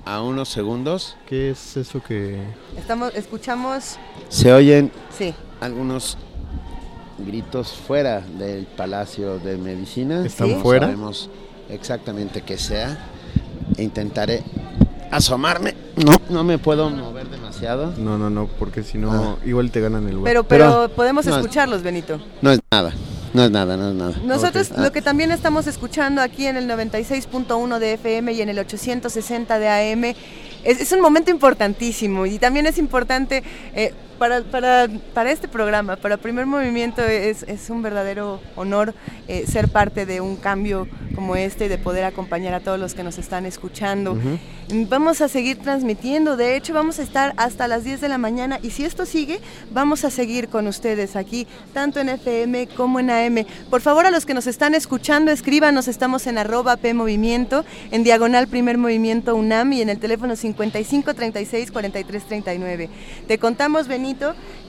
a unos segundos. ¿Qué es eso que...? Estamos, escuchamos, Se oyen sí. algunos gritos fuera del Palacio de Medicina. ¿Están No fuera? sabemos exactamente qué sea. Intentaré asomarme. No, no me puedo mover demasiado. No, no, no, porque si no Ah. igual te ganan el lugar. Pero, pero, Pero- podemos no, escucharlos, Benito. No es nada, no es nada, no es nada. Nosotros. Ah, lo que también estamos escuchando aquí en el 96.1 de FM y en el 860 de AM es, es un momento importantísimo y también es importante eh, para, para, para este programa, para Primer Movimiento es, es un verdadero honor eh, ser parte de un cambio como este, de poder acompañar a todos los que nos están escuchando. Vamos a seguir transmitiendo, de hecho vamos a estar hasta las 10 de la mañana y si esto sigue, vamos a seguir con ustedes aquí, tanto en FM como en AM. Por favor, a los que nos están escuchando, escríbanos, estamos en arroba P Movimiento, en diagonal Primer Movimiento UNAM y en el teléfono 55 36 43 39. Te contamos,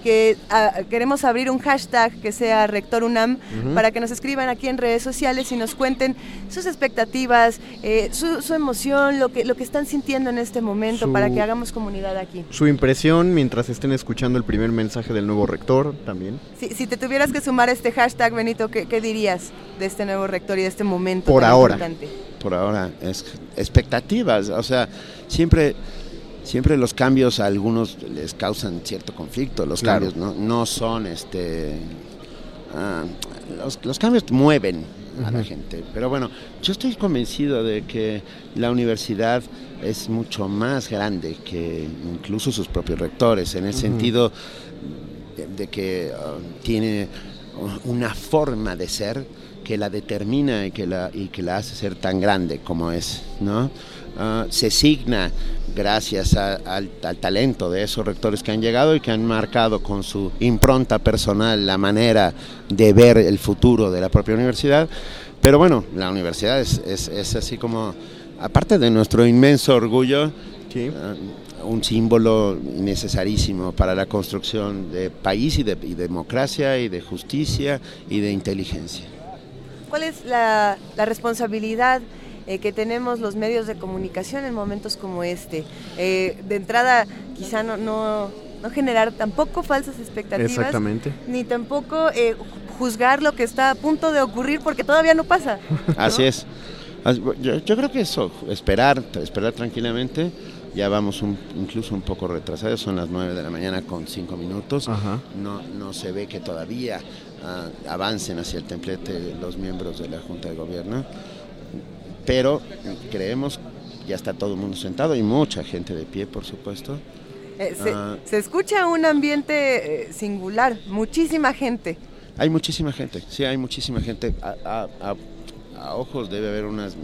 Que ah, queremos abrir un hashtag que sea Rector UNAM para que nos escriban aquí en redes sociales y nos cuenten sus expectativas, eh, su, su emoción, lo que, lo que están sintiendo en este momento Su- para que hagamos comunidad aquí. Su impresión mientras estén escuchando el primer mensaje del nuevo rector también. Si, si te tuvieras que sumar a este hashtag, Benito, ¿qué, qué dirías de este nuevo rector y de este momento Por tan ahora. importante? por ahora es expectativas, o sea, siempre siempre los cambios a algunos les causan cierto conflicto, los Claro. cambios no, no son este ah, los, los cambios mueven a la gente, pero bueno, yo estoy convencido de que la universidad es mucho más grande que incluso sus propios rectores, en el sentido de, de que ah, tiene una forma de ser que la determina y que la, y que la hace ser tan grande como es, ¿no? Ah, se signa gracias a- al, al talento de esos rectores que han llegado y que han marcado con su impronta personal la manera de ver el futuro de la propia universidad. Pero bueno, la universidad es, es- es así como, aparte de nuestro inmenso orgullo, ah, un símbolo necesarísimo para la construcción de país y de y democracia y de justicia y de inteligencia. ¿Cuál es la, la responsabilidad eh, que tenemos los medios de comunicación en momentos como este? Eh, de entrada, quizá no, no, no generar tampoco falsas expectativas. Exactamente. Ni tampoco eh, juzgar lo que está a punto de ocurrir porque todavía no pasa. Así es. Yo creo que eso, esperar, esperar tranquilamente. Ya vamos un- incluso un poco retrasados, son las 9 de la mañana con 5 minutos. Ajá. No, no se ve que todavía ah, avancen hacia el templete los miembros de la Junta de Gobierno, pero creemos, ya está todo el mundo sentado y mucha gente de pie, por supuesto. Eh, se, Ah. se escucha un ambiente eh, singular, muchísima gente. Hay muchísima gente, sí, hay muchísima gente. A, a- a- a ojos debe haber unas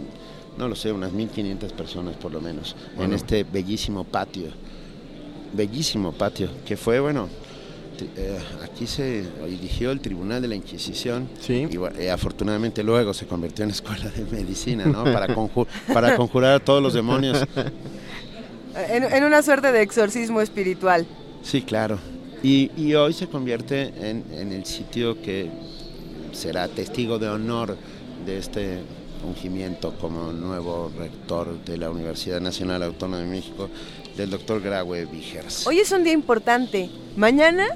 no lo sé, unas 1.500 personas por lo menos, en este bellísimo patio. Bellísimo patio, que fue, bueno, eh, aquí se erigió el Tribunal de la Inquisición y bueno, eh, afortunadamente luego se convirtió en escuela de medicina, ¿no? Para, conju- para conjurar a todos los demonios. En, en una suerte de exorcismo espiritual. Sí, claro. Y, y hoy se convierte en, en el sitio que será testigo de honor de este ungimiento como nuevo rector de la Universidad Nacional Autónoma de México, del doctor Graue Vigers. Hoy es un día importante. Mañana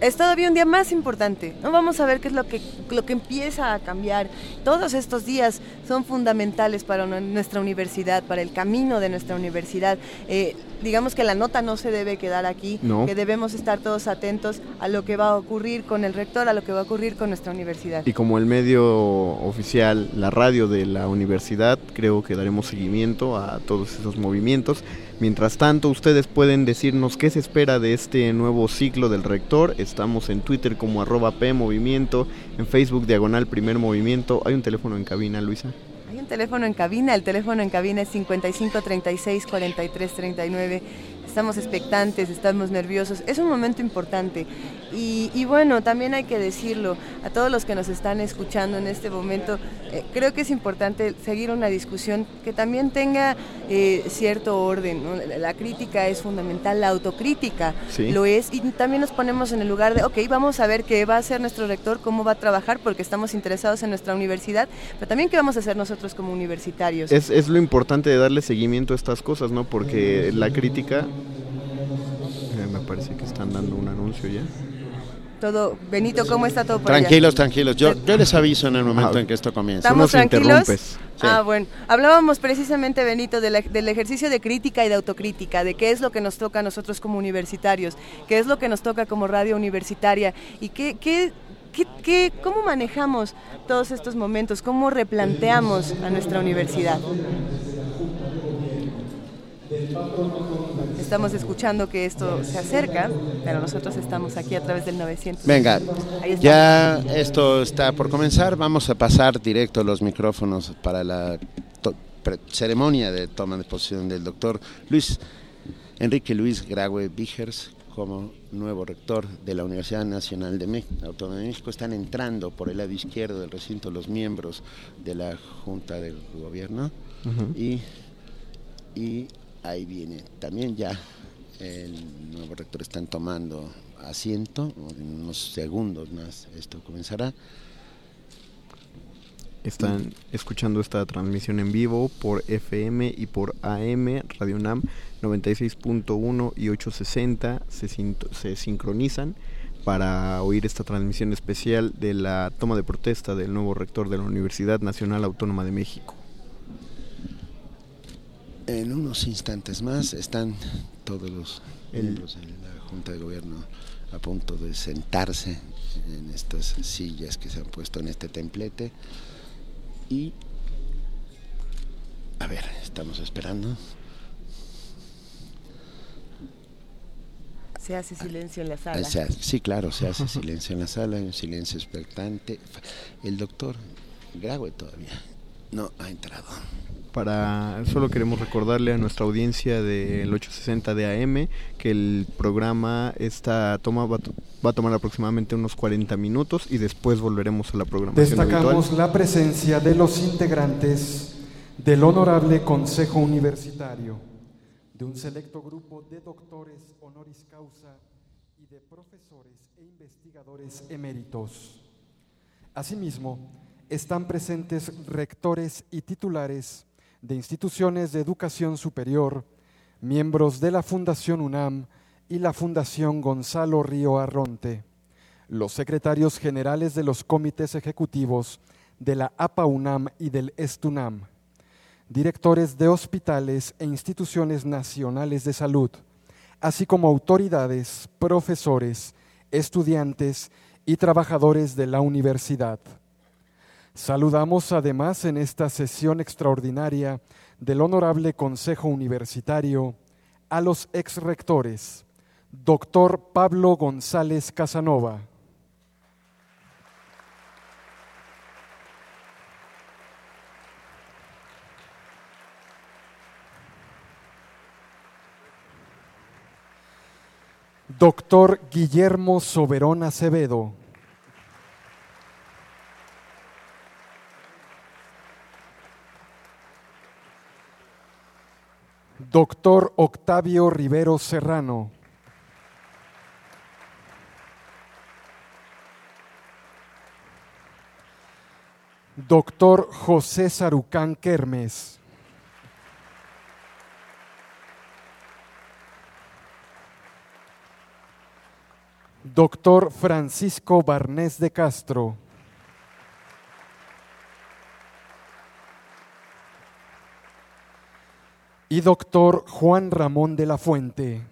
es todavía un día más importante. No vamos a ver qué es lo que, lo que empieza a cambiar. Todos estos días son fundamentales para nu- nuestra universidad, para el camino de nuestra universidad. Eh, digamos que la nota no se debe quedar aquí, No. que debemos estar todos atentos a lo que va a ocurrir con el rector, a lo que va a ocurrir con nuestra universidad. Y como el medio oficial, la radio de la universidad, creo que daremos seguimiento a todos esos movimientos. Mientras tanto, ustedes pueden decirnos qué se espera de este nuevo ciclo del rector. Estamos en Twitter como arroba P Movimiento, en Facebook Diagonal Primer Movimiento. Hay un teléfono en cabina, Luisa. Hay un teléfono en cabina, el teléfono en cabina es 55 36 43 39. Estamos expectantes, estamos nerviosos, es un momento importante. Y, y bueno, también hay que decirlo a todos los que nos están escuchando en este momento, eh, creo que es importante seguir una discusión que también tenga eh, cierto orden. ¿no? La, la crítica es fundamental, la autocrítica Sí. lo es, y también nos ponemos en el lugar de, ok, vamos a ver qué va a hacer nuestro rector, cómo va a trabajar, porque estamos interesados en nuestra universidad, pero también qué vamos a hacer nosotros como universitarios. Es, es lo importante de darle seguimiento a estas cosas, ¿no? Porque la crítica... Parece que están dando un anuncio ya. Todo, Benito, ¿cómo está todo por allá? Tranquilos, tranquilos. Yo, yo les aviso en el momento en que esto comience. ¿Estamos tranquilos? Sí. Ah, bueno. Hablábamos precisamente, Benito, de la- del ejercicio de crítica y de autocrítica, de qué es lo que nos toca a nosotros como universitarios, qué es lo que nos toca como radio universitaria y qué, qué, qué- qué- cómo manejamos todos estos momentos, cómo replanteamos a nuestra universidad. Estamos escuchando que esto se acerca, pero nosotros estamos aquí a través del 900. Venga, Ahí está. ya esto está por comenzar. Vamos a pasar directo los micrófonos para la ceremonia de toma de posición del doctor Luis Enrique Luis Graue Vigers como nuevo rector de la Universidad Nacional de México, Autónoma de México. Están entrando por el lado izquierdo del recinto los miembros de la Junta de Gobierno y ahí viene también ya el nuevo rector están tomando asiento, en unos segundos más esto comenzará. Están escuchando esta transmisión en vivo por FM y por AM, Radio NAM 96.1 y 860 se, se sincronizan para oír esta transmisión especial de la toma de protesta del nuevo rector de la Universidad Nacional Autónoma de México. En unos instantes más están todos los El- miembros de la Junta de Gobierno a punto de sentarse en estas sillas que se han puesto en este templete y a ver, estamos esperando. Se hace silencio en la sala. Ah, sí, claro, se hace silencio en la sala, un silencio expectante. El doctor Graue todavía no ha entrado. Para solo queremos recordarle a nuestra audiencia del 860 de AM que el programa esta toma va, a tomar aproximadamente unos 40 minutos y después volveremos a la programación Destacamos la presencia de los integrantes del Honorable Consejo Universitario, de un selecto grupo de doctores honoris causa y de profesores e investigadores eméritos. Asimismo, están presentes rectores y titulares de instituciones de educación superior, miembros de la Fundación UNAM y la Fundación Gonzalo Río Arronte, los secretarios generales de los comités ejecutivos de la APA UNAM y del ESTUNAM, directores de hospitales e instituciones nacionales de salud, así como autoridades, profesores, estudiantes y trabajadores de la universidad. Saludamos además en esta sesión extraordinaria del Honorable Consejo Universitario a los exrectores, doctor Pablo González Casanova. Doctor Guillermo Soberón Acevedo. Doctor Octavio Rivero Serrano. Doctor José Sarucán Kermes. Doctor Francisco Barnés de Castro. Y doctor Juan Ramón de la Fuente.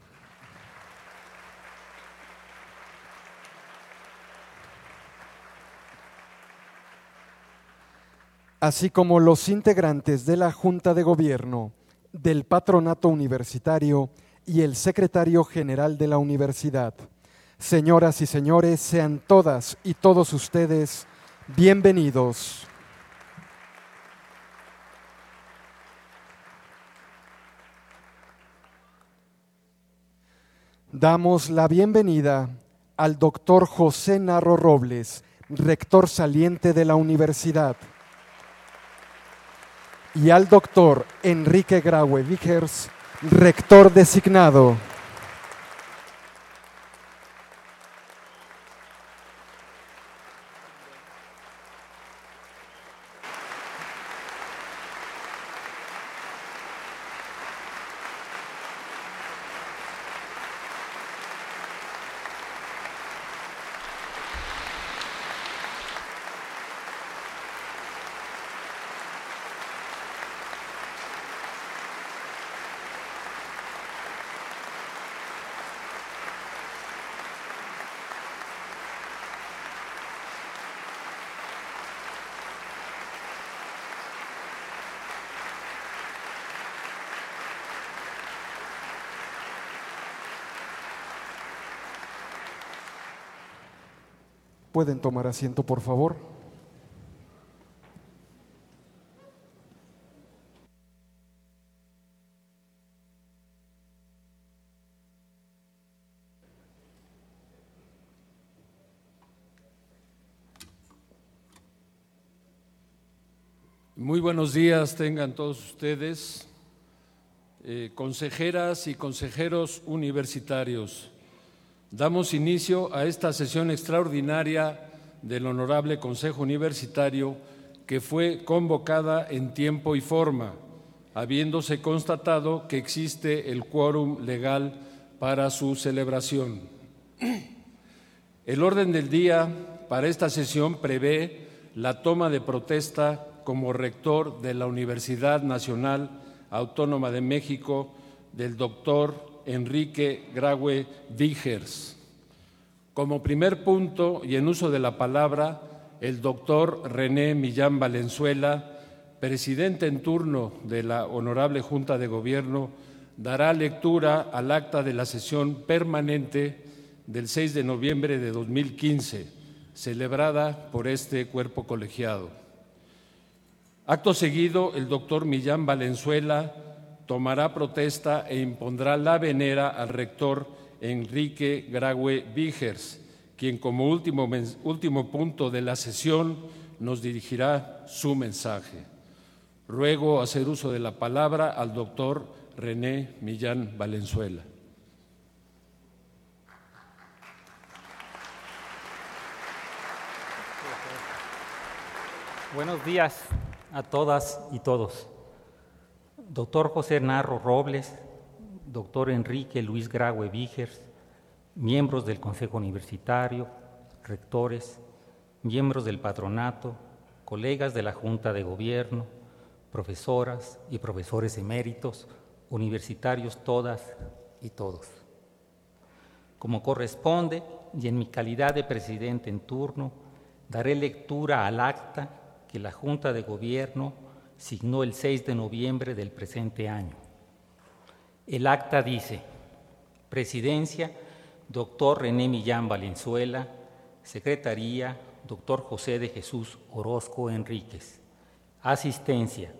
así como los integrantes de la Junta de Gobierno, del Patronato Universitario y el Secretario General de la Universidad. Señoras y señores, sean todas y todos ustedes bienvenidos. Damos la bienvenida al doctor José Narro Robles, rector saliente de la universidad, y al doctor Enrique Graue Vickers, rector designado. Pueden tomar asiento, por favor. Muy buenos días tengan todos ustedes, eh, consejeras y consejeros universitarios. Damos inicio a esta sesión extraordinaria del Honorable Consejo Universitario que fue convocada en tiempo y forma, habiéndose constatado que existe el quórum legal para su celebración. El orden del día para esta sesión prevé la toma de protesta como rector de la Universidad Nacional Autónoma de México del doctor Enrique Graue Vigers. Como primer punto y en uso de la palabra, el doctor René Millán Valenzuela, presidente en turno de la Honorable Junta de Gobierno, dará lectura al acta de la sesión permanente del 6 de noviembre de 2015, celebrada por este cuerpo colegiado. Acto seguido, el doctor Millán Valenzuela tomará protesta e impondrá la venera al rector Enrique Graue Vigers, quien como último, último punto de la sesión nos dirigirá su mensaje. Ruego hacer uso de la palabra al doctor René Millán Valenzuela. Buenos días a todas y todos. Doctor José Narro Robles, doctor Enrique Luis Graue Vigers, miembros del Consejo Universitario, rectores, miembros del patronato, colegas de la Junta de Gobierno, profesoras y profesores eméritos, universitarios todas y todos. Como corresponde, y en mi calidad de presidente en turno, daré lectura al acta que la Junta de Gobierno signó el 6 de noviembre del presente año. El acta dice, Presidencia, doctor René Millán Valenzuela, Secretaría, doctor José de Jesús Orozco Enríquez. Asistencia,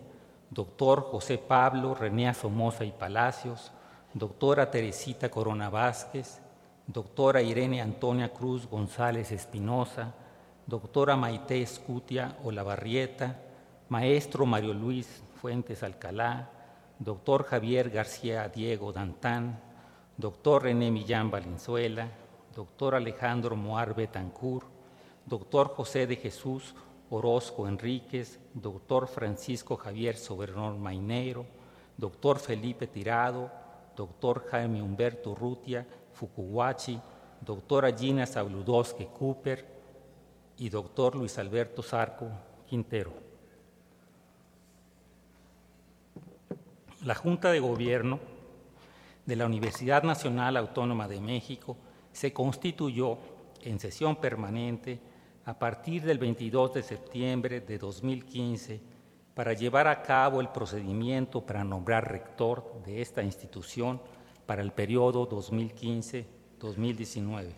doctor José Pablo René Somoza y Palacios, doctora Teresita Corona Vázquez, doctora Irene Antonia Cruz González Espinosa, doctora Maite Escutia Olavarrieta, maestro Mario Luis Fuentes Alcalá, doctor Javier García Diego Dantán, doctor René Millán Valenzuela, doctor Alejandro Moar Betancur, doctor José de Jesús Orozco Enríquez, doctor Francisco Javier Sobernón Mainero, doctor Felipe Tirado, doctor Jaime Humberto Rutia Fukuwachi, doctora Gina Sabludowski Cooper y doctor Luis Alberto Zarco Quintero. La Junta de Gobierno de la Universidad Nacional Autónoma de México se constituyó en sesión permanente a partir del 22 de septiembre de 2015 para llevar a cabo el procedimiento para nombrar rector de esta institución para el periodo 2015-2019.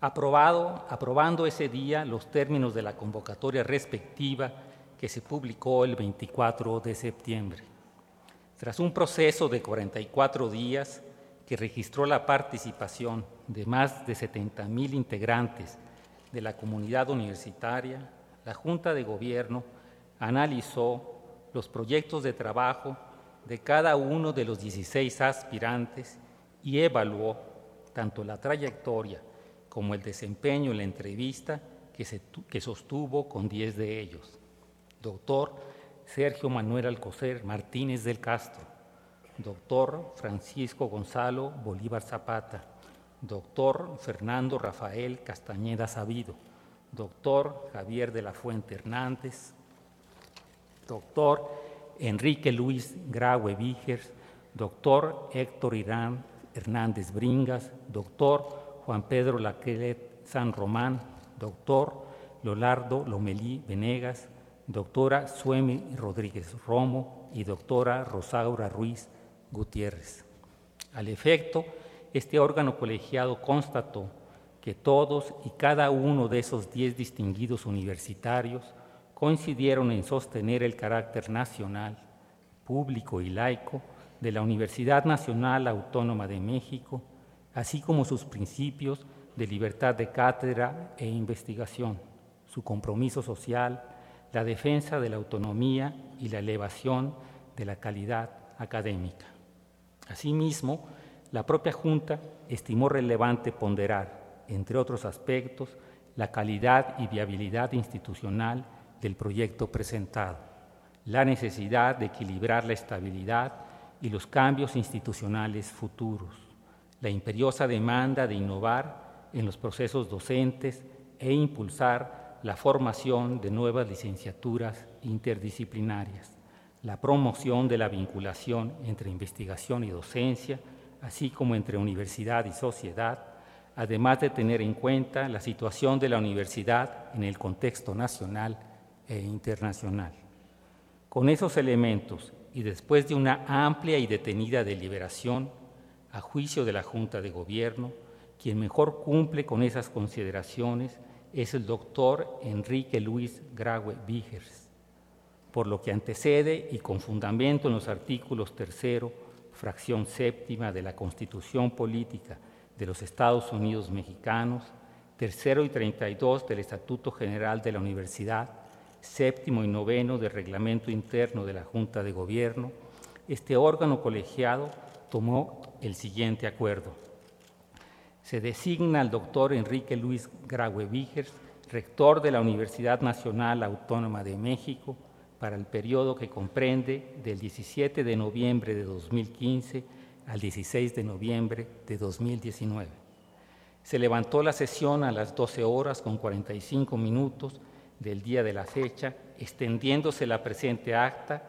Aprobado, aprobando ese día los términos de la convocatoria respectiva que se publicó el 24 de septiembre. Tras un proceso de 44 días, que registró la participación de más de 70 mil integrantes de la comunidad universitaria, la Junta de Gobierno analizó los proyectos de trabajo de cada uno de los 16 aspirantes y evaluó tanto la trayectoria como el desempeño en la entrevista que, se, que sostuvo con 10 de ellos. Doctor Sergio Manuel Alcocer Martínez del Castro, doctor Francisco Gonzalo Bolívar Zapata, doctor Fernando Rafael Castañeda Sabido, doctor Javier de la Fuente Hernández, doctor Enrique Luis Graue Vígers, doctor Héctor Irán Hernández Bringas, doctor Juan Pedro Laquelet San Román, doctor Leonardo Lomelí Venegas, doctora Suemi Rodríguez Romo y doctora Rosaura Ruiz Gutiérrez. Al efecto, este órgano colegiado constató que todos y cada uno de esos diez distinguidos universitarios coincidieron en sostener el carácter nacional, público y laico de la Universidad Nacional Autónoma de México, así como sus principios de libertad de cátedra e investigación, su compromiso social, la defensa de la autonomía y la elevación de la calidad académica. Asimismo, la propia Junta estimó relevante ponderar, entre otros aspectos, la calidad y viabilidad institucional del proyecto presentado, la necesidad de equilibrar la estabilidad y los cambios institucionales futuros, la imperiosa demanda de innovar en los procesos docentes e impulsar la formación de nuevas licenciaturas interdisciplinarias, la promoción de la vinculación entre investigación y docencia, así como entre universidad y sociedad, además de tener en cuenta la situación de la universidad en el contexto nacional e internacional. Con esos elementos y después de una amplia y detenida deliberación, a juicio de la Junta de Gobierno, quien mejor cumple con esas consideraciones es el doctor Enrique Luis Graue Vigers, por lo que antecede y con fundamento en los artículos tercero, fracción séptima de la Constitución Política de los Estados Unidos Mexicanos, tercero y 32 del Estatuto General de la Universidad, séptimo y noveno del Reglamento Interno de la Junta de Gobierno, este órgano colegiado tomó el siguiente acuerdo. Se designa al doctor Enrique Luis Graue Vigers, rector de la Universidad Nacional Autónoma de México, para el periodo que comprende del 17 de noviembre de 2015 al 16 de noviembre de 2019. Se levantó la sesión a las 12 horas con 45 minutos del día de la fecha, extendiéndose la presente acta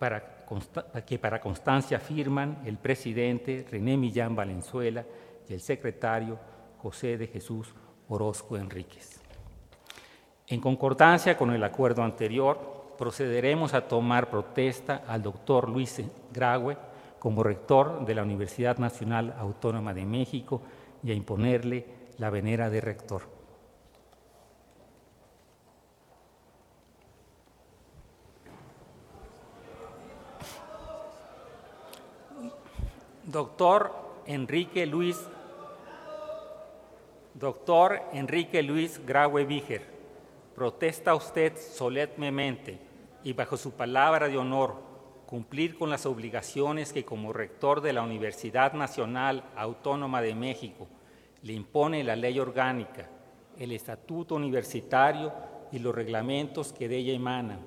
para que para constancia firman el presidente René Millán Valenzuela y el secretario José de Jesús Orozco Enríquez. En concordancia con el acuerdo anterior, procederemos a tomar protesta al doctor Luis Graue como rector de la Universidad Nacional Autónoma de México y a imponerle la venera de rector. Doctor Enrique Luis Doctor Enrique Luis Graue Víger, protesta usted solemnemente y bajo su palabra de honor cumplir con las obligaciones que como rector de la Universidad Nacional Autónoma de México le impone la ley orgánica, el estatuto universitario y los reglamentos que de ella emanan,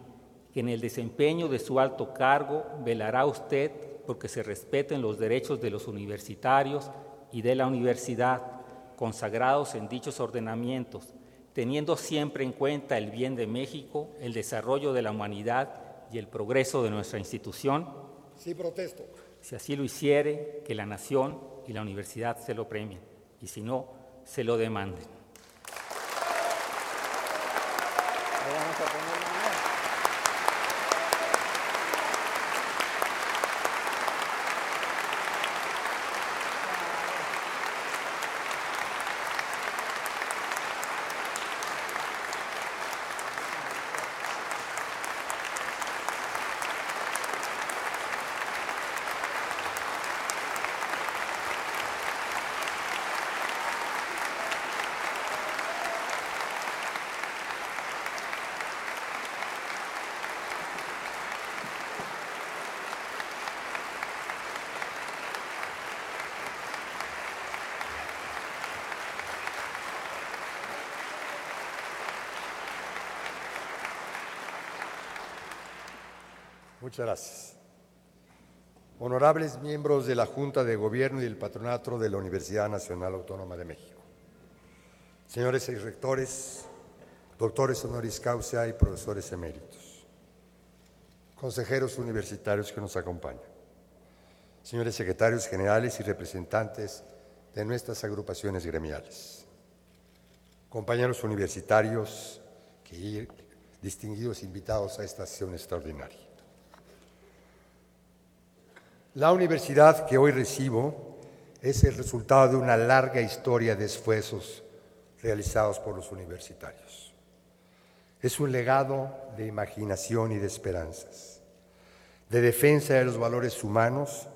que en el desempeño de su alto cargo velará usted porque se respeten los derechos de los universitarios y de la universidad consagrados en dichos ordenamientos, teniendo siempre en cuenta el bien de México, el desarrollo de la humanidad y el progreso de nuestra institución? Sí, protesto. Si así lo hiciere, que la nación y la universidad se lo premien, y si no, se lo demanden. Muchas gracias. Honorables miembros de la Junta de Gobierno y del Patronato de la Universidad Nacional Autónoma de México. Señores rectores, doctores honoris causa y profesores eméritos. Consejeros universitarios que nos acompañan. Señores secretarios generales y representantes de nuestras agrupaciones gremiales. Compañeros universitarios y distinguidos invitados a esta sesión extraordinaria. La universidad que hoy recibo es el resultado de una larga historia de esfuerzos realizados por los universitarios. Es un legado de imaginación y de esperanzas, de defensa de los valores humanos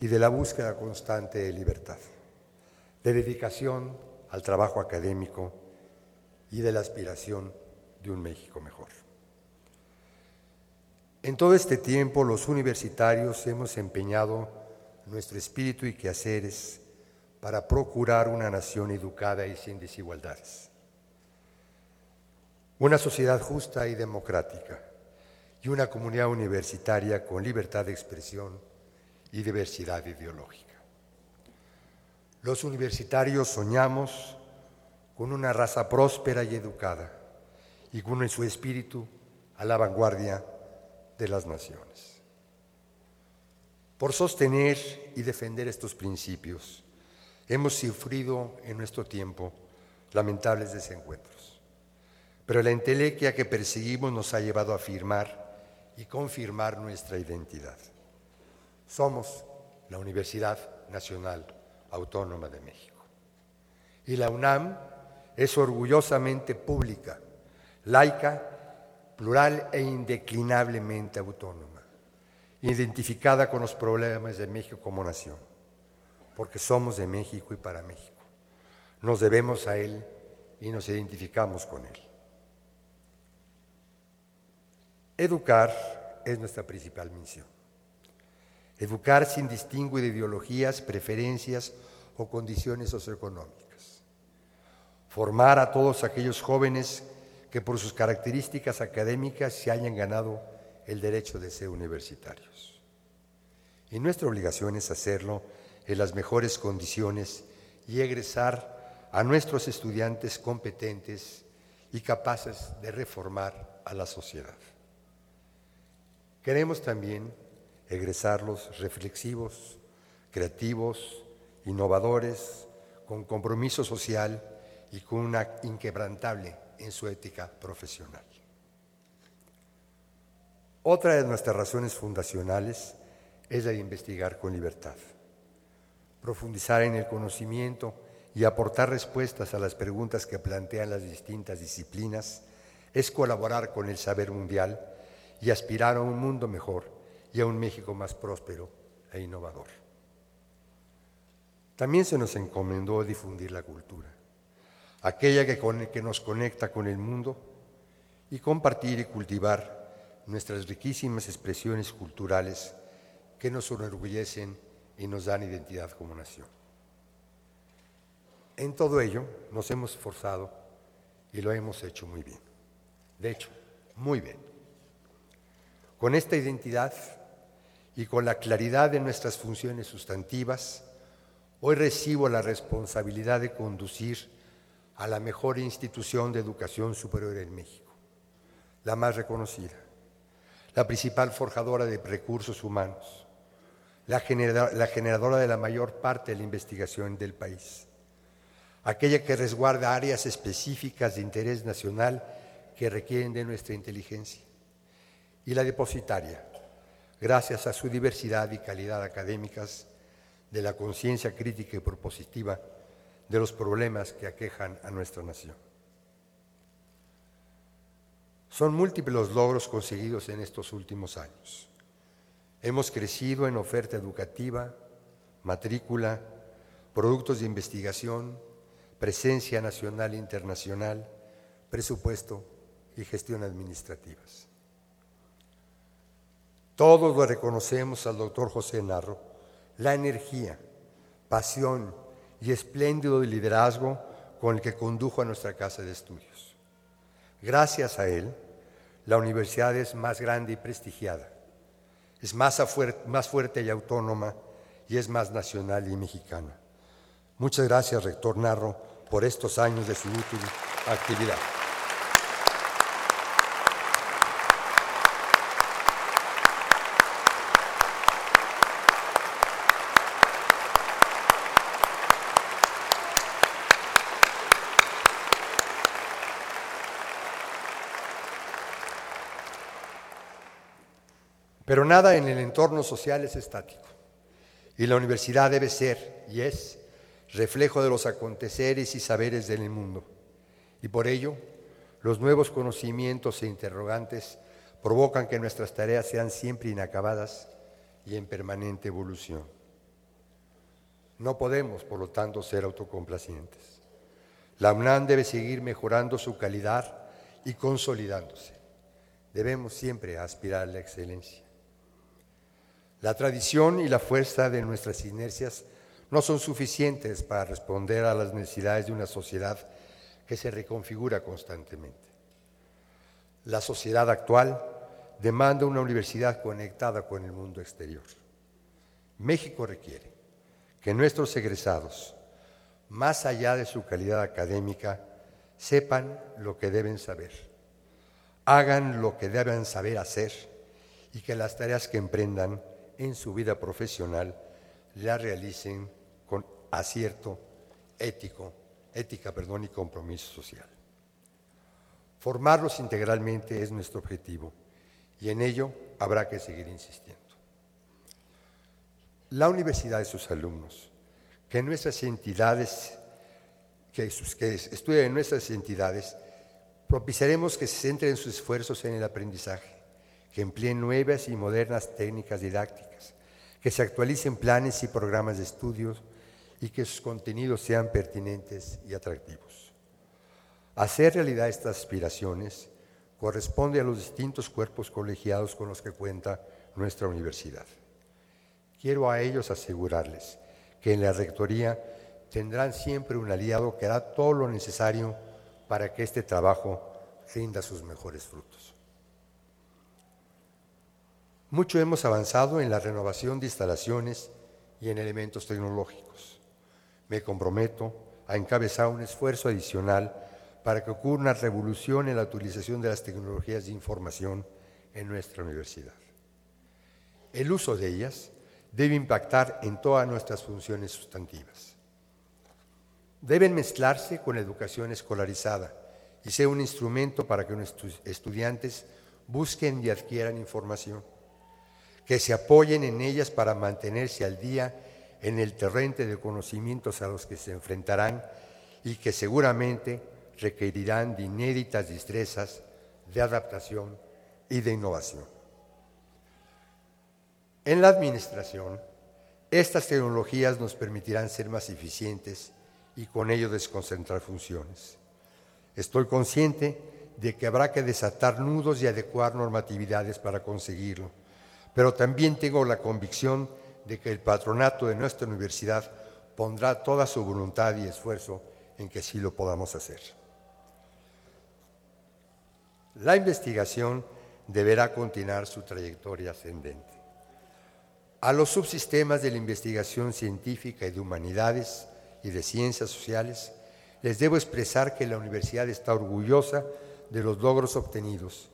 y de la búsqueda constante de libertad, de dedicación al trabajo académico y de la aspiración de un México mejor. En todo este tiempo los universitarios hemos empeñado nuestro espíritu y quehaceres para procurar una nación educada y sin desigualdades, una sociedad justa y democrática y una comunidad universitaria con libertad de expresión y diversidad ideológica. Los universitarios soñamos con una raza próspera y educada y con su espíritu a la vanguardia de las naciones. Por sostener y defender estos principios, hemos sufrido en nuestro tiempo lamentables desencuentros, pero la entelequia que perseguimos nos ha llevado a afirmar y confirmar nuestra identidad. Somos la Universidad Nacional Autónoma de México. Y la UNAM es orgullosamente pública, laica plural e indeclinablemente autónoma, identificada con los problemas de México como nación, porque somos de México y para México. Nos debemos a Él y nos identificamos con Él. Educar es nuestra principal misión. Educar sin distingo de ideologías, preferencias o condiciones socioeconómicas. Formar a todos aquellos jóvenes que por sus características académicas se hayan ganado el derecho de ser universitarios. Y nuestra obligación es hacerlo en las mejores condiciones y egresar a nuestros estudiantes competentes y capaces de reformar a la sociedad. Queremos también egresarlos reflexivos, creativos, innovadores, con compromiso social y con una inquebrantable en su ética profesional. Otra de nuestras razones fundacionales es la de investigar con libertad, profundizar en el conocimiento y aportar respuestas a las preguntas que plantean las distintas disciplinas, es colaborar con el saber mundial y aspirar a un mundo mejor y a un México más próspero e innovador. También se nos encomendó difundir la cultura, aquella que, que nos conecta con el mundo, y compartir y cultivar nuestras riquísimas expresiones culturales que nos enorgullecen y nos dan identidad como nación. En todo ello nos hemos esforzado y lo hemos hecho muy bien. De hecho, muy bien. Con esta identidad y con la claridad de nuestras funciones sustantivas, hoy recibo la responsabilidad de conducir a la mejor institución de educación superior en México, la más reconocida, la principal forjadora de recursos humanos, la, generadora de la mayor parte de la investigación del país, aquella que resguarda áreas específicas de interés nacional que requieren de nuestra inteligencia, y la depositaria, gracias a su diversidad y calidad académicas, de la conciencia crítica y propositiva de los problemas que aquejan a nuestra nación. Son múltiples los logros conseguidos en estos últimos años. Hemos crecido en oferta educativa, matrícula, productos de investigación, presencia nacional e internacional, presupuesto y gestión administrativas. Todos lo reconocemos al doctor José Narro, la energía, pasión y espléndido liderazgo con el que condujo a nuestra casa de estudios. Gracias a él, la universidad es más grande y prestigiada es más, más fuerte y autónoma y es más nacional y mexicana. Muchas gracias, rector Narro, por estos años de su útil actividad. Pero nada en el entorno social es estático. Y la universidad debe ser, y es, reflejo de los aconteceres y saberes del mundo. Y por ello, los nuevos conocimientos e interrogantes provocan que nuestras tareas sean siempre inacabadas y en permanente evolución. No podemos, por lo tanto, ser autocomplacientes. La UNAM debe seguir mejorando su calidad y consolidándose. Debemos siempre aspirar a la excelencia. La tradición y la fuerza de nuestras inercias no son suficientes para responder a las necesidades de una sociedad que se reconfigura constantemente. La sociedad actual demanda una universidad conectada con el mundo exterior. México requiere que nuestros egresados, más allá de su calidad académica, sepan lo que deben saber, hagan lo que deben saber hacer y que las tareas que emprendan en su vida profesional la realicen con acierto ético, ética perdón, y compromiso social. Formarlos integralmente es nuestro objetivo y en ello habrá que seguir insistiendo. La universidad y sus alumnos, que nuestras entidades, que, que estudian en nuestras entidades, propiciaremos que se centren sus esfuerzos en el aprendizaje que empleen nuevas y modernas técnicas didácticas, que se actualicen planes y programas de estudios y que sus contenidos sean pertinentes y atractivos. Hacer realidad estas aspiraciones corresponde a los distintos cuerpos colegiados con los que cuenta nuestra universidad. Quiero a ellos asegurarles que en la Rectoría tendrán siempre un aliado que hará todo lo necesario para que este trabajo rinda sus mejores frutos. Mucho hemos avanzado en la renovación de instalaciones y en elementos tecnológicos. Me comprometo a encabezar un esfuerzo adicional para que ocurra una revolución en la utilización de las tecnologías de información en nuestra universidad. El uso de ellas debe impactar en todas nuestras funciones sustantivas. Deben mezclarse con la educación escolarizada y ser un instrumento para que nuestros estudiantes busquen y adquieran información que se apoyen en ellas para mantenerse al día en el terreno de conocimientos a los que se enfrentarán y que seguramente requerirán de inéditas destrezas de adaptación y de innovación. En la administración Estas tecnologías nos permitirán ser más eficientes y con ello desconcentrar funciones. Estoy consciente de que habrá que desatar nudos y adecuar normatividades para conseguirlo, pero también tengo la convicción de que el patronato de nuestra universidad pondrá toda su voluntad y esfuerzo en que sí lo podamos hacer. La investigación deberá continuar su trayectoria ascendente. A los subsistemas de la investigación científica y de humanidades y de ciencias sociales les debo expresar que la universidad está orgullosa de los logros obtenidos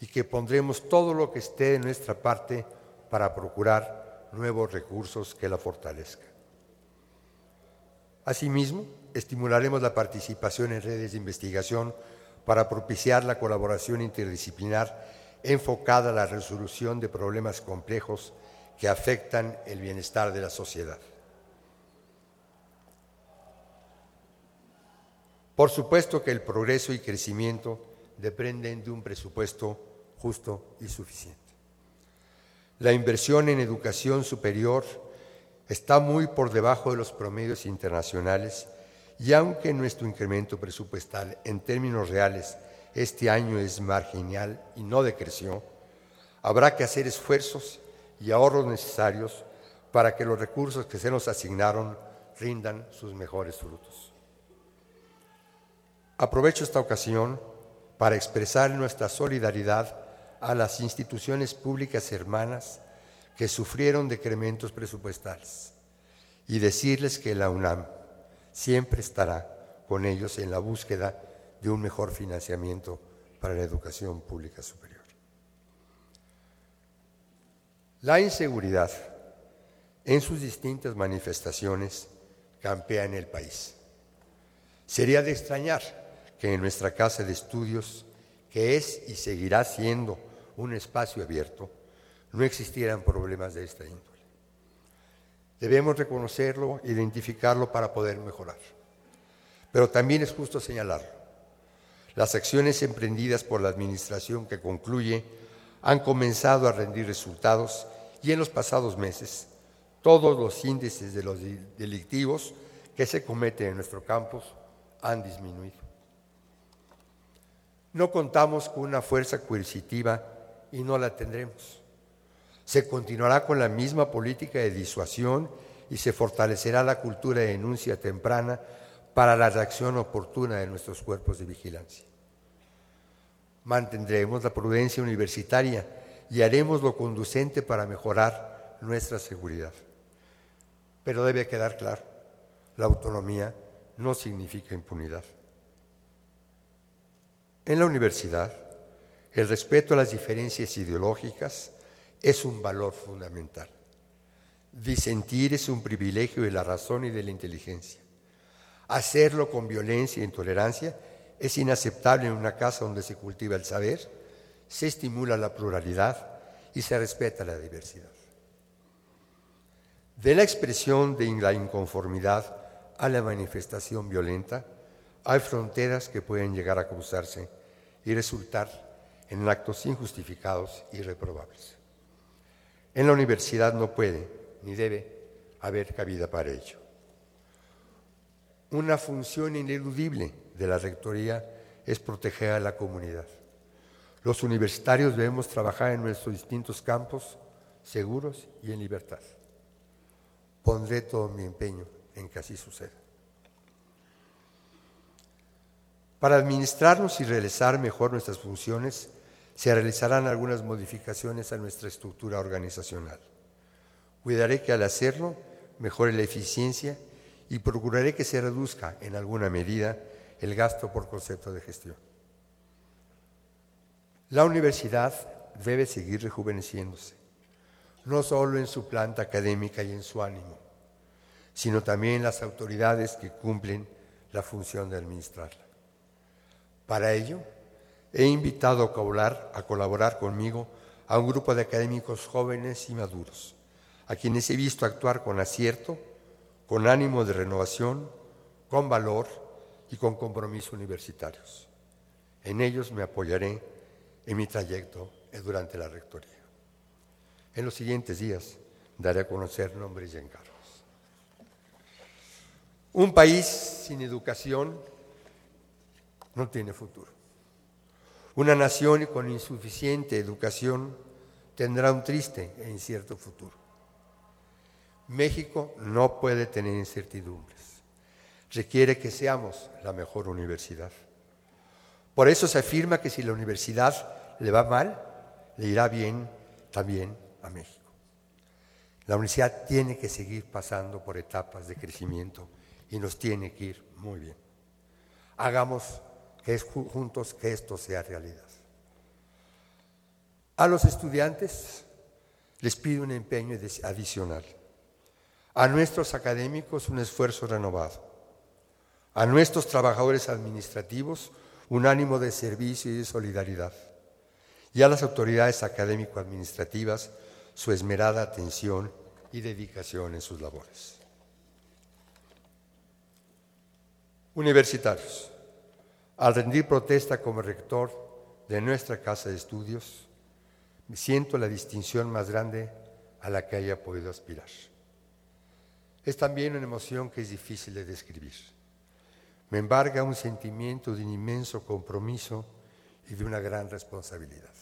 y que pondremos todo lo que esté de nuestra parte para procurar nuevos recursos que la fortalezcan. Asimismo, estimularemos la participación en redes de investigación para propiciar la colaboración interdisciplinar enfocada a la resolución de problemas complejos que afectan el bienestar de la sociedad. Por supuesto que el progreso y crecimiento dependen de un presupuesto justo y suficiente. La inversión en educación superior está muy por debajo de los promedios internacionales y aunque nuestro incremento presupuestal en términos reales este año es marginal y no decreció, habrá que hacer esfuerzos y ahorros necesarios para que los recursos que se nos asignaron rindan sus mejores frutos. Aprovecho esta ocasión para expresar nuestra solidaridad a las instituciones públicas hermanas que sufrieron decrementos presupuestales y decirles que la UNAM siempre estará con ellos en la búsqueda de un mejor financiamiento para la educación pública superior. La inseguridad en sus distintas manifestaciones campea en el país. Sería de extrañar que en nuestra casa de estudios, que es y seguirá siendo un espacio abierto, no existieran problemas de esta índole. Debemos reconocerlo, identificarlo para poder mejorar. Pero también es justo señalarlo. Las acciones emprendidas por la Administración que concluye han comenzado a rendir resultados y en los pasados meses todos los índices de los delictivos que se cometen en nuestro campus han disminuido. No contamos con una fuerza coercitiva y no la tendremos. Se continuará con la misma política de disuasión y se fortalecerá la cultura de denuncia temprana para la reacción oportuna de nuestros cuerpos de vigilancia. Mantendremos la prudencia universitaria y haremos lo conducente para mejorar nuestra seguridad. Pero debe quedar claro, la autonomía no significa impunidad. En la universidad, el respeto a las diferencias ideológicas es un valor fundamental. Disentir es un privilegio de la razón y de la inteligencia. Hacerlo con violencia e intolerancia es inaceptable en una casa donde se cultiva el saber, se estimula la pluralidad y se respeta la diversidad. De la expresión de la inconformidad a la manifestación violenta, hay fronteras que pueden llegar a cruzarse y resultar en actos injustificados y reprobables. En la universidad no puede ni debe haber cabida para ello. Una función ineludible de la Rectoría es proteger a la comunidad. Los universitarios debemos trabajar en nuestros distintos campos seguros y en libertad. Pondré todo mi empeño en que así suceda. Para administrarnos y realizar mejor nuestras funciones, se realizarán algunas modificaciones a nuestra estructura organizacional. Cuidaré que al hacerlo mejore la eficiencia y procuraré que se reduzca en alguna medida el gasto por concepto de gestión. La universidad debe seguir rejuveneciéndose, no solo en su planta académica y en su ánimo, sino también las autoridades que cumplen la función de administrarla. Para ello, he invitado a colaborar, a colaborar conmigo a un grupo de académicos jóvenes y maduros, a quienes he visto actuar con acierto, con ánimo de renovación, con valor y con compromiso universitarios. En ellos me apoyaré en mi trayecto durante la rectoría. En los siguientes días daré a conocer nombres y encargos. Un país sin educación no tiene futuro. Una nación con insuficiente educación tendrá un triste e incierto futuro. México no puede tener incertidumbres. Requiere que seamos la mejor universidad. Por eso se afirma que si la universidad le va mal, le irá bien también a México. La universidad tiene que seguir pasando por etapas de crecimiento y nos tiene que ir muy bien. Hagamos que es juntos que esto sea realidad. A los estudiantes les pido un empeño adicional. A nuestros académicos un esfuerzo renovado. A nuestros trabajadores administrativos un ánimo de servicio y de solidaridad. Y a las autoridades académico-administrativas su esmerada atención y dedicación en sus labores. Universitarios, al rendir protesta como rector de nuestra casa de estudios, me siento la distinción más grande a la que haya podido aspirar. Es también una emoción que es difícil de describir. Me embarga un sentimiento de un inmenso compromiso y de una gran responsabilidad.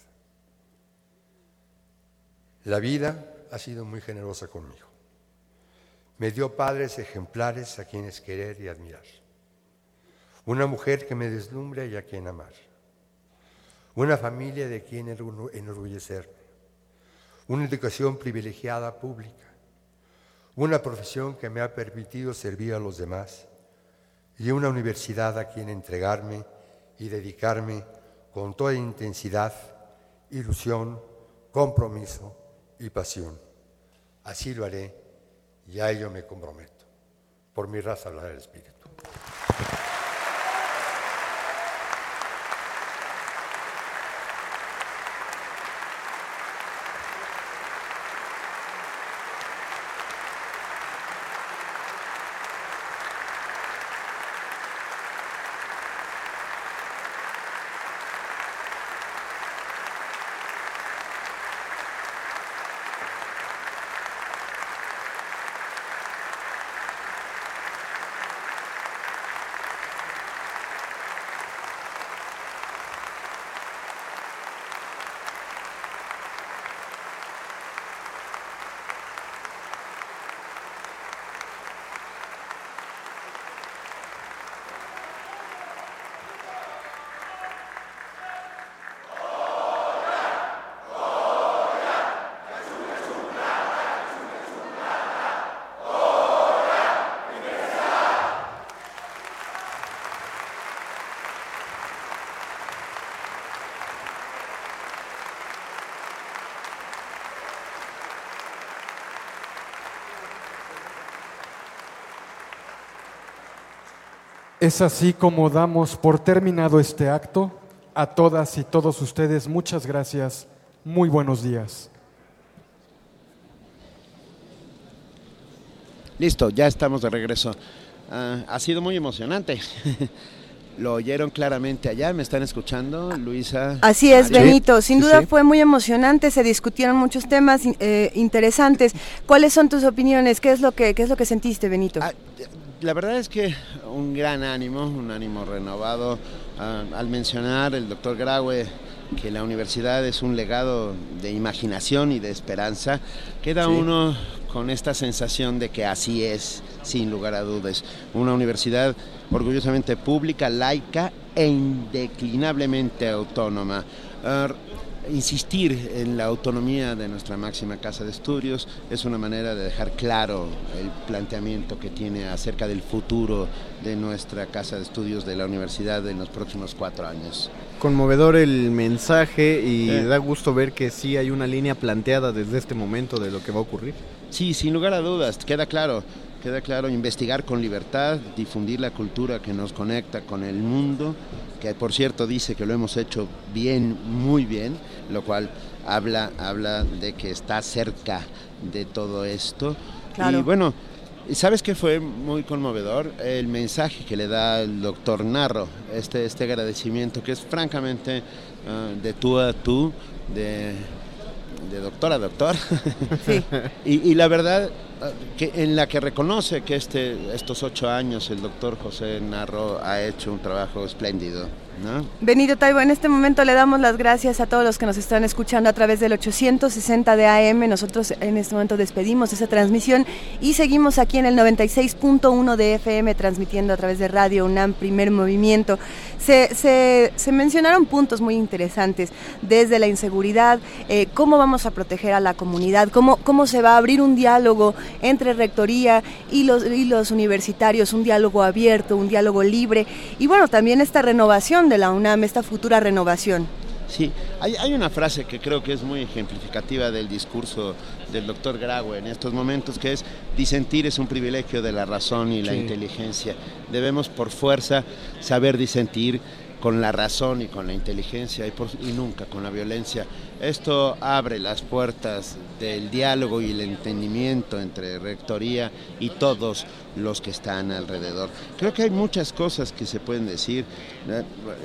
La vida ha sido muy generosa conmigo. Me dio padres ejemplares a quienes querer y admirar una mujer que me deslumbre y a quien amar, una familia de quien enorgullecerme, una educación privilegiada pública, una profesión que me ha permitido servir a los demás y una universidad a quien entregarme y dedicarme con toda intensidad, ilusión, compromiso y pasión. Así lo haré y a ello me comprometo. Por mi raza hablar el Espíritu. Es así como damos por terminado este acto. A todas y todos ustedes, muchas gracias. Muy buenos días. Listo, ya estamos de regreso. Ah, ha sido muy emocionante. Lo oyeron claramente allá, me están escuchando, Luisa. Así es, Benito. Sin duda fue muy emocionante, se discutieron muchos temas eh, interesantes. ¿Cuáles son tus opiniones? ¿Qué es lo que, qué es lo que sentiste, Benito? Ah, la verdad es que un gran ánimo, un ánimo renovado. Ah, al mencionar el doctor Graue que la universidad es un legado de imaginación y de esperanza, queda uno con esta sensación de que así es, sin lugar a dudas. Una universidad orgullosamente pública, laica e indeclinablemente autónoma. Ah, insistir en la autonomía de nuestra máxima casa de estudios es una manera de dejar claro el planteamiento que tiene acerca del futuro de nuestra casa de estudios de la universidad en los próximos cuatro años. Conmovedor el mensaje y da gusto ver que sí hay una línea planteada desde este momento de lo que va a ocurrir. Sí, sin lugar a dudas, queda claro queda claro, investigar con libertad, difundir la cultura que nos conecta con el mundo, que por cierto dice que lo hemos hecho bien, muy bien, lo cual habla, habla de que está cerca de todo esto. Y bueno, ¿sabes qué fue muy conmovedor? El mensaje que le da el doctor Narro, este, este agradecimiento que es francamente ah, de tú a tú, de de doctor a doctor. y, y, la verdad, que en la que reconoce que este, estos ocho años el doctor José Narro ha hecho un trabajo espléndido. Benito Taibo, en este momento le damos las gracias a todos los que nos están escuchando a través del 860 de AM. Nosotros en este momento despedimos esa transmisión y seguimos aquí en el 96.1 de FM transmitiendo a través de Radio UNAM Primer Movimiento. Se, se, mencionaron puntos muy interesantes, desde la inseguridad, eh, cómo vamos a proteger a la comunidad, cómo, cómo se va a abrir un diálogo entre rectoría y los, y los universitarios, un diálogo abierto, un diálogo libre y bueno, también esta renovación de la UNAM, esta futura renovación? Sí, hay, una frase que creo que es muy ejemplificativa del discurso del doctor Graue en estos momentos, que es disentir es un privilegio de la razón y la inteligencia. Debemos por fuerza saber disentir con la razón y con la inteligencia y, y nunca con la violencia. Esto abre las puertas del diálogo y el entendimiento entre rectoría y todos los que están alrededor. Creo que hay muchas cosas que se pueden decir.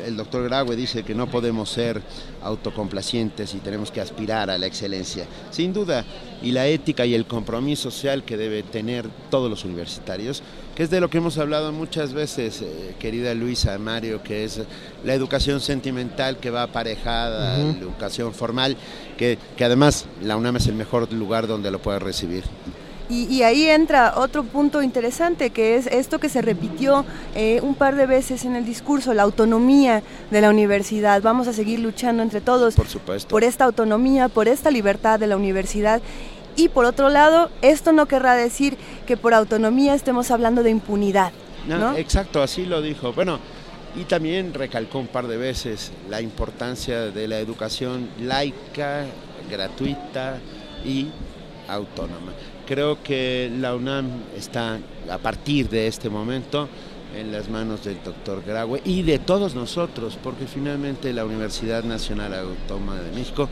El doctor Graue dice que no podemos ser autocomplacientes y tenemos que aspirar a la excelencia. Sin duda, y la ética y el compromiso social que debe tener todos los universitarios, que es de lo que hemos hablado muchas veces, eh, querida Luisa Mario, que es la educación sentimental que va aparejada, la educación formal, que, que además la UNAM es el mejor lugar donde lo puede recibir. Y, ahí entra otro punto interesante, que es esto que se repitió eh, un par de veces en el discurso, la autonomía de la universidad. Vamos a seguir luchando entre todos por, supuesto. por esta autonomía, por esta libertad de la universidad. Y por otro lado, esto no querrá decir que por autonomía estemos hablando de impunidad. No, Exacto, así lo dijo. Bueno, y también recalcó un par de veces la importancia de la educación laica, gratuita y autónoma. Creo que la UNAM está a partir de este momento en las manos del doctor Graue y de todos nosotros, porque finalmente la Universidad Nacional Autónoma de México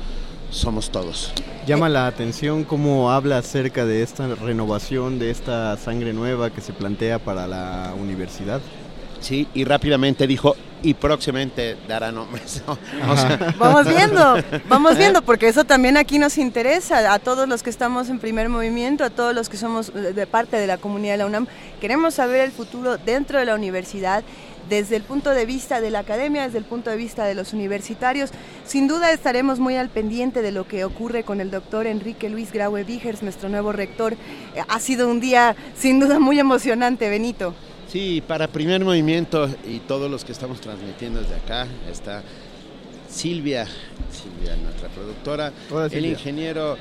somos todos. Llama la atención cómo habla acerca de esta renovación, de esta sangre nueva que se plantea para la universidad. Sí, y rápidamente dijo, y próximamente dará nombres. vamos viendo, vamos viendo, porque eso también aquí nos interesa a todos los que estamos en primer movimiento, a todos los que somos de parte de la comunidad de la UNAM. Queremos saber el futuro dentro de la universidad desde el punto de vista de la academia, desde el punto de vista de los universitarios. Sin duda estaremos muy al pendiente de lo que ocurre con el doctor Enrique Luis Graue Vigers, nuestro nuevo rector. Eh, ha sido un día sin duda muy emocionante, Benito. Sí, para primer movimiento y todos los que estamos transmitiendo desde acá está Silvia, Silvia nuestra productora, el ingeniero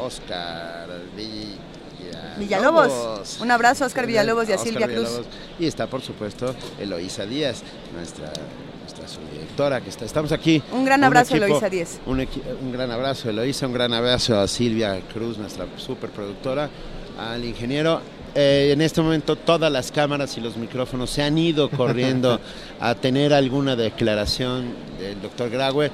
Oscar Villalobos. Un abrazo a Oscar Villalobos y a Silvia Cruz. Y está por supuesto Eloísa Díaz, nuestra nuestra subdirectora que está. Estamos aquí. Un gran abrazo a Eloísa Díaz. Un, un, gran abrazo a Eloísa, un gran abrazo a Silvia Cruz, nuestra superproductora, al ingeniero eh, en este momento todas las cámaras y los micrófonos se han ido corriendo a tener alguna declaración del doctor Graue.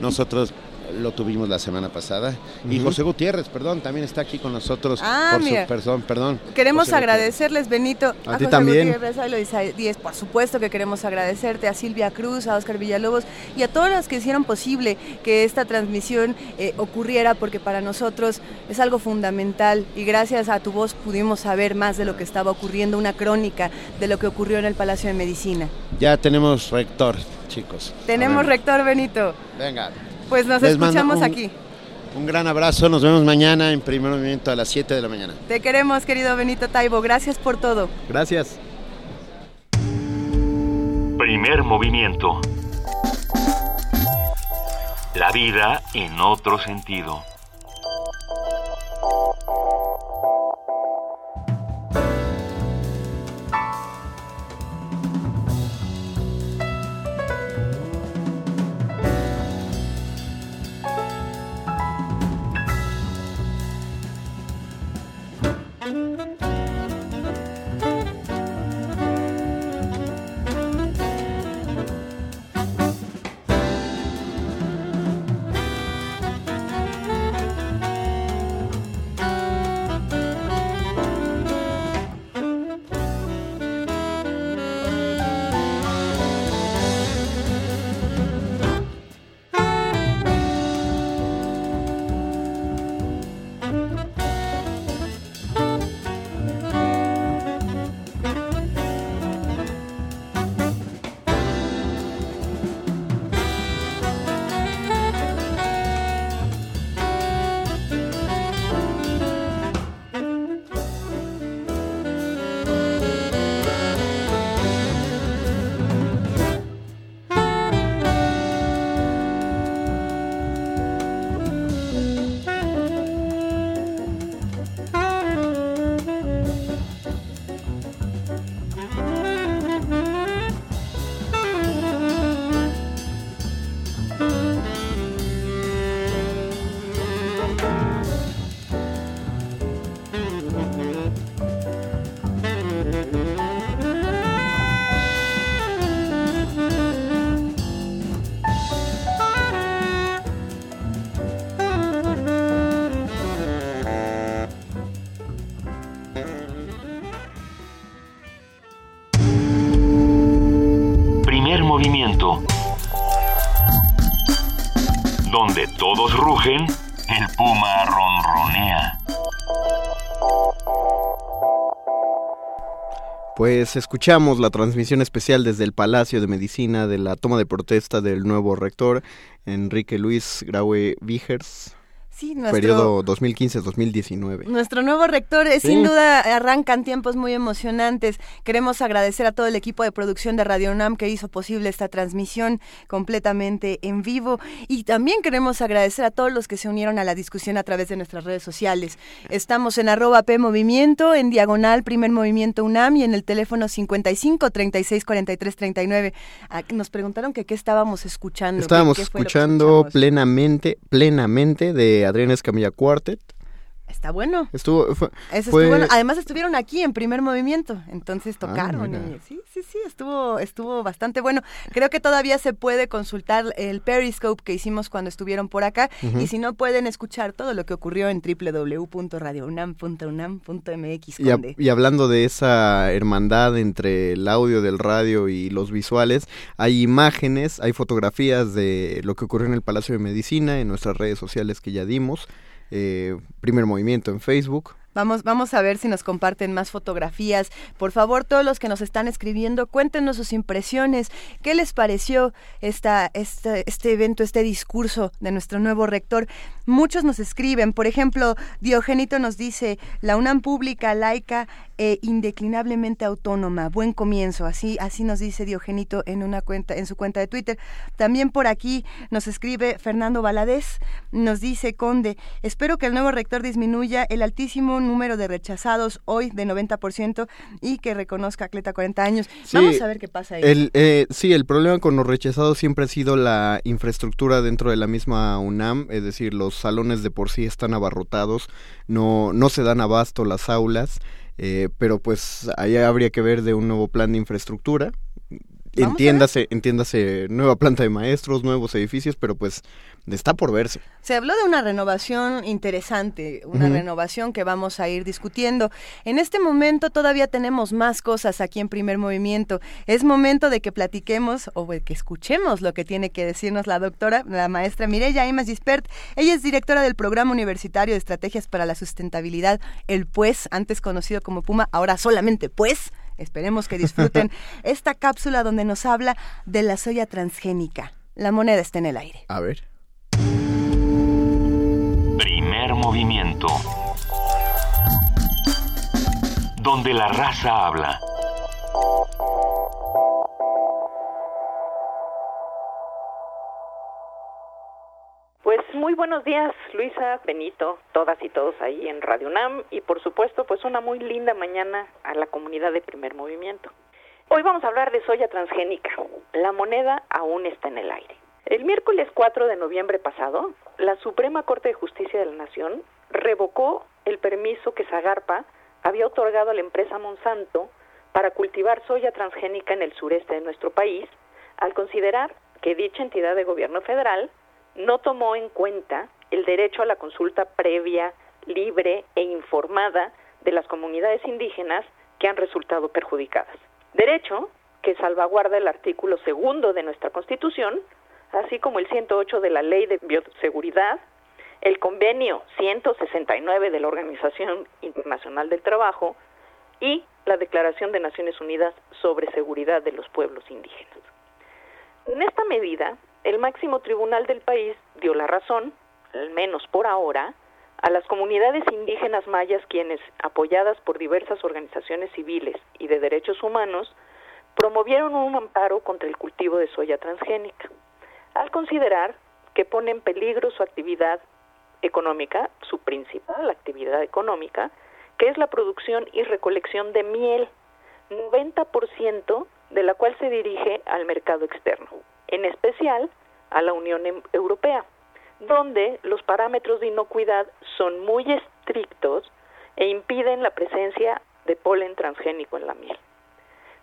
Nosotros lo tuvimos la semana pasada. Y José Gutiérrez, perdón, también está aquí con nosotros. Ah, por Su, perdón, perdón. Queremos agradecerles, Benito. A, ti también. Gutiérrez, a Díez, por supuesto que queremos agradecerte, a Silvia Cruz, a Oscar Villalobos y a todos los que hicieron posible que esta transmisión eh, ocurriera, porque para nosotros es algo fundamental y gracias a tu voz pudimos saber más de lo que estaba ocurriendo, una crónica de lo que ocurrió en el Palacio de Medicina. Ya tenemos rector, chicos. Tenemos rector, Benito. Venga. Pues nos escuchamos aquí. Un gran abrazo, nos vemos mañana en primer movimiento a las 7 de la mañana. Te queremos, querido Benito Taibo, gracias por todo. Gracias. Primer movimiento. La vida en otro sentido. Rugen, el puma ronronea. Pues escuchamos la transmisión especial desde el Palacio de Medicina de la toma de protesta del nuevo rector, Enrique Luis Graue Vigers. Sí, nuestro, periodo 2015-2019. Nuestro nuevo rector, es, sin duda, arrancan tiempos muy emocionantes. Queremos agradecer a todo el equipo de producción de Radio UNAM que hizo posible esta transmisión completamente en vivo. Y también queremos agradecer a todos los que se unieron a la discusión a través de nuestras redes sociales. Estamos en arroba P Movimiento, en diagonal Primer Movimiento UNAM y en el teléfono 55 36 43 39. Nos preguntaron que qué estábamos escuchando. Estábamos escuchando plenamente, plenamente de Adrián Escamilla Quartet. Está bueno. Estuvo, fue, bueno. Además estuvieron aquí en primer movimiento, entonces ah, tocaron. sí, sí, sí, estuvo, estuvo bastante bueno. Creo que todavía se puede consultar el Periscope que hicimos cuando estuvieron por acá y si no pueden escuchar todo lo que ocurrió en www.radiounam.unam.mx. Y, y hablando de esa hermandad entre el audio del radio y los visuales, hay imágenes, hay fotografías de lo que ocurrió en el Palacio de Medicina en nuestras redes sociales que ya dimos. Eh, primer movimiento en Facebook. Vamos, vamos a ver si nos comparten más fotografías. Por favor, todos los que nos están escribiendo, cuéntenos sus impresiones. ¿Qué les pareció esta, este, este evento, este discurso de nuestro nuevo rector? Muchos nos escriben. Por ejemplo, Diogenito nos dice, la UNAM pública, laica e indeclinablemente autónoma. Buen comienzo. Así, así nos dice Diogenito en una cuenta, en su cuenta de Twitter. También por aquí nos escribe Fernando Valadez. Nos dice, Conde, espero que el nuevo rector disminuya el altísimo número de rechazados hoy de 90% y que reconozca a Cleta 40 años. Vamos a ver qué pasa ahí. El, eh, sí, el problema con los rechazados siempre ha sido la infraestructura dentro de la misma UNAM, es decir, los salones de por sí están abarrotados, no, no se dan abasto las aulas. Eh, pero pues ahí habría que ver de un nuevo plan de infraestructura. Entiéndase, entiéndase, nueva planta de maestros, nuevos edificios, pero pues está por verse. Se habló de una renovación interesante, una renovación que vamos a ir discutiendo. En este momento todavía tenemos más cosas aquí en Primer Movimiento. Es momento de que platiquemos o de que escuchemos lo que tiene que decirnos la doctora, la maestra Mireya Imas Gispert. Ella es directora del Programa Universitario de Estrategias para la Sustentabilidad, el PUES, antes conocido como Puma, ahora solamente PUES. Esperemos que disfruten esta cápsula donde nos habla de la soya transgénica. La moneda está en el aire. A ver. Primer movimiento. Donde la raza habla. Pues muy buenos días, Luisa, Benito, todas y todos ahí en Radio UNAM y por supuesto, pues una muy linda mañana a la comunidad de Primer Movimiento. Hoy vamos a hablar de soya transgénica. La moneda aún está en el aire. El miércoles 4 de noviembre pasado, la Suprema Corte de Justicia de la Nación revocó el permiso que Zagarpa había otorgado a la empresa Monsanto para cultivar soya transgénica en el sureste de nuestro país, al considerar que dicha entidad de gobierno federal no tomó en cuenta el derecho a la consulta previa, libre e informada de las comunidades indígenas que han resultado perjudicadas. Derecho que salvaguarda el artículo segundo de nuestra Constitución, así como el 108 de la Ley de Bioseguridad, el convenio 169 de la Organización Internacional del Trabajo y la Declaración de Naciones Unidas sobre Seguridad de los Pueblos Indígenas. En esta medida, el máximo tribunal del país dio la razón, al menos por ahora, a las comunidades indígenas mayas quienes, apoyadas por diversas organizaciones civiles y de derechos humanos, promovieron un amparo contra el cultivo de soya transgénica al considerar que pone en peligro su actividad económica, su principal actividad económica, que es la producción y recolección de miel, 90% de la cual se dirige al mercado externo, en especial a la Unión em-, Europea, donde los parámetros de inocuidad son muy estrictos e impiden la presencia de polen transgénico en la miel.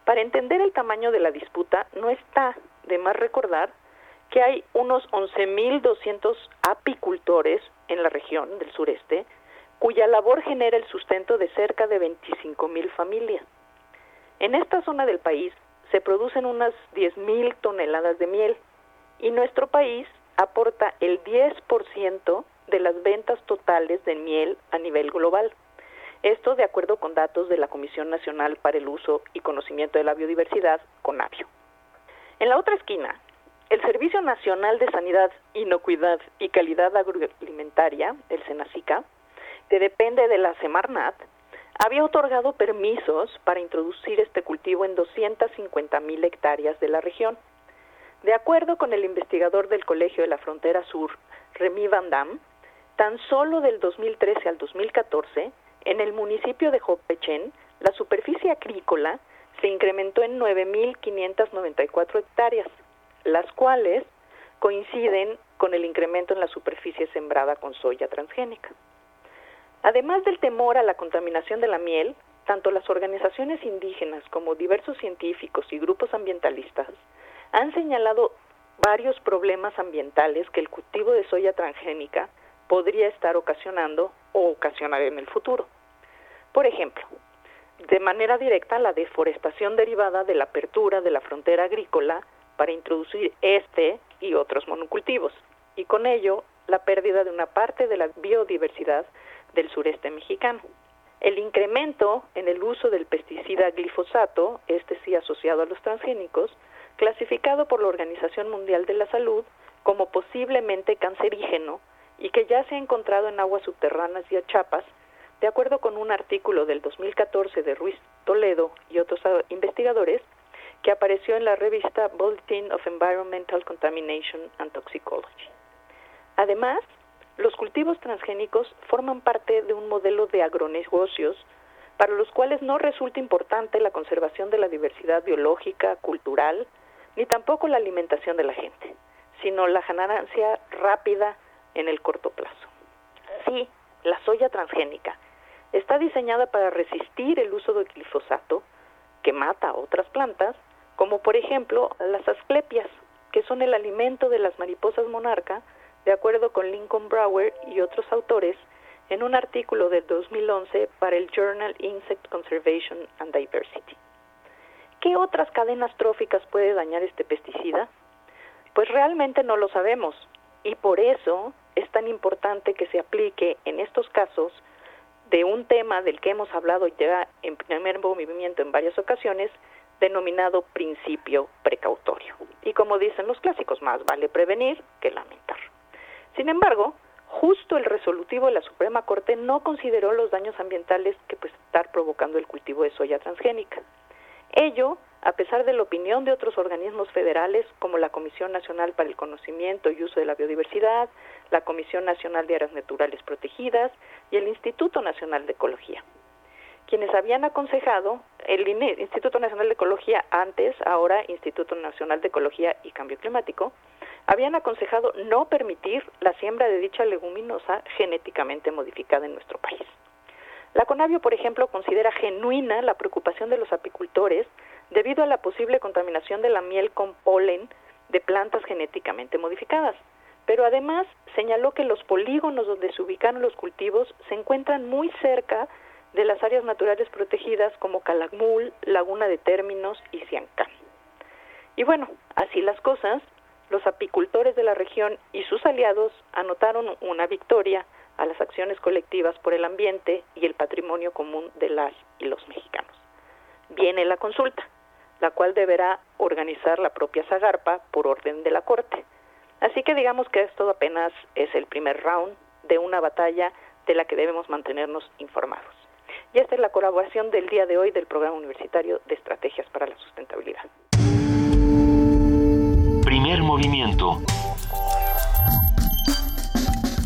Para entender el tamaño de la disputa, no está de más recordar que hay unos 11.200 apicultores en la región del sureste, cuya labor genera el sustento de cerca de 25.000 familias. En esta zona del país se producen unas 10.000 toneladas de miel y nuestro país aporta el 10% de las ventas totales de miel a nivel global. Esto de acuerdo con datos de la Comisión Nacional para el Uso y Conocimiento de la Biodiversidad, CONABIO. En la otra esquina, el Servicio Nacional de Sanidad, Inocuidad y Calidad Agroalimentaria, el SENACICA, que depende de la Semarnat, había otorgado permisos para introducir este cultivo en 250 mil hectáreas de la región. De acuerdo con el investigador del Colegio de la Frontera Sur, Remy Van Dam, tan solo del 2013 al 2014, en el municipio de Jopechen, la superficie agrícola se incrementó en 9.594 hectáreas, las cuales coinciden con el incremento en la superficie sembrada con soya transgénica. Además del temor a la contaminación de la miel, tanto las organizaciones indígenas como diversos científicos y grupos ambientalistas han señalado varios problemas ambientales que el cultivo de soya transgénica podría estar ocasionando o ocasionar en el futuro. Por ejemplo, de manera directa la deforestación derivada de la apertura de la frontera agrícola para introducir este y otros monocultivos, y con ello la pérdida de una parte de la biodiversidad del sureste mexicano. El incremento en el uso del pesticida glifosato, este sí asociado a los transgénicos, clasificado por la Organización Mundial de la Salud como posiblemente cancerígeno y que ya se ha encontrado en aguas subterráneas y achapas, de acuerdo con un artículo del 2014 de Ruiz Toledo y otros investigadores, que apareció en la revista Bulletin of Environmental Contamination and Toxicology. Además, los cultivos transgénicos forman parte de un modelo de agronegocios para los cuales no resulta importante la conservación de la diversidad biológica, cultural, ni tampoco la alimentación de la gente, sino la ganancia rápida en el corto plazo. Sí, la soya transgénica está diseñada para resistir el uso del glifosato, que mata a otras plantas, como por ejemplo las asclepias, que son el alimento de las mariposas monarca, de acuerdo con Lincoln Brower y otros autores, en un artículo del 2011 para el Journal Insect Conservation and Diversity. ¿Qué otras cadenas tróficas puede dañar este pesticida? Pues realmente no lo sabemos y por eso es tan importante que se aplique en estos casos de un tema del que hemos hablado ya en primer movimiento en varias ocasiones, denominado principio precautorio. Y como dicen los clásicos, más vale prevenir que lamentar. Sin embargo, justo el resolutivo de la Suprema Corte no consideró los daños ambientales que puede estar provocando el cultivo de soya transgénica. Ello, a pesar de la opinión de otros organismos federales como la Comisión Nacional para el Conocimiento y Uso de la Biodiversidad, la Comisión Nacional de Áreas Naturales Protegidas y el Instituto Nacional de Ecología quienes habían aconsejado el Instituto Nacional de Ecología antes, ahora Instituto Nacional de Ecología y Cambio Climático, habían aconsejado no permitir la siembra de dicha leguminosa genéticamente modificada en nuestro país. La CONAVIO, por ejemplo, considera genuina la preocupación de los apicultores debido a la posible contaminación de la miel con polen de plantas genéticamente modificadas. Pero además señaló que los polígonos donde se ubicaron los cultivos se encuentran muy cerca de las áreas naturales protegidas como Calakmul, Laguna de Términos y Ciancán. Y bueno, así las cosas, los apicultores de la región y sus aliados anotaron una victoria a las acciones colectivas por el ambiente y el patrimonio común de las y los mexicanos. Viene la consulta, la cual deberá organizar la propia Zagarpa por orden de la Corte. Así que digamos que esto apenas es el primer round de una batalla de la que debemos mantenernos informados. Y esta es la colaboración del día de hoy del Programa Universitario de Estrategias para la Sustentabilidad. Primer movimiento.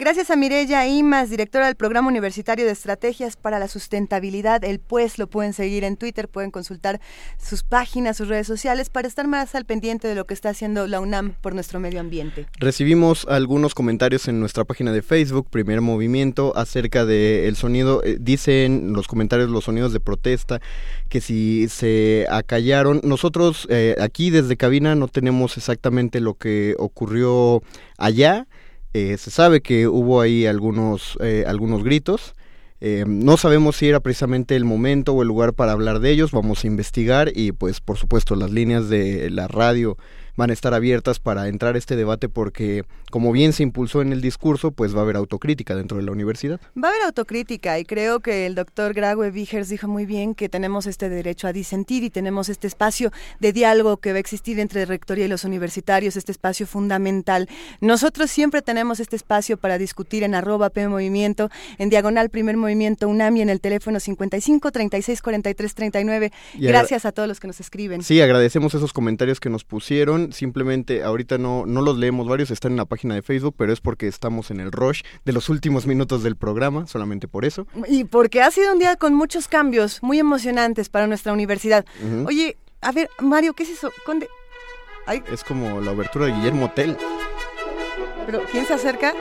Gracias a Mirella Imas, directora del Programa Universitario de Estrategias para la Sustentabilidad, el PUES, lo pueden seguir en Twitter, pueden consultar sus páginas, sus redes sociales para estar más al pendiente de lo que está haciendo la UNAM por nuestro medio ambiente. Recibimos algunos comentarios en nuestra página de Facebook, Primer Movimiento, acerca del sonido, eh, dicen los comentarios los sonidos de protesta, que si se acallaron, nosotros eh, aquí desde cabina no tenemos exactamente lo que ocurrió allá, se sabe que hubo ahí algunos, algunos gritos. no sabemos si era precisamente el momento o el lugar para hablar de ellos, vamos a investigar y pues por supuesto las líneas de la radio van a estar abiertas para entrar a este debate porque, como bien se impulsó en el discurso, pues va a haber autocrítica dentro de la universidad. Va a haber autocrítica y creo que el doctor Graue Vigers dijo muy bien que tenemos este derecho a disentir y tenemos este espacio de diálogo que va a existir entre Rectoría y los universitarios, este espacio fundamental. Nosotros siempre tenemos este espacio para discutir en arroba P Movimiento, en diagonal Primer Movimiento UNAMI en el teléfono 55 36 43 39. Gracias a todos los que nos escriben. Sí, agradecemos esos comentarios que nos pusieron simplemente ahorita no, no los leemos, varios están en la página de Facebook, pero es porque estamos en el rush de los últimos minutos del programa, solamente por eso. Y porque ha sido un día con muchos cambios muy emocionantes para nuestra universidad. Oye, a ver, Mario, ¿qué es eso? Conde... Es como la obertura de Guillermo Tell. ¿Pero quién se acerca?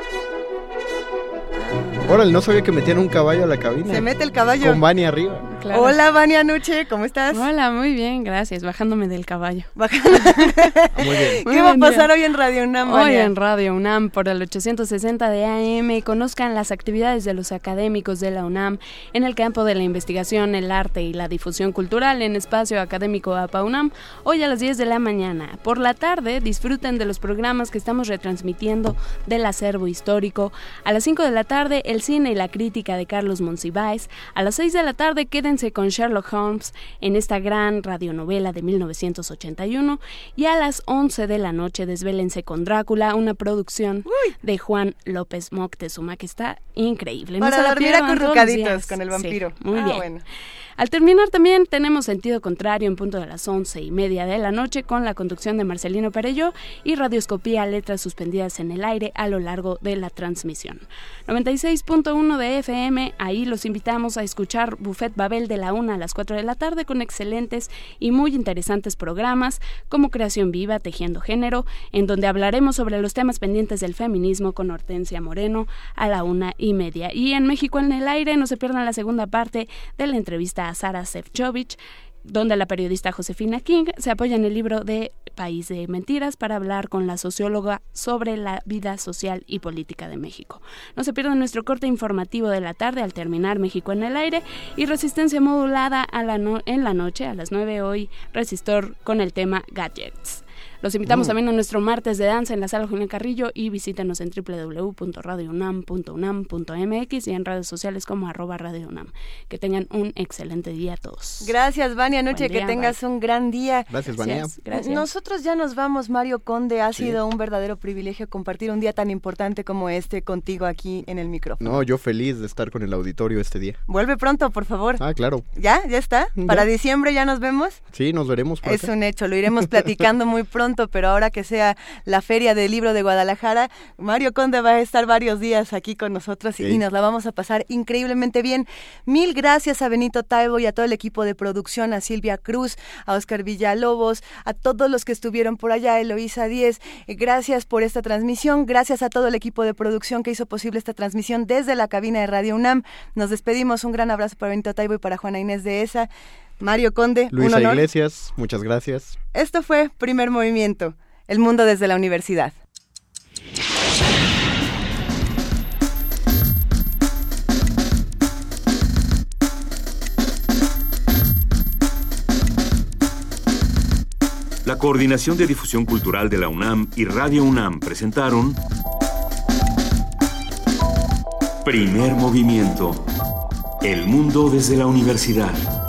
Órale, no sabía que metían un caballo a la cabina. Se mete el caballo. Con Vani arriba. Hola, Vani Anuche, ¿cómo estás? Hola, muy bien, gracias. Bajándome del caballo. muy bien. ¿Qué va a pasar hoy en Radio UNAM? Hoy en Radio UNAM por el 860 de AM conozcan las actividades de los académicos de la UNAM en el campo de la investigación, el arte y la difusión cultural en espacio académico APA UNAM hoy a las 10 de la mañana. Por la tarde disfruten de los programas que estamos retransmitiendo del acervo histórico. A las 5 de la tarde el cine y la crítica de Carlos Monsiváis. A las 6 de la tarde quédense con Sherlock Holmes en esta gran radionovela de 1981 y a las 11 de la noche desvélense con Drácula, una producción de Juan López Moctezuma que está increíble. Para no dormir acurrucaditos con el vampiro. muy ah, bien. Al terminar también tenemos sentido contrario en punto de las once y media de la noche con la conducción de Marcelino Perello y radioscopía letras suspendidas en el aire a lo largo de la transmisión. 96.1 de FM, ahí los invitamos a escuchar Buffet Babel de la 1 a las 4 de la tarde con excelentes y muy interesantes programas como Creación Viva, Tejiendo Género, en donde hablaremos sobre los temas pendientes del feminismo con Hortensia Moreno a la una y media. Y en México en el aire no se pierdan la segunda parte de la entrevista Sara Sefcovic, donde la periodista Josefina King se apoya en el libro de País de Mentiras para hablar con la socióloga sobre la vida social y política de México. No se pierdan nuestro corte informativo de la tarde al terminar México en el aire y resistencia modulada a la en la noche a las 9 hoy, resistor con el tema Gadgets. Los invitamos mm. también a nuestro martes de danza en la sala Julián Carrillo y visítenos en www.radiounam.unam.mx y en redes sociales como arroba Radio UNAM. Que tengan un excelente día a todos. Gracias, Vania Noche, que tengas un gran día. Gracias, Vania. Gracias. Nosotros ya nos vamos, Mario Conde. Ha sido un verdadero privilegio compartir un día tan importante como este contigo aquí en el micrófono. No, yo feliz de estar con el auditorio este día. Vuelve pronto, por favor. Ah, claro. ¿Ya? ¿Ya está? ¿Para diciembre ya nos vemos? Sí, nos veremos. es un hecho, lo iremos platicando muy pronto pero ahora que sea la Feria del Libro de Guadalajara, Mario Conde va a estar varios días aquí con nosotros y, nos la vamos a pasar increíblemente bien. Mil gracias a Benito Taibo y a todo el equipo de producción, a Silvia Cruz, a Oscar Villalobos, a todos los que estuvieron por allá, Eloísa Díez. Gracias por esta transmisión, gracias a todo el equipo de producción que hizo posible esta transmisión desde la cabina de Radio UNAM. Nos despedimos, un gran abrazo para Benito Taibo y para Juana Inés de ESA. Mario Conde, Luisa un Iglesias, muchas gracias. Esto fue Primer Movimiento, el mundo desde la universidad. La Coordinación de Difusión Cultural de la UNAM y Radio UNAM presentaron Primer Movimiento, el mundo desde la universidad.